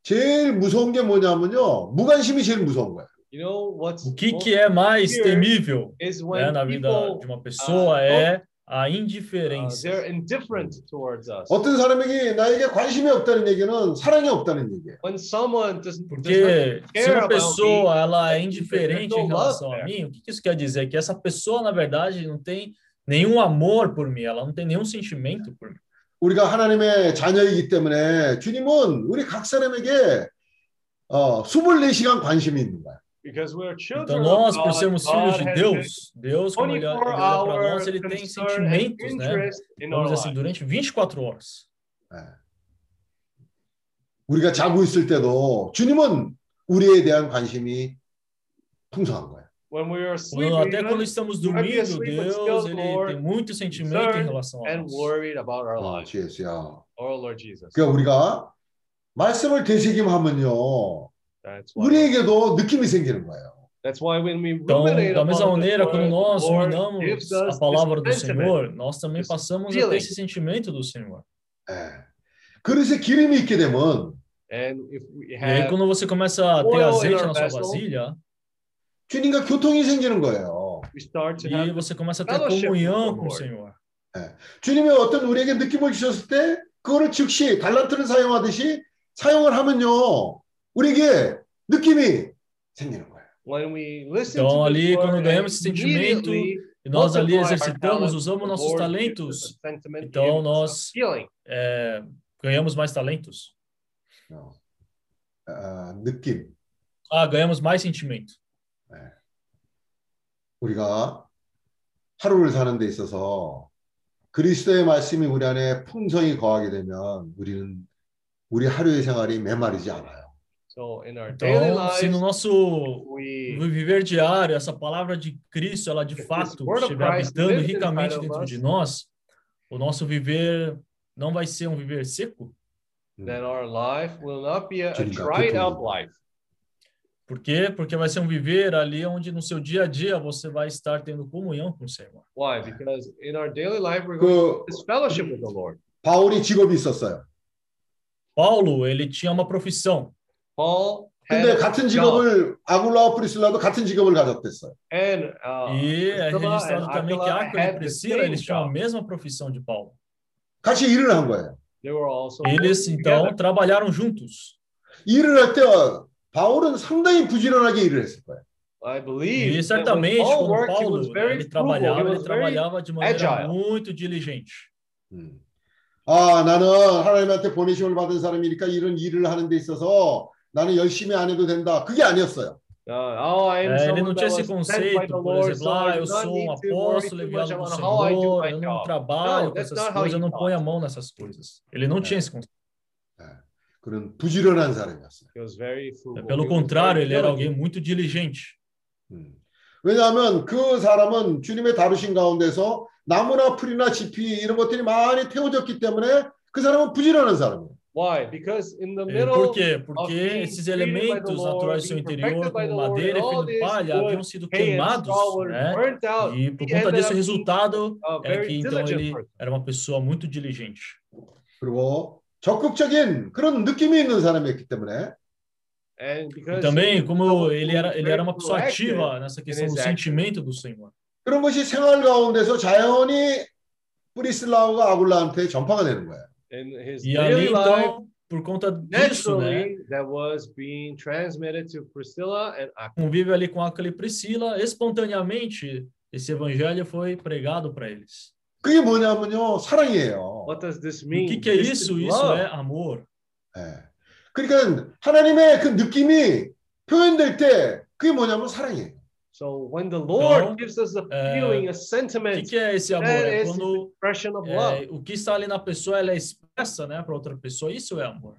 제일 무서운 게 뭐냐면요. 무관심이 제일 무서운 거예요. You know what's O que most que é mais fear temível, is né, when na vida people de uma pessoa uh, é a uh, indiferença. they're indifferent towards us. 어떤 사람에게 나에게 관심이 없다는 얘기는 사랑이 없다는 얘기예요. When someone doesn't, does Porque not se care uma about pessoa me, ela é there's indiferente no em love relação a there. mim, o que que isso quer dizer? Que essa pessoa, na verdade, não tem nenhum amor por mim, ela não tem nenhum sentimento por mim. 우리가 하나님의 자녀이기 때문에 주님은 우리 각 사람에게 어, 24시간 관심이 있는 거야. Então children nós, of por God, sermos filhos de Deus, Deus, quando ele, ele 24 olha para nós, ele tem sentimentos, né? Vamos dizer assim, durante 24 horas. 우리가 자고 있을 때도 주님은 우리에 대한 관심이 풍성한 거야. When we are Quando, sleeping, até quando estamos we might be dormindo, asleep, but still Deus the ele Lord tem muito sentimento em concerned relação a and nós. worried about our 어, lives. 주 예수야. Oh Lord Jesus. 그러니까 우리가 말씀을 되새김하면요. That's why. 우리에게도 느낌이 생기는 거예요. That's why when we Então, ruminate da mesma upon the maneira, quando word, nós the Lord ruminamos gives a us palavra this do sentiment. Senhor, nós também passamos a ter feeling. esse sentimento do Senhor. 예. 그릇에 기름이 있게 되면 And if we E aí, have quando você começa a ter oil in azeite our na sua vessel, vasilha, 주님과 교통이 생기는 거예요. we start to e have você começa a ter fellowship with the comunhão com o Lord. Senhor. 주님이 어떤 우리에게 느낌을 주셨을 때 그거를 즉시 달란트를 사용하듯이 사용을 하면요. 우리에게 느낌이 생기는 거예요. When we listen Então, to ali, this quando word, ganhamos and esse sentimento, immediately e nós ali multiply our exercitamos, talents, usamos the nossos Lord gives us talentos, a sentiment, então gives us a nós feeling. é, ganhamos mais talentos. 어, 아, 느낌. Ah, ganhamos mais sentimento. 우리가 하루를 사는 데 있어서 그리스도의 말씀이 우리 안에 풍성히 거하게 되면 우리는 우리 하루의 생활이 메마르지 않아요. So in our daily Então, se lives, no nosso viver diário, essa palavra de Cristo, ela de fato word of estiver Christ habitando ricamente dentro de nós, o nosso viver não vai ser um viver seco. then our life will not be a, a dried up life. Por quê? Porque vai ser um viver ali onde no seu dia a dia você vai estar tendo comunhão com o Senhor. Why? Because in our daily life, we're going to 그 this fellowship with the Lord. 바울이 직업이 있었어요. Paulo, ele tinha uma profissão. Paul had 근데 a 같은 job, 직업을 아굴라와 프리실라도 같은 직업을 가졌댔어요. and uh, E é Priscilla registrado and também que Aquila Áquila e had the Priscila, same eles tinham a job. mesma profissão de Paulo. 같이 일을 한 거예요. They were also Eles, working então, together. trabalharam juntos. 일을 할 때 바울은 상당히 부지런하게 일을 했을 거예요. I believe E certamente, quando Paulo ele trabalhava, ele trabalhava de maneira agile. muito diligente. 음. 아, 나는 하나님한테 보내심을 받은 사람이니까 이런 일을 하는 데 있어서 나는 열심히 안 해도 된다. 그게 아니었어요. Uh, oh, I am É, ele não tinha esse conceito, por exemplo, ah, eu sou um apóstolo enviado do Senhor, eu não trabalho No, com essas coisas, eu não ponho a mão nessas coisas. Ele não tinha esse conceito. 그런 부지런한 사람이었어요. He was very frugal. Pelo He was contrário, very ele era diligent. alguém muito diligente. 왜냐하면 그 사람은 주님의 다루신 가운데서 나무나 풀이나 지피 이런 것들이 많이 태워졌기 때문에 그 사람은 부지런한 사람이에요. Why? Because in the Eh, middle Por quê? of Porque being esses treated by the elementos Lord, naturais do seu being interior, perfected by the como Lord, madeira e and all fino de this palha, wood, haviam sido hay, and queimados, straw were né? burnt out, E por he conta ended desse up being resultado a é very que então diligent ele person. era uma pessoa muito diligente. 그리고 적극적인 그런 느낌이 있는 사람이었기 때문에 And E because também, he como was ele era, ele very era uma pessoa proactive ativa nessa in questão his do action. sentimento do Senhor. 그런 것이 생활 가운데서 자연히 브리슬라우가 아굴라한테 전파가 되는 거예요. in his E daily ali, life, então, por conta disso, né? naturally, that was being transmitted to Priscilla and Aquila. Convive ali com Aquila e Priscila, espontaneamente esse evangelho foi pregado para eles. 그게 뭐냐면요 사랑이에요. What does this E o mean? que, que é isso? Isso é amor. 예. 그러니까 하나님의 그 느낌이 표현될 때 그게 뭐냐면 사랑이에요. So when the Lord Então, gives us a é, feeling, a O que, sentiment, que é esse amor? that É is the quando expression of é, love. o que está ali na pessoa ela é expressa, né, para outra pessoa. Isso é amor.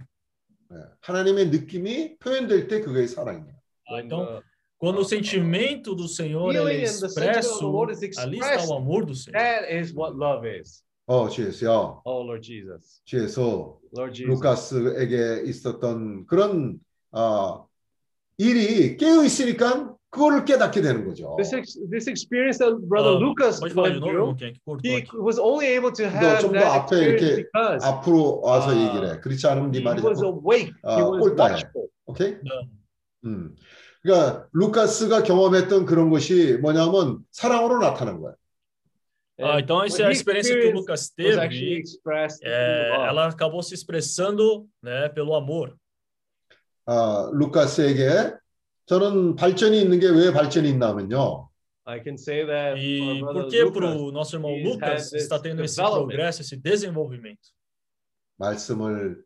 예. 하나님의 느낌이 표현될 때 그게 사랑이에요. When Então, quando o sentimento do Senhor ele é feeling and the sentiment of the expresso, Lord is ali está expressed, o amor do Senhor. that is what love is. 어, 주에서요. Oh Lord Jesus, 주에서 Lord Jesus. 루카스에게 있었던 그런 어, 일이 깨어 있으니까 그거를 깨닫게 되는 거죠. This ex- this experience that Brother 아, Lucas pode falar de went novo, through, irmão, quem é que cortou he aqui? was only able to have 너좀더 that 앞에 experience 이렇게 because 앞으로 와서 아, 얘기를 해. 그렇지 않으면 네 he 말이 was 자꾸 awake, he 어, was 꼴따해. watchful. 오케이? 네. 음. 그러니까 루카스가 경험했던 그런 것이 뭐냐면 사랑으로 나타난 거야. Ah, então essa é a experiência que o Lucas teve. É, ela acabou se expressando, né, pelo amor. 아, 루카스에게 저는 발전이 있는 게 왜 발전이 있냐면요. I can say that E por que para o nosso irmão Lucas está tendo esse progresso, esse desenvolvimento? 말씀을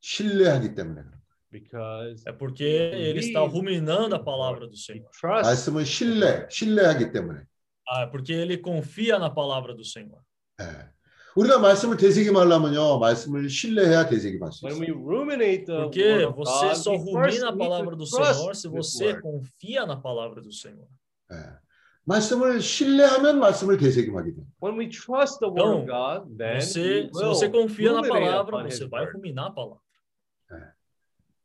신뢰하기 때문에 그런 거예요. because É porque ele está believes ruminando a in palavra Lord. do he Senhor. trusts 말씀을 신뢰, 신뢰하기 때문에. Ah, é porque ele confia na palavra do Senhor. 예. 우리가 말씀을 되새김하려면요, 말씀을 신뢰해야 되새김할 수 when 있어요. we ruminate the Porque word of você God, só we first rumina a need palavra to do trust Senhor se this você word. confia na palavra do Senhor. 예. 말씀을 신뢰하면 말씀을 되새김하게 돼요. When we trust the word of Então, God, then Você, we se will você confia na ruminate palavra, upon você His vai word. ruminar a palavra.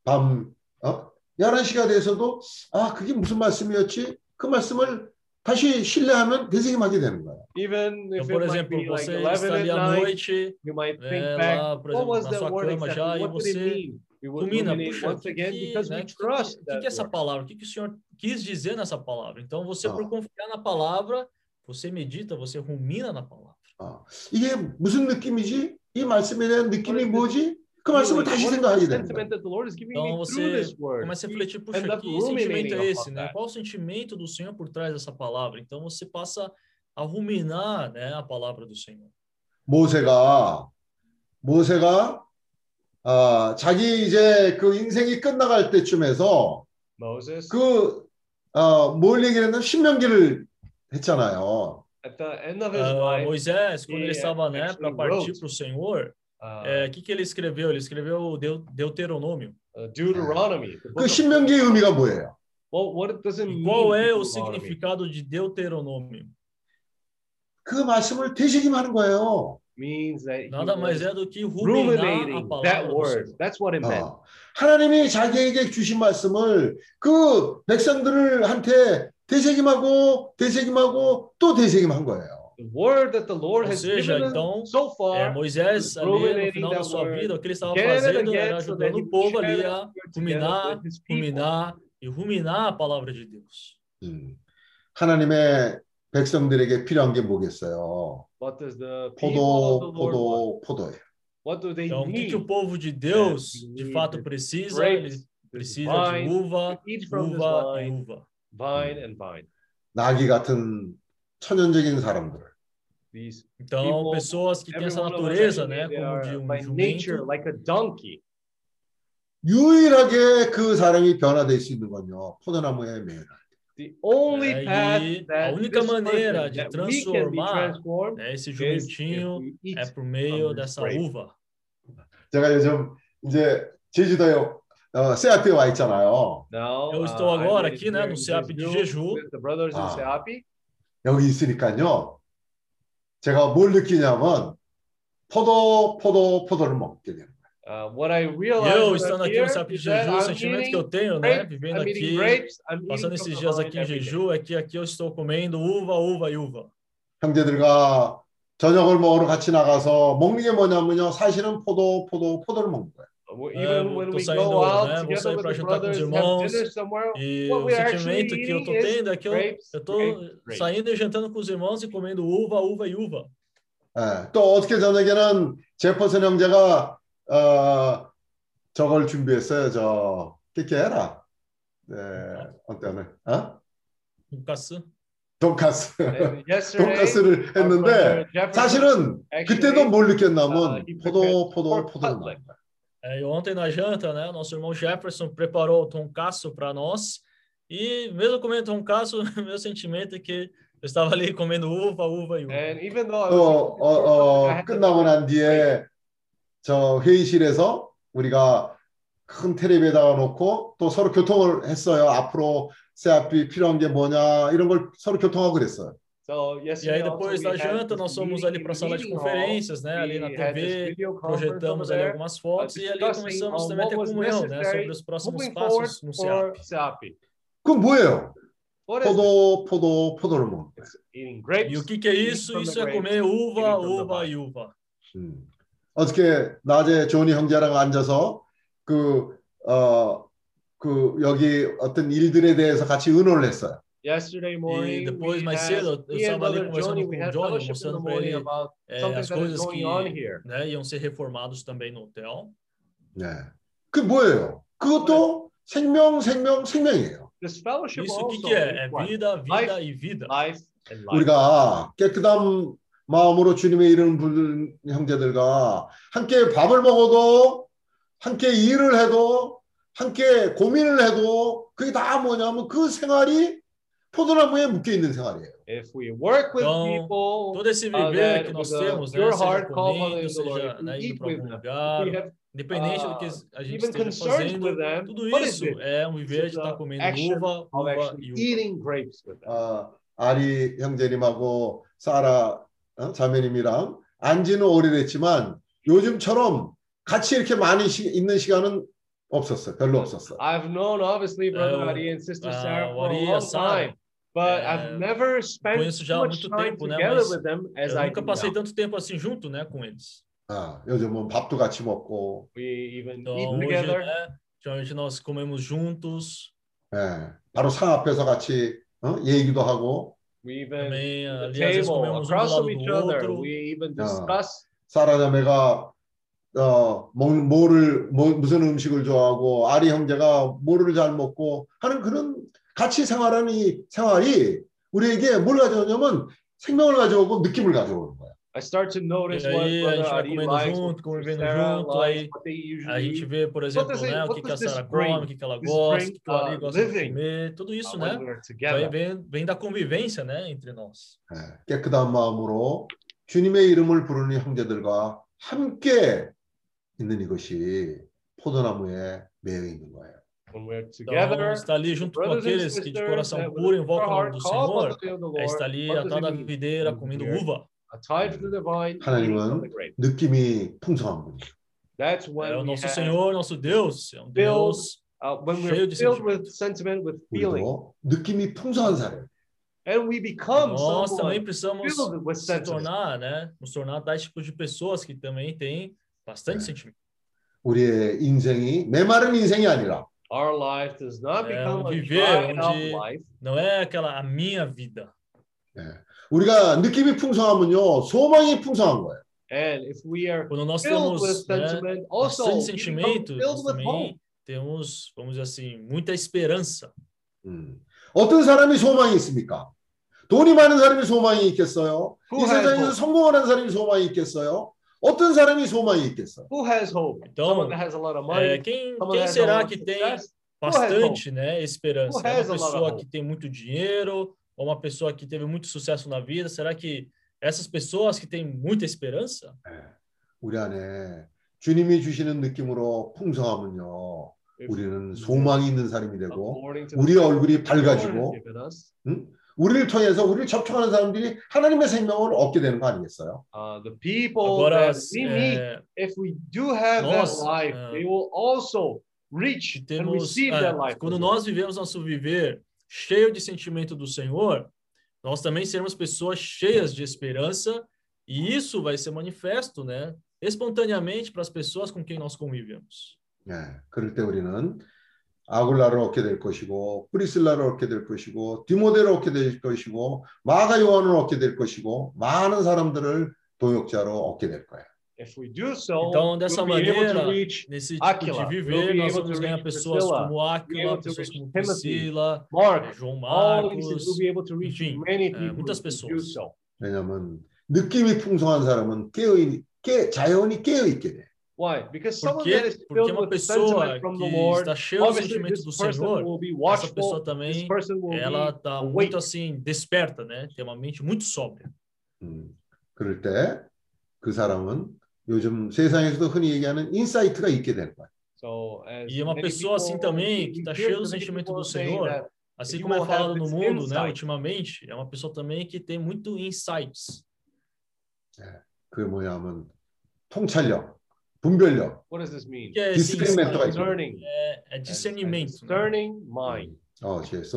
밤, 어? 11시가 돼서도, 아, 그게 무슨 말씀이었지? 그 말씀을 다시 신뢰하면 되새김하게 되는 거예요. Even Então, if por it might exemplo, be like você 11 está ali at à night, noite, you might think é, back, lá, por what exemplo, was na that sua word cama exactly? já, e What did it você mean? We would rumina, ruminate puxa, once que, again que, because né, we que, trust que, that que é essa word. palavra? O que, que o Senhor quis dizer nessa palavra? Então, você, por Ah. confiar na palavra, você medita, você rumina na palavra. 어. 이게 무슨 느낌이지? 이 말씀에 대한 느낌이 뭐지? 그 말씀을 Feeling, 다시 what is the 생각하게 되는 거예요. sentiment that the Lord is giving Então, me through você this word? começa a You refletir, puxa, end up que sentimento ruminating é upon esse, né? that. Qual o sentimento do Senhor por trás dessa palavra? Então, você passa a ruminar né, a palavra do Senhor. 모세가 모세가 아, 자기 이제 그 인생이 끝나갈 때쯤에서 Moses, 그뭘 얘기를 했나 신명기를 했잖아요. at the end of his Ah, life, Moisés, quando he ele estava né, actually para partir wrote, para o Senhor, uh, o que, que ele escreveu? Ele escreveu Deuteronômio. uh, Deuteronomy. 그 신명기의 의미가 뭐예요? Well, what does it E mean? qual é o significado de Deuteronômio? 그 말씀을 되새김하는 거예요. Means that he Nada mais é do que ruminating that word. That's what it meant. 어. 하나님이 자기에게 주신 말씀을 그 백성들을 한테 되새김하고 되새김하고 또 되새김한 거예요. The word that the Lord Ou has seja, given them então, so É, far, Moisés, ali no ruminating final da that sua word vida, o que ele estava again and fazendo again era so that ajudando he o povo would ali share a that word together ruminar, with his people. ruminar e ruminar a palavra de Deus. 음. 하나님의 백성들에게 필요한 게 뭐겠어요? What does the people of the 포도, Lord 포도, want? 포도예요. What do they Então, o que, need? que o povo de Deus we de need fato the precisa? grapes, Ele this precisa de vine, uva, to eat from this uva e vine, uva. vine and vine. 나귀 같은 천연적인 사람들. These Então, people, pessoas que têm essa natureza, né, they como are de um by nature jumento, like a donkey. 유일하게 그 사람이 변화될 수 있는 건요. 포도나무의 매연. The only É, path e a that única maneira de that transformar né, esse is jumentinho é por meio dessa grape. uva. 제가 요즘 이제 제주도에 어, 세아트에 와 있잖아요. Now, Eu uh, estou I'm agora aqui, né, here no in SEAP de Jeju the brothers in Ah. 여기 있으니까요. 제가 뭘 느끼냐면 포도, 포도, 포도를 먹게 돼요. Uh, what I realized Eu, estando aqui no SAP de is that Jeju, o I'm sentimento que eu tenho, né, grapes, vivendo I'm eating aqui, grapes, passando esses dias aqui em every day. Jeju, é que aqui eu estou comendo uva, uva e uva. 형제들과 저녁을 먹으러 같이 나가서 먹는 게 뭐냐면요. 사실은 포도, 포도, 포도를 먹는 거예요. Uh, Even when tô we saindo, go out né, vou sair para the jantar com os irmãos, E o sentimento que eu is tendo é que eu grapes, estou grape, grape. saindo e jantando com os irmãos e comendo uva, uva e uva. 예, 또 어떻게 저녁에는 제퍼슨 형제가 어, 저걸 준비했어요. 저 깨깨해라. 네, 어때요? 어? 돈가스를 our brother 했는데 사실은 그때도 뭘 uh, 느꼈냐면 포도, 포도, 포도 É, e ontem na janta, né, nosso irmão Jefferson preparou o tonkaço para nós. E mesmo comendo tonkaço, meu sentimento é que eu estava ali comendo uva, uva e uva. And even though 또 어, 어, 끝나고 난 뒤에 저 회의실에서 우리가 큰 텔레비에다가 놓고 또 서로 교통을 했어요. 앞으로 새 앞이 필요한 게 뭐냐 이런 걸 서로 교통하고 그랬어요. So E yesterday aí also depois we da had janta this nós fomos meeting ali in para a the sala de meeting hall. conferências, né, ali na We had this TV, video conference over projetamos ali there, algumas uh, fotos e ali discussing começamos on também a what ter was comunhão, né, necessary sobre os próximos moving forward passos no for SEAP. Seapi. 그럼 뭐예요? What is it? 포도, 포도, 포도를 먹는 거예요. Eating grapes. E o que que é eating isso? from the Isso é grapes, comer uva, eating from the uva vine. e uva. 음. 어저께 낮에 조니 형제랑 앉아서 그, 어, 그 여기 어떤 일들에 대해서 같이 의논을 했어요. Yesterday E morning, depois, we mais cedo, eu estava ali conversando Johnny, com we o had Johnny, mostrando para ele é, as coisas que né, iam ser reformados também no hotel. 네. 그 뭐예요? 그것도 생명, 생명, 생명이에요. This fellowship Isso que que é? É vida, vida Life, e vida. life and life. 우리가 깨끗한 마음으로 주님의 이름 부르는 형제들과 함께 밥을 먹어도 함께 일을 해도 함께 고민을 해도 그게 다 뭐냐면 그 생활이 포도나무에 묶여 있는 생활이에요. If we work with Então, people, todo esse uh, viver que nós temos, né, seja comendo, seja né, indo para algum lugar, independente do que uh, a gente esteja fazendo, them, tudo isso é um viver de estar comendo uva, uva e uva. 어, 아리 형제님하고 사라 어, 자매님이랑 안지는 오래됐지만 요즘처럼 같이 이렇게 많이 시, 있는 시간은 없었어요. 별로 없었어요. I've known obviously Brother Ari and Sister Sarah for a e long time, but é, I've never spent conheço já so há much muito time tempo, né, together mas with them as eu I nunca passei now. tanto tempo assim junto, né, com eles. 아, 요즘은 밥도 같이 먹고 We even Então, eat hoje, together. né, geralmente nós comemos juntos, 예, 바로 상 앞에서 같이 어? 얘기도 하고 We even também ali the table um across lado from each other. outro. We even 어, discuss 사라 자매가 어, 뭐, 뭐를 뭐, 무슨 음식을 좋아하고 아리 형제가 뭐를 잘 먹고 하는 그런 같이 생활하는 이 생활이 우리에게 뭘 가져오냐면 생명을 가져오고 느낌을 가져오는 거야. I start to notice E what a gente vai comendo junto, convivendo Sarah junto, aí what they a gente vê, por What exemplo, né, o what que, que a does this Sara bring? come, o que, que ela gosta, o que, que Ari uh, gosta de comer, tudo isso, uh, né? Vai, vem, vem da convivência, né, entre nós. 예, 깨끗한 마음으로 주님의 이름을 부르는 형제들과 함께 있는 이것이 포도나무에 매여 있는 거예요. When we're Então, together, estar ali junto com brothers and aqueles que de sisters, coração that with puro a pure invocam o nome heart do call upon Senhor, the name of the é estar Lord. ali What does atado à it mean? videira, When comendo we're uva. Tied to the vine, eating from the 하나님은 grape. 느낌이 풍성한 분이에요. That's É when o we nosso have Senhor, nosso Deus, é um filled, Deus uh, when cheio we're de filled sentimento. with sentiment, with feeling, 우리도 느낌이 풍성한 사람. and we become Nós também someone precisamos filled with se sentiment. tornar, né? Nos tornar tais tipos de pessoas que também têm bastante É. sentimento. 우리의 인생이 메마른 인생이 아니라 Our life does not É become um a viver dried up onde life. não é aquela a minha vida. 예, 우리가 느낌이 풍성하면요 소망이 풍성한 거예요. And if we are Quando nós filled with temos né, sentiment, also bastante we become sentimento, nós filled with hope. também temos, vamos dizer assim, muita esperança. 음. 어떤 사람이 소망이 있습니까? 돈이 많은 사람이 소망이 있겠어요? Who 이 has 세상에서 hope? 성공하는 사람이 소망이 있겠어요? 어떤 사람이 소망이 있겠어? Who has hope? Então, someone that has a lot of money. É, quem, someone quem that has a será lot que of tem success. Who has bastante hope? né, esperança? Who É has uma a lot of pessoa hope? que tem muito dinheiro ou uma pessoa que teve muito sucesso na vida? Será que essas pessoas que têm muita esperança, 우리 안에 주님이 주시는 느낌으로 풍성하면요. 우리는 소망이 있는 사람이 되고 According to the 우리의 얼굴이 Lord has 밝아지고 given us, 응? 우리를 통해서 우리를 접촉하는 사람들이 하나님의 생명을 얻게 되는 거 아니겠어요? uh, the people agora that we meet, é, if we do have nós, that life, é, they will also reach and temos, receive é, that life. quando as well. nós vivemos nosso viver cheio de sentimento do Senhor, nós também seremos pessoas cheias de esperança e isso vai ser manifesto, né, espontaneamente para as pessoas com quem nós convivemos. 예, 그럴 때 우리는 아굴라를 얻게 될 것이고 프리실라를 얻게 될 것이고 디모데를 얻게 될 것이고 마가 요한을 얻게 될 것이고 많은 사람들을 동역자로 얻게 될 거야. If we do so, Então, dessa maneira, reach nesse tipo Aquila, de viver, nós vamos ganhar reach pessoas como Aquila, pessoas reach como Priscila, Mark, eh, João Marcos, enfim, many eh, people muitas pessoas. so. 왜냐하면 느낌이 풍성한 사람은 깨어 깨 자연히 깨어 있게 돼. Why? Because someone Porque, that is porque filled uma with pessoa sentiment from the que Lord, está cheia do obviously sentimento this do person Senhor, will be essa pessoa watchful, this também, person will ela be está awake. muito assim, desperta, né? Tem uma mente muito sóbria. 음, 그럴 때 그 사람은 요즘 세상에서도 흔히 얘기하는 인사이트가 있게 될 거야. So, as E uma many pessoa assim people- também, we que está hear cheia do many sentimento people do saying Senhor, that assim you como é will have falado no this mundo, né, insight. ultimamente, é uma pessoa também que tem muito insights. 그게 뭐냐면 통찰력, 분별력, What does this mean? Insight? 있거든. Discerning. Né? Discerning mind. 어, GS.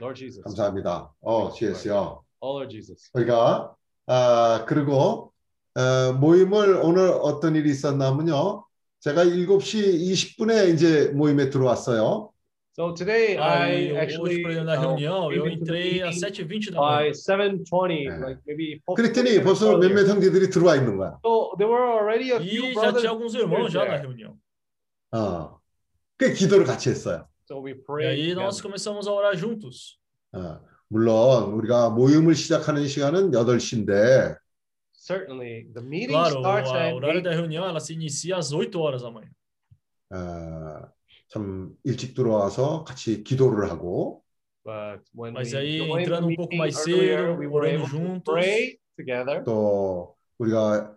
Lord Jesus. 감사합니다. 어, GS요. Oh, Lord Jesus. 우리가 아 그리고 어, 모임을 오늘 어떤 일이 있었냐면요. 제가 7시 20분에 이제 모임에 들어왔어요. So today I actually uh, came eu entrei às meeting 7h20 da by manhã. 7:20, 네. like maybe 그랬더니 벌써 몇몇 형제들이 들어와 있는 거야. So there were already a few E brothers tinha alguns and irmãos já na reunião. 어. 그 기도를 같이 했어요. So we E prayed aí nós together. começamos a orar juntos. 어. 물론 우리가 모임을 시작하는 시간은 8시인데 Certainly, the meeting Claro, starts at horário 8 da reunião ela se inicia às 8 horas da manhã. 어, 참 일찍 들어와서 같이 기도를 하고 but when Mas we aí, entrando the um pouco mais cedo, we were orando juntos. 또 우리가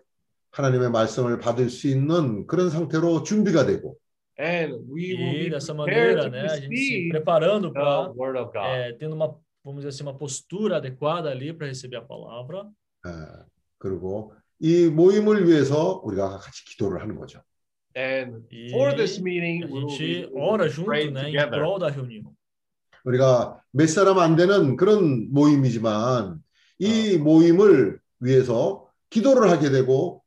하나님의 말씀을 받을 수 있는 그런 상태로 준비가 되고 And we will E be dessa maneira, né, a gente se preparando the para word of God. tendo uma, vamos dizer assim, uma postura adequada ali para receber a palavra. 어, 그리고 이 모임을 위해서 우리가 같이 기도를 하는 거죠. And E for this meeting, we will be ora to junto, pray né, em together. prol da reunião. 우리가 몇 사람 안 되는 그런 모임이지만 이 모임을 위해서 기도를 하게 되고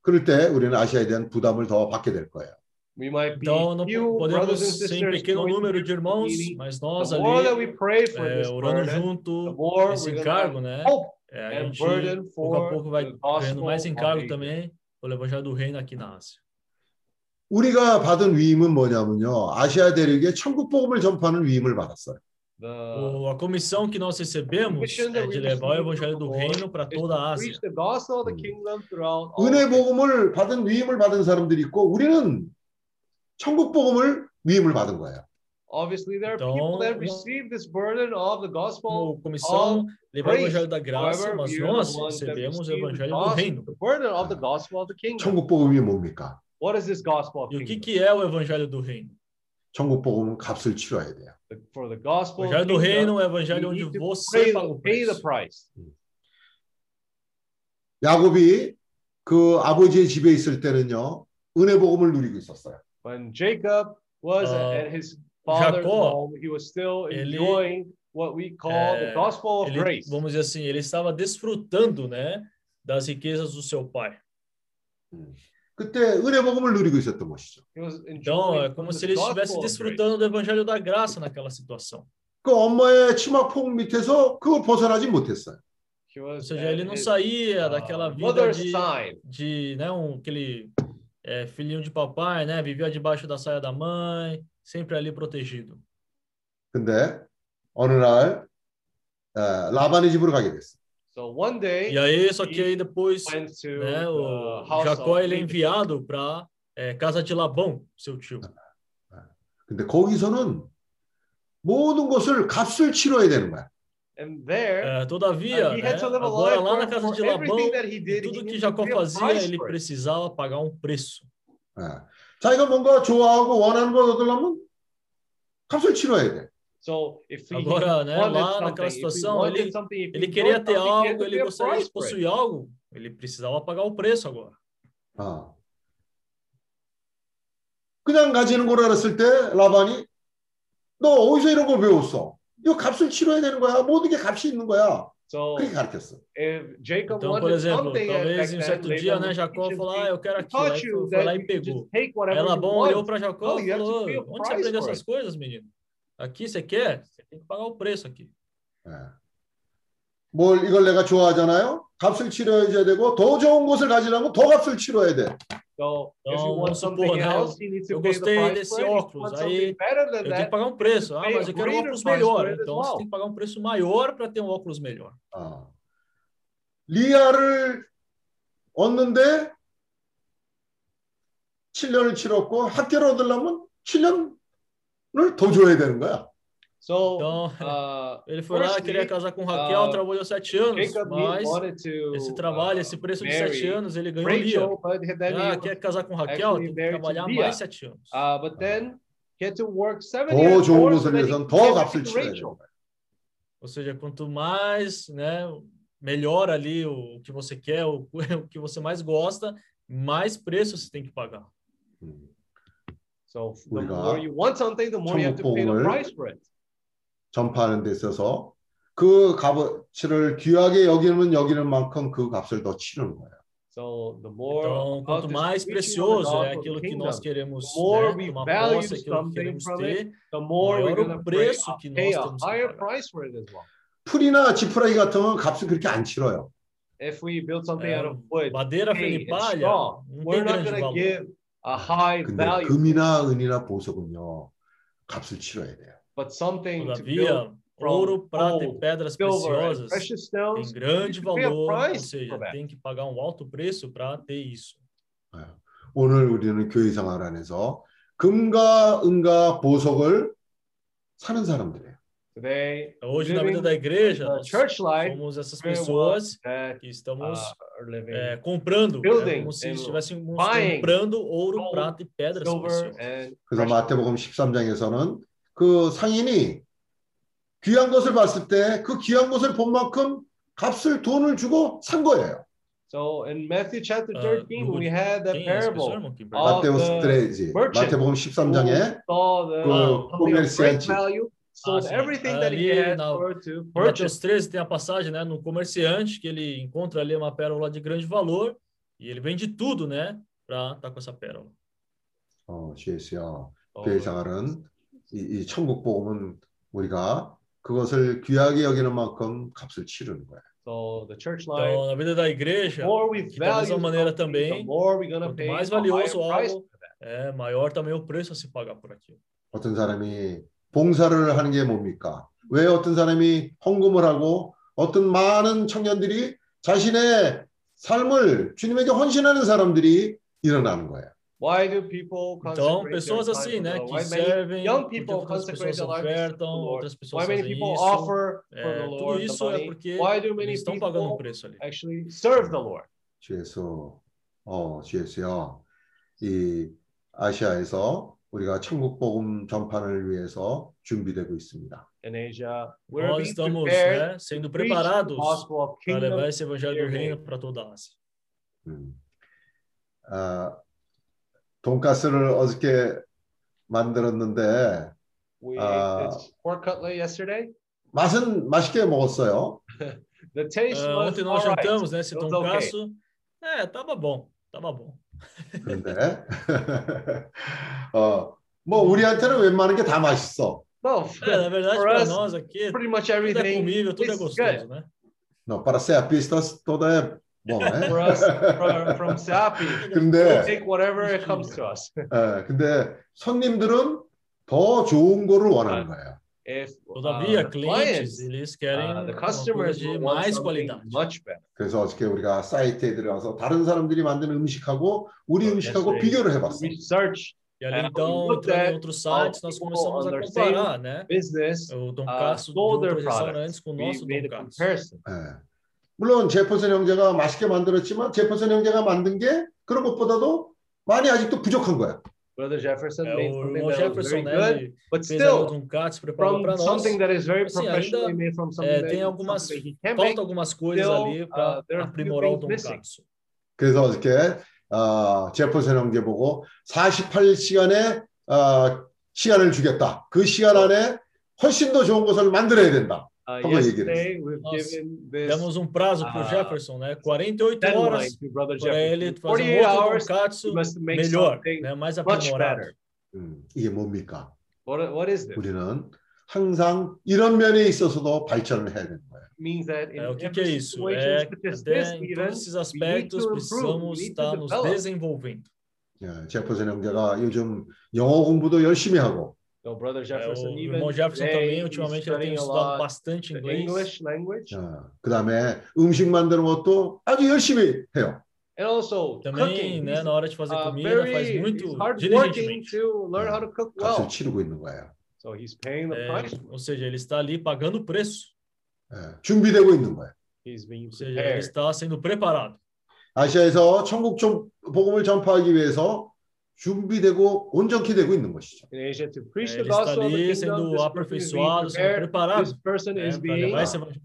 그럴 때 우리는 아시아에 대한 부담을 더 받게 될 거예요. We might be Então, não few podemos brothers and ser sisters pequeno número de irmãos, meeting. mas nós The more that ali, we pray for é, this orando burden, the junto, more esse encargo, né? hope É, a and gente, burden pouco a for pouco, vai the ganhando mais encargo também pelo Evangelho do Reino aqui na Ásia. 우리가 받은 위임은 뭐냐면요. 아시아 대륙에 천국 복음을 전파하는 위임을 받았어요. The O- a comissão que nós recebemos é that de we levar o receive Evangelho do Reino para is toda a to Ásia. preach the gospel of the 음. kingdom throughout all 은혜. 복음을 받은 위임을 받은 사람들이 있고 우리는 천국 복음을 위임을 받은 거예요. Obviously, there are Então, people that receive this burden of the gospel. Comissão, levar o. Evangelho da graça, mas nós recebemos o receive the Evangelho do Reino. the burden of the gospel of the kingdom. 천국 복음이 뭡니까? What is this gospel of E o que, kingdom? que é o Evangelho do Reino? 천국 복음은 값을 치러야 돼요. The- For the O gospel of Evangelho do kingdom, Reino é o you Evangelho onde need to você pay, paga o pay the preço. price. 야곱이 그 아버지의 집에 있을 때는요. 은혜 복음을 누리고 있었어요. When Jacob was Uh, at his father's Jacó, home, he was still ele- enjoying what we call the É, gospel of ele, grace. vamos dizer assim, ele estava desfrutando, né, das riquezas do seu pai. 그때 은혜 복음 을 누리고 있었던 것이죠. He was Então, é enjoying como from se the ele estivesse gospel of grace. desfrutando do Evangelho da graça naquela situação. 그 엄마의 치마폭 밑에서 그걸 벗어나지 못했어요. He Ou was seja, at ele não his, saía uh, daquela vida mother's de, side. de né, um, aquele é, filhinho de papai, né, vivia debaixo da saia da mãe, sempre ali protegido. 근데 어느 날 어, 라반의 집으로 가게 됐어 요. So one day, E aí, só que aí depois, went to né, the o house Jacó of ele é Laban. enviado para casa de Labão, seu tio. 근데 거기서는 모든 것을 값을 치러야 되는 거야. And there, É, todavia, uh, he né, had to live a agora life lá na where casa for de Labão, everything that he did, tudo he que needed Jacó to pay a fazia, price ele for it. precisava pagar um preço. 예. 자기가 뭔가 좋아하고 원하는 걸 얻으려면 값을 치러야 돼. So if he Agora, né, wanted lá something, naquela if he situação, wanted ele, something, if ele he queria wanted ter something, he had algo, to ele pay a gostaria price de for it. possuir algo, ele precisava pagar o preço agora. 어. 그냥 가지는 걸 알았을 때 라반이 너 어디서 이런 걸 배웠어? 이거 값을 치러야 되는 거야. 모든 게 값이 있는 거야. So 그렇게 가르쳤어. if Jacob Então, por wanted exemplo, something talvez back em um then, certo Laban dia, né, would Jacó teach him, falou, ah, eu quero "He aquilo. Aí taught you foi, foi that lá you e could pegou. just take Aí whatever you Labão olhou want. para Jacó No, e you have to falou, pay a onde você price aprendeu for essas it. coisas, menino? Aqui você quer? Você tem que pagar o preço aqui. 예. 뭘 이걸 내가 좋아하잖아요. 값을 치러야 되고 더 좋은 것을 가지려면 더 값을 치러야 돼. Então, want vamos supor, né, eu gostei desse óculos, aí eu tenho que pagar um preço. Ah, mas eu quero um óculos melhor. Então você tem que pagar um preço maior para ter um óculos melhor. 어. 리아를 얻는데 7년을 치렀고 학교를 얻으려면 7년을 더 줘야 되는 거야. So Então, uh, ele foi lá, queria firstly, casar com Raquel, uh, trabalhou sete anos, Jacob mas wanted to esse trabalho, esse uh, preço de sete marry anos, ele ganhou Lia. Rachel, but then he Ah, was quer casar com Raquel, actually tem que married to trabalhar Leah. mais sete anos. Uh, but then he had to work seven 더 years 좋은 more 것을 so that he 위해서는 could 더 get 값을 married to 치러야 되는 Rachel. 거야. Ou seja, quanto mais, né, melhor ali o que você quer, o, o que você mais gosta, mais preço você tem que pagar. 음. So the 우리가 more you want something, the more you have to pay the price for it. 전파하는 데 있어서 그 값어치를 귀하게 여기는 여기는 만큼 그 값을 더 치르는 거야. So the more Então, quanto mais precioso é aquilo que nós queremos né, we tomar posse, aquilo que queremos from ter, it, the more we're maior o preço que nós a temos que higher pagar. price for it as well. 풀이나 지푸라기 같은 건 값을 그렇게 안 치러요. If we build something out of wood, madeira, feno e palha não we're tem not grande going to valor. A high 근데 value. 금이나 은이나 보석은요 값을 치러야 돼요. But something to build from ouro, prata e gold, pedras preciosas precious tem grande valor, ou price seja, tem que pagar um alto preço para ter isso. 예. 오늘 우리는 교회 생활 안에서 금과 은과 보석을 사는 사람들이에요. Today, Hoje, na vida da igreja, the nós church life, somos essas pessoas que estamos uh, é, comprando, é como se and estivéssemos comprando ouro, gold, prata e pedras 그래서 마태복음 13장에서는 그 상인이 귀한 것을 봤을 때 그 귀한 것을 본 만큼 값을 돈을 주고 산 거예요. So in Matthew chapter Uh, 13, 누구- we had the parable 마태복음 who 13장에 saw the 그 value, sold sim. everything that he Ali had na- for to Em purchase. Mateus 13 tem a passagem, né, no comerciante, que ele encontra ali uma pérola de grande valor e ele vende tudo, né, para estar com essa pérola. 어, GS야 Oh, 교회 생활은 이, 이 천국 복음은 우리가 그것을 귀하게 여기는 만큼 값을 치르는 거야. So the church life, Então, na vida da the igreja, more we que da mesma value maneira something, the também, more we're gonna quanto pay mais a higher valioso price algo, for that. é maior também o preço a se pagar por aquilo. 어떤 사람이 봉사를 하는 게 뭡니까? 왜 어떤 사람이 헌금을 하고 어떤 많은 청년들이 자신의 삶을 주님에게 헌신하는 사람들이 일어나는 거예요. Why do people Então, consecrate pessoas assim, né, que Why many servem, young porque people outras consecrate pessoas ofertam, Lord? outras pessoas Why many fazem people isso. offer for É, the tudo Lord the isso é porque Why do many eles estão pagando um people preço ali. actually serve the Lord? 주에서 어 주에서요. 이 아시아에서 우리가 천국 복음 전파를 위해서 준비되고 있습니다. In Asia, we're Nós estamos prepared né, sendo to preach the preparados gospel of para levar esse evangelho do here. reino para toda a Ásia. 음. 아, 돈가스를 어저께 만들었는데 We 아. pork cutlet yesterday. 맛은 맛있게 먹었어요. The taste Ah, was ontem nós alright. jantamos, né, esse was okay. É, tava bom, tava bom. 그런데 어, 뭐 우리한테는 웬만한 게 다 맛있어. No, É, na verdade, for para us, nós aqui, pretty much tudo é everything comível, tudo é gostoso, good. né? No, para ser artistas todo é bom, né? For us, from, from we'll 근데 take whatever comes to us. 예, 근데 손님들은 더 좋은 거를 원하는 거예요. If Todavia, uh, the clientes, clients, eles querem uh, the customers de mais qualidade. much better. 그래서 어저께 우리가 사이트에 들어가서 다른 사람들이 만든 음식하고 우리 음식하고 Yesterday, 비교를 해봤어. research E ali, então, entrando em outros sites, nós começamos a comparar, né? business O uh, Doncasso de sold their outros restaurantes com o nosso Doncasso. comparison. 예. 물론 제퍼슨 형제가 맛있게 만들었지만 제퍼슨 형제가 만든 게 그런 것보다도 많이 아직도 부족한 거야. Brother Jefferson É, made o something irmão that was Jefferson, very né? good, but still, Doncasso, preparou from para nós. something that is very Assim, professionally ainda made from something é, that, tem algumas, something falta make, algumas coisas still, ali para uh, aprimorar o things missing. Doncasso. 그래서 어저께 어, 제퍼슨 형제 보고 48시간의 어, 시간을 주겠다. 그 시간 안에 훨씬 더 좋은 것을 만들어야 된다. Uh, 하고 얘기를 했어요. yesterday, we've Nós given this demos um prazo para o uh, Jefferson, né? 48 deadline horas to Brother para Jefferson. ele In fazer um 48 outro hours, Doncasso he must make melhor, something né? mais much aprimorado. better. 음, 이게 뭡니까? What, what is this? 우리는 항상 이런 면에 있어서도 발전을 해야 되는 거예요. means that in É, o que, que every é isso? situation É, such as até this, em even, todos esses we need aspectos to improve, we precisamos need estar to nos develop. desenvolvendo. 예, 제퍼슨 형제가 요즘 영어 공부도 열심히 하고 So Brother É, Jefferson, o even irmão Jefferson today, também, he's ultimamente, ele tem studying a estudado lot bastante the inglês. English language 그 다음에 음식 만드는 것도 아주 열심히 해요. and also Também, cooking. né, He's, na hora de fazer uh, comida, very, faz he's muito hardworking diligentemente. to learn how to cook well. 값을 치르고 있는 거예요. So he's paying the É, price. ou seja, ele está ali pagando o preço. 예, 준비되고 있는 거예요. He's being Ou seja, ele prepared. está sendo preparado. 아시아에서 천국 좀 복음을 전파하기 위해서 준비되고 온전히 되고 있는 것이죠. In Asia to preach É, the ele está gospel of the ali kingdom, sendo person aperfeiçoado, sendo prepared. preparado This person né, esse evangelho.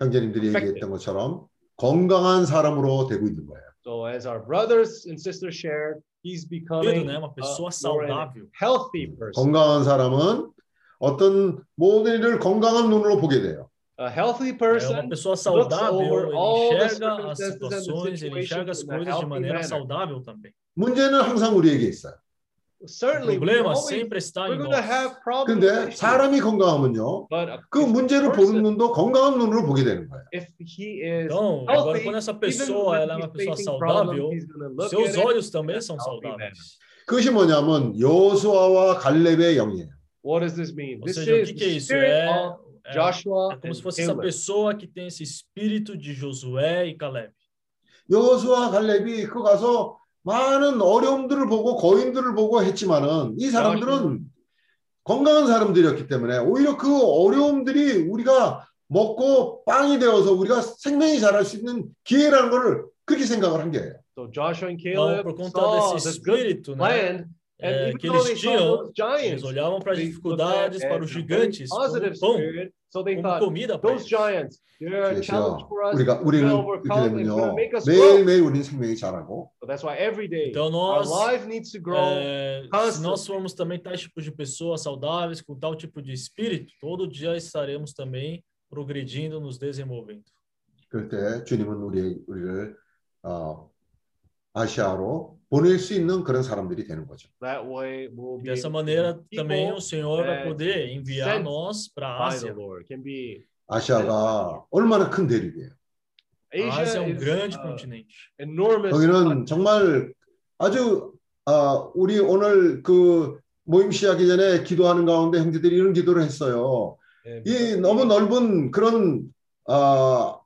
형제님들이. 얘기했던 것처럼 건강한 사람으로 되고 있는 거예요. So as our brothers and sisters shared, he's becoming? Uma a, pessoa saudável. healthy person. 건강한 사람은 어떤 모든 일을 건강한 눈으로 보게 돼요. A healthy É uma person pessoa saudável, ele all the enxerga as situações, ele enxerga as coisas de maneira saudável também. 문제는 항상 우리에게 있어요. Certainly, problema sempre está we're em going to nós. have problems. 근데. 사람이 건강하면요. 그 if 문제를 보는 눈도 건강한 눈으로 보게 되는 거예요. if he is Então, agora healthy, quando essa even pessoa when ela é uma he's pessoa facing problems, saudável, he's going to os look seus at it olhos também são saudáveis. 그것이 뭐냐면 여수아와 갈렙의 영이에요. What does this mean? Ou This seja, o is que, the que é isso? spirit É, of é, Joshua é como se and fosse essa pessoa que tem esse espírito de Josué e Caleb. 여수아 갈렙이 그 가서 많은 어려움들을 보고 거인들을 보고 했지만은 이 사람들은 건강한 사람들이었기 때문에 오히려 그 어려움들이 우리가 먹고 빵이 되어서 우리가 생명이 자랄 수 있는 기회라는 것을 그렇게 생각을 한 거예요. So Joshua and Então, Caleb por conta saw desse the good espírito, né, land, and é, even que though they eles saw tinham, those giants, eles olhavam para as they dificuldades, looked at para os it as a very gigantes, como positive pão, spirit. So they como thought, comida para those eles. giants, they're a challenge 그래서 for us. 우리가 We're 우리는 gonna 이렇게 overcome and it's 되면요 gonna make us grow. 매일매일 우리는 생명이 자라고 So that's why every day Então our nós, life needs to grow. é, se constantly. nós formos também tais tipos de pessoas saudáveis, com tal tipo de espírito, todo dia estaremos também progredindo, nos desenvolvendo. 그럴 때 주님은 우리 우리를 어, 아시아로 보낼 수 있는 그런 사람들이 되는 거죠. That way we'll be Dessa maneira, também o Senhor vai poder enviar nós para a Ásia. Lord. Can be 아시아가 얼마나 큰 대륙이에요. Asia é um grande uh, continente. enormous. 거기는 정말 아주 아, 우리 오늘 그 모임 시작하기 전에 기도하는 가운데 형제들이 이런 기도를 했어요. 이 너무 넓은 그런 아,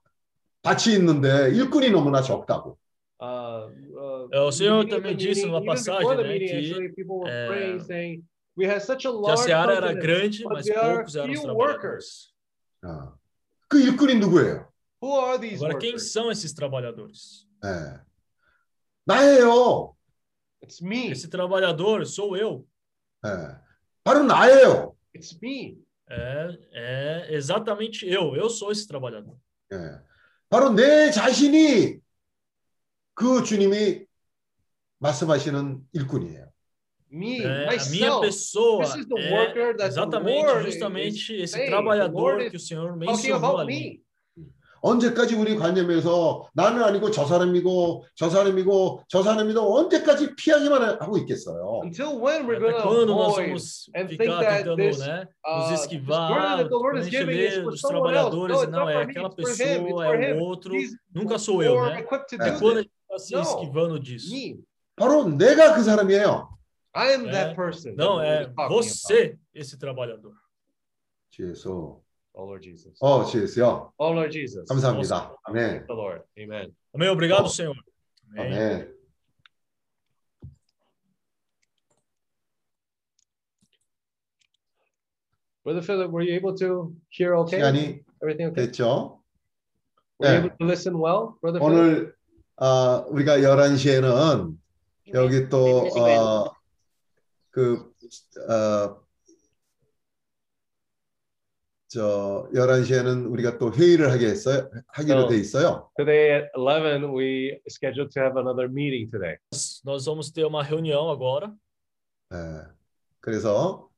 밭이 있는데 일꾼이 너무나 적다고. uh, uh, É, o in the Senhor beginning of também the disse meeting, numa even passagem, before the né, meeting, que, actually, people were é, praying, saying, "We have such a Que a large seara era continent, grande, but mas there are poucos eram os few workers." trabalhadores. 아, 그 일꾼이 누구예요? Who are these Agora, quem workers? são esses trabalhadores? 예. 나예요. It's me. Esse trabalhador sou eu. 예. 바로 나예요. It's me. É, é exatamente eu. Eu sou esse trabalhador. 예. 바로 내 자신이 그 주님이 말씀하시는 일꾼이에요. Me, É, a minha myself. pessoa This is the é worker that the exatamente, justamente esse saying. Trabalhador que o Senhor mencionou ali. me. 언제까지 우리 관념에서 나는 아니고 저 사람이고 저 사람이고 저 사람이고 언제까지 피하기만 하고 있겠어요. Until when we're Até going to avoid and think that this, né, uh, nos this esquivar? burden that the Lord is giving is for someone else. No, e it's não, not é for me, aquela it's for him, it's pessoa, for é o him. outro, nunca sou eu, né? É. do Quando a gente está se esquivando disso. Me. 바로 내가 그 사람이에요. I am that person. Não, é você esse trabalhador. 주 예수. Oh Lord Jesus. 어, 주 예수요. Oh Lord Jesus. 감사합니다. 아멘. Thank the Lord. Amen. Amém. Obrigado, Senhor. Amém. 아멘. Brother Philip, were you able to hear okay? 시간이 Everything okay? 됐죠? Were you 네. able to listen well, Brother Philip? 오늘 아, 우리가 11시에는 여기 또 어, 그 어, 저 11시에는 우리가 또 회의를 하게 했어요. 하기로 돼 있어요. Today at 11, we scheduled to have another meeting today. Nós vamos ter uma reunião agora. 예. 그래서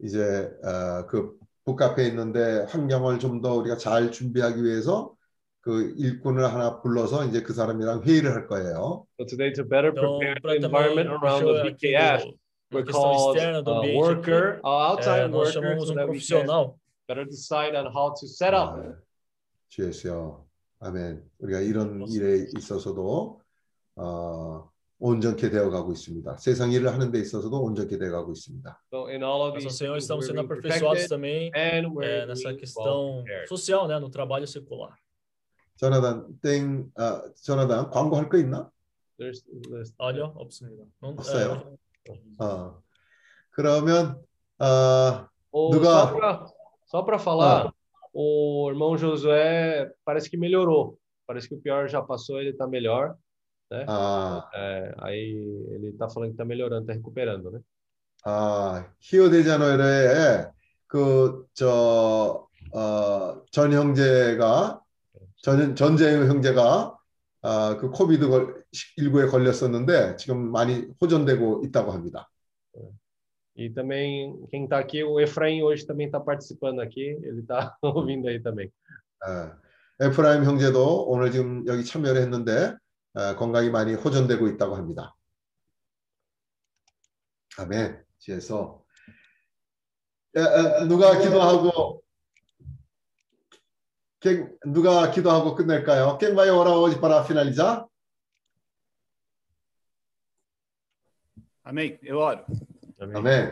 이제 어, 그 북카페에 있는데 환경을 좀 더 우리가 잘 준비하기 위해서 그 일꾼을 하나 불러서 이제 그 사람이랑 회의를 할 거예요. So today, to better prepare the environment around the show aqui VKF, do- we da questão called a worker, uh, outside worker, so um that we can better decide on how to set up. 주 예수요. 아멘. 우리가 이런 일에 있어서도 어, 온전케 되어 가고 있습니다. 세상 일을 하는 데 있어서도 온전케 되어 가고 있습니다. So in all of these Senhor estamos we're sendo being aperfeiçoados perfected também and é, we're nessa being questão well prepared. social, né, no trabalho secular. 조나단 땡 아, 조나단 광고할 거 있나? There's, there's Olha, 없습니다. Não, 없어요. é, 어. 그러면 어, Ô, 누가 Só para só pra falar, o irmão Josué parece que melhorou. Parece que o pior já passou, ele tá melhor, né? 아, É, aí ele tá falando que tá melhorando, tá recuperando, né? 아, 히오데자노에르에 그저 어, 전 형제가 전 전재영 형제가 아, 그 코비드 19에 걸렸었는데 지금 많이 호전되고 있다고 합니다. E também, quem tá aqui, o Efraim hoje também tá participando aqui, ele tá ouvindo aí também. 예, 에프라임 형제도 오늘 지금 여기 참여를 했는데 어, 건강이 많이 호전되고 있다고 합니다. 아멘. 그래서 에, 에, 누가 기도하고 quem, 누가 기도하고 끝낼까요? Quem vai orar hoje para finalizar? Amém. Eu oro. Amém.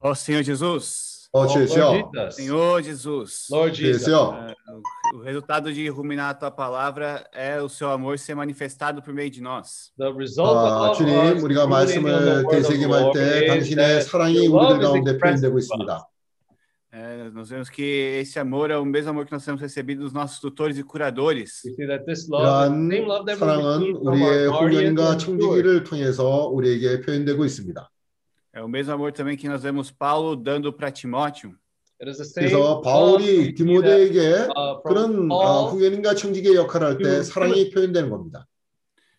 Ó Senhor Jesus. Ó, Jesus. Senhor Jesus. Lord Jesus. Jesus. É, o- O resultado de ruminar a tua palavra é o seu amor ser manifestado por meio de nós. The result 아, of 주님, us 우리가 ruminating on the 말씀을 word of the 되새김할 Lord 때 is 당신의 that 사랑이 your 우리들 love is 가운데 expressed 표현되고 to us. 있습니다. É, nós vemos que esse amor é o mesmo amor que nós temos recebido dos nossos tutores e curadores. We see that this love is the same love 이러한 that we 사랑은 received from 우리의 our guardians 훈련과 and stewards. 청지기를 통해서 우리에게 표현되고 있습니다. É o mesmo amor também que nós vemos Paulo dando para Timóteo. It is the same 그래서 love 바울이 we see that, 디모데에게 uh, from 그런 어, Paul 후견인과 청지기의 역할을 할 때 to 사랑이 표현되는 겁니다.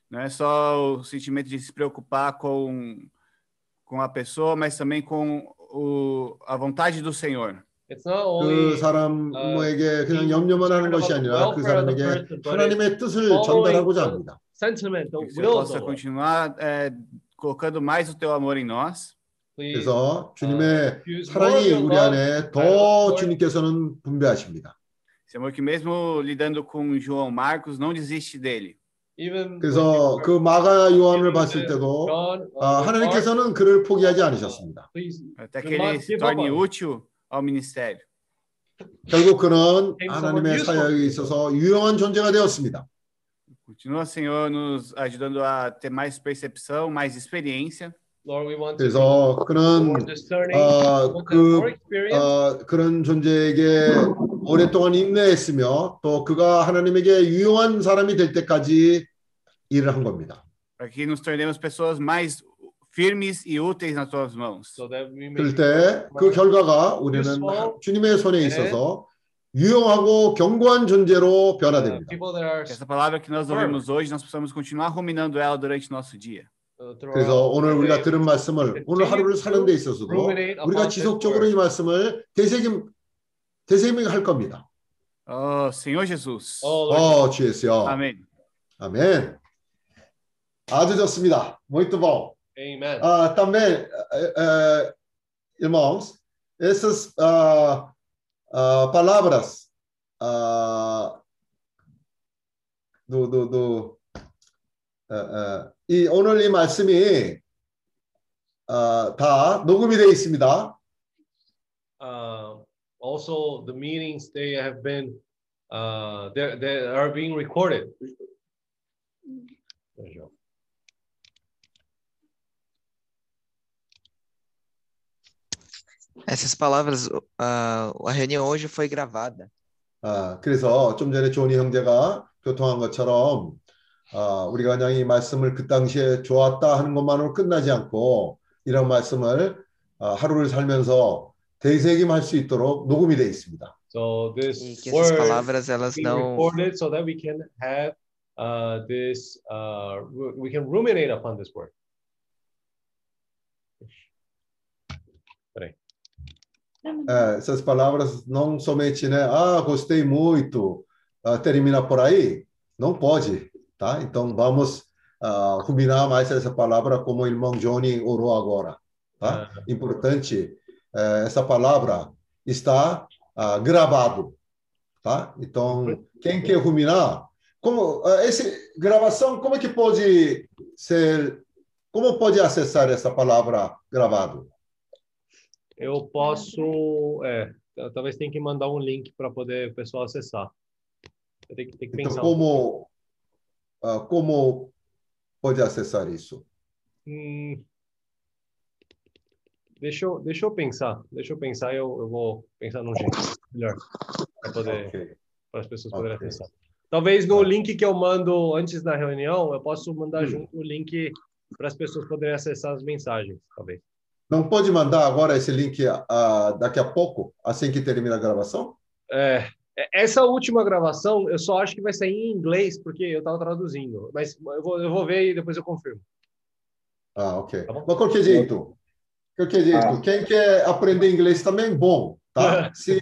Não é só o sentimento de se preocupar com, com a pessoa, mas também com o, a vontade do Senhor. It's not 그 only 사람에게 그냥 염려만 하는 것이 아니라 그 사람에게 하나님의 뜻을 전달하고자 합니다. sentiment, the Que você will of possa the Lord. continuar é, colocando mais o teu amor em nós. Please, 그래서 주님의 use more of 사랑이 your 우리 love 안에 더 주님께서는 분배하십니다. Esse amor que mesmo lidando com João Marcos, não desiste dele. Even 그래서 그 마가 요한을 봤을 때도 God, uh, 아, 하나님께서는 그를 포기하지 않으셨습니다. 결국 그는 하나님의 사역에. 있어서 유용한 존재가 되었습니다. Continua, Senhor, nos ajudando a ter mais percepção, mais experiência. Lord, we want to 그래서 그는 어, we want to have more 그 experience, 어, 그런 존재에게 오랫동안 인내했으며 또 그가 하나님에게 유용한 사람이 될 때까지 일을 한 겁니다. para que nos tornemos pessoas mais firmes e úteis nas tuas mãos. 그럴 때 그 결과가 우리는 주님의 손에 있어서 유용하고 견고한 존재로 uh, 변화됩니다. essa palavra que nós ouvimos hoje, nós possamos continuar ruminando ela durante nosso dia. Uh, 그래서 오늘 우리가. 들은 말씀을 오늘 하루를 사는 데 있어서도 우리가 지속적으로 이 말씀을 되새김 되새김 할 겁니다. Oh, Senhor Jesus. Oh, Lord, 어, 주 예수여. Amém. 아멘. 아주 좋습니다. Muito bom. Amen. Ah, também, eh, eh, irmãos, essas ah, ah, palavras ah, do, do, do 아, 아, 이 오늘 이 말씀이 아, 다 녹음이 되어 있습니다. uh, also the meetings they have been uh, they they are being recorded. Essas palavras, ah, a reunião hoje foi gravada. 아, 그래서 좀 전에 조니 형제가 교통한 것처럼 아, 우리가 그냥 이 말씀을 그 당시에 좋았다 하는 것만으로 끝나지 않고 이런 말씀을 아, 하루를 살면서 되새김할 수 있도록 녹음이 되어 있습니다. So E this word palavras elas being não recorded so that we can have uh, this uh, we can ruminate upon this word. Peraí. É, essas palavras não somente, né? Ah, gostei muito, ah, termina por aí. Não pode, tá? Então vamos ah, ruminar mais essa palavra como o irmão Johnny orou agora, tá? Importante, eh, essa palavra está ah, gravado, tá? Então quem quer ruminar, como ah, esse gravação, como é que pode ser? Como pode acessar essa palavra gravado? Eu posso, é, talvez tenha que mandar um link para poder o pessoal acessar. Eu tenho que, tenho que Então, pensar. um como, ah, como pode acessar isso? Hum, deixa eu, deixa eu pensar, deixa eu pensar, eu, eu vou pensar num jeito melhor para poder, Ok. para as pessoas poderem Ok. acessar. Talvez no link que eu mando antes da reunião, eu posso mandar Hum. junto o link para as pessoas poderem acessar as mensagens, talvez. Não pode mandar agora esse link ah, daqui a pouco, assim que termina a gravação? É, essa última gravação, eu só acho que vai sair em inglês, porque eu estava traduzindo, mas eu vou, eu vou ver e depois eu confirmo. Ah, ok. Tá bom. Mas qualquer jeito, qualquer jeito, Ah. quem quer aprender inglês também, bom, tá? Se,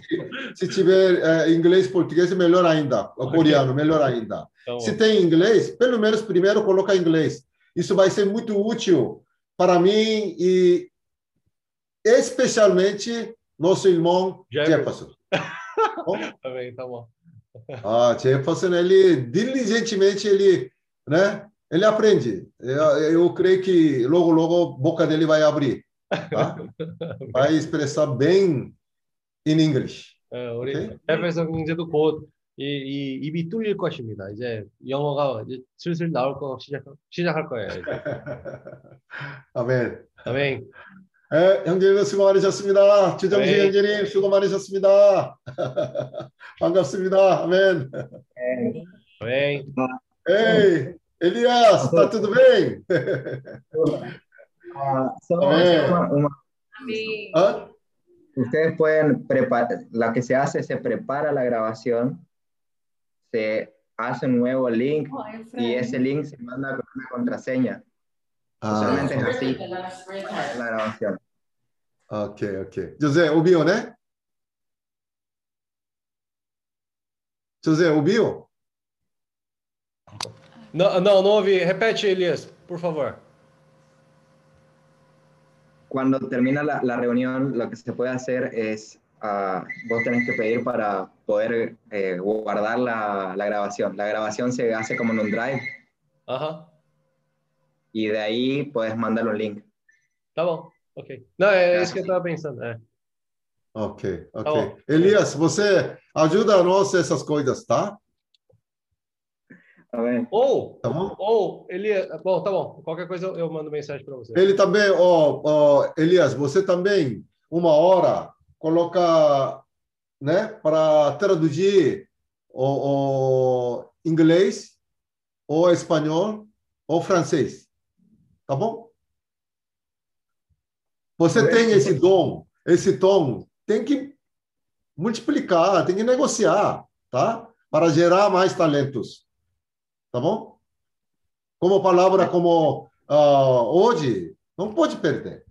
se tiver eh, inglês, português, melhor ainda. Coreano, melhor ainda. Então, Se tem inglês, pelo menos primeiro coloca inglês. Isso vai ser muito útil para mim e especialmente nosso irmão Jefferson. Jefferson. tá bem, tá bom. Ah, Jefferson, ele diligentemente ele, né? Ele aprende. Eu, eu creio que logo logo a boca dele vai abrir, tá? Vai expressar bem em inglês. 예, 우리 오케이. 해외에서 이제도 곧 이, 이 입이 뚫릴 것입니다. 이제 영어가 이제 슬슬 나올 거 시작 시작할 거예요. 이제. 아멘. 아멘. 네, 형제님 수고 많으셨습니다. 주정식 네. 형제님 수고 많으셨습니다. 반갑습니다. 아멘. 아멘. Ei, Elias, tá tudo bem? Ah, solo Amén. una- una- ¿Ah? ustedes pueden preparar, lo que se hace, se prepara la grabación, se hace un nuevo link y ese link se manda con una contraseña. Ah. Usualmente es así la grabación. Ok, ok. José, ouviu, né? José, ouviu? Não, não, não ouvi. Repete, Elias, por favor. Cuando termina la, la reunión, lo que se puede hacer es, ah, vos tenés que pedir para poder eh, guardar la, la grabación. La grabación se hace como en un drive Aham. Y de ahí puedes mandar un link. Tá bom. Ok. Não, é isso que eu estava pensando. É. Ok, ok. Tá. Elias, você ajuda nós essas coisas, tá? Ou, Tá bom? ou, Elias, bom, tá bom. Qualquer coisa eu, eu mando mensagem para você. Ele também, ó, ó, Elias, você também, uma hora, coloca, né, para traduzir o, o inglês, ou espanhol, ou francês. Tá bom? Você tem esse dom, esse tom, tem que multiplicar, tem que negociar, tá? Para gerar mais talentos. Tá bom? Como palavra como ah, hoje, não pode perder.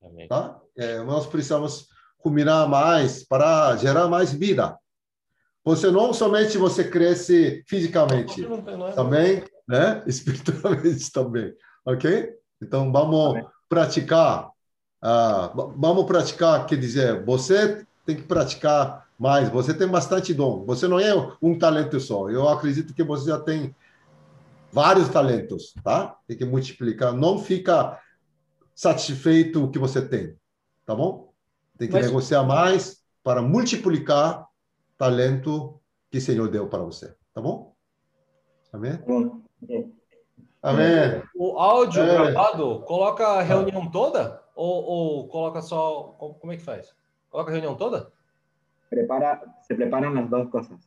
Amém. Tá? É, nós precisamos combinar mais para gerar mais vida. Você não somente você cresce fisicamente, também, né? Espiritualmente também, ok? Então vamos praticar. ah, va- vamos praticar, quer dizer, você tem que praticar mais. Você tem bastante dom. Você não é um talento só. Eu acredito que você já tem vários talentos, tá? Tem que multiplicar. Não fica satisfeito o que você tem, tá bom? Tem que Mas- negociar mais para multiplicar talento que o Senhor deu para você. Tá bom? Amém? Amém. O áudio É. gravado, coloca a reunião toda? Ou, ou coloca só. Como como é que faz? Coloca a reunião toda? Prepara, se preparan las dos cosas.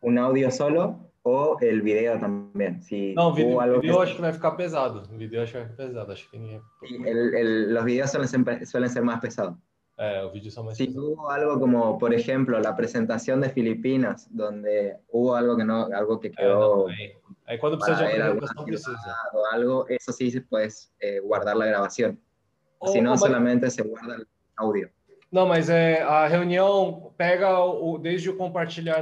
Un audio solo o el video también. Si Não, hubo vídeo, algo vídeo eu que- acho que vai ficar pesado. Vídeo eu acho que vai ficar pesado. Acho que ninguém. el- el- los videos suelen ser, suelen ser más pesados. O vídeo mais Si hubo algo como, por ejemplo, la presentación de Filipinas, donde hubo algo que no, algo que quedó Aí, aí quando precisa o algo, eso sí se puedes eh, guardar la grabación. Oh, si no, oh, mas- solamente se guarda el audio. Não, mas é, a reunião pega o, desde o compartilhar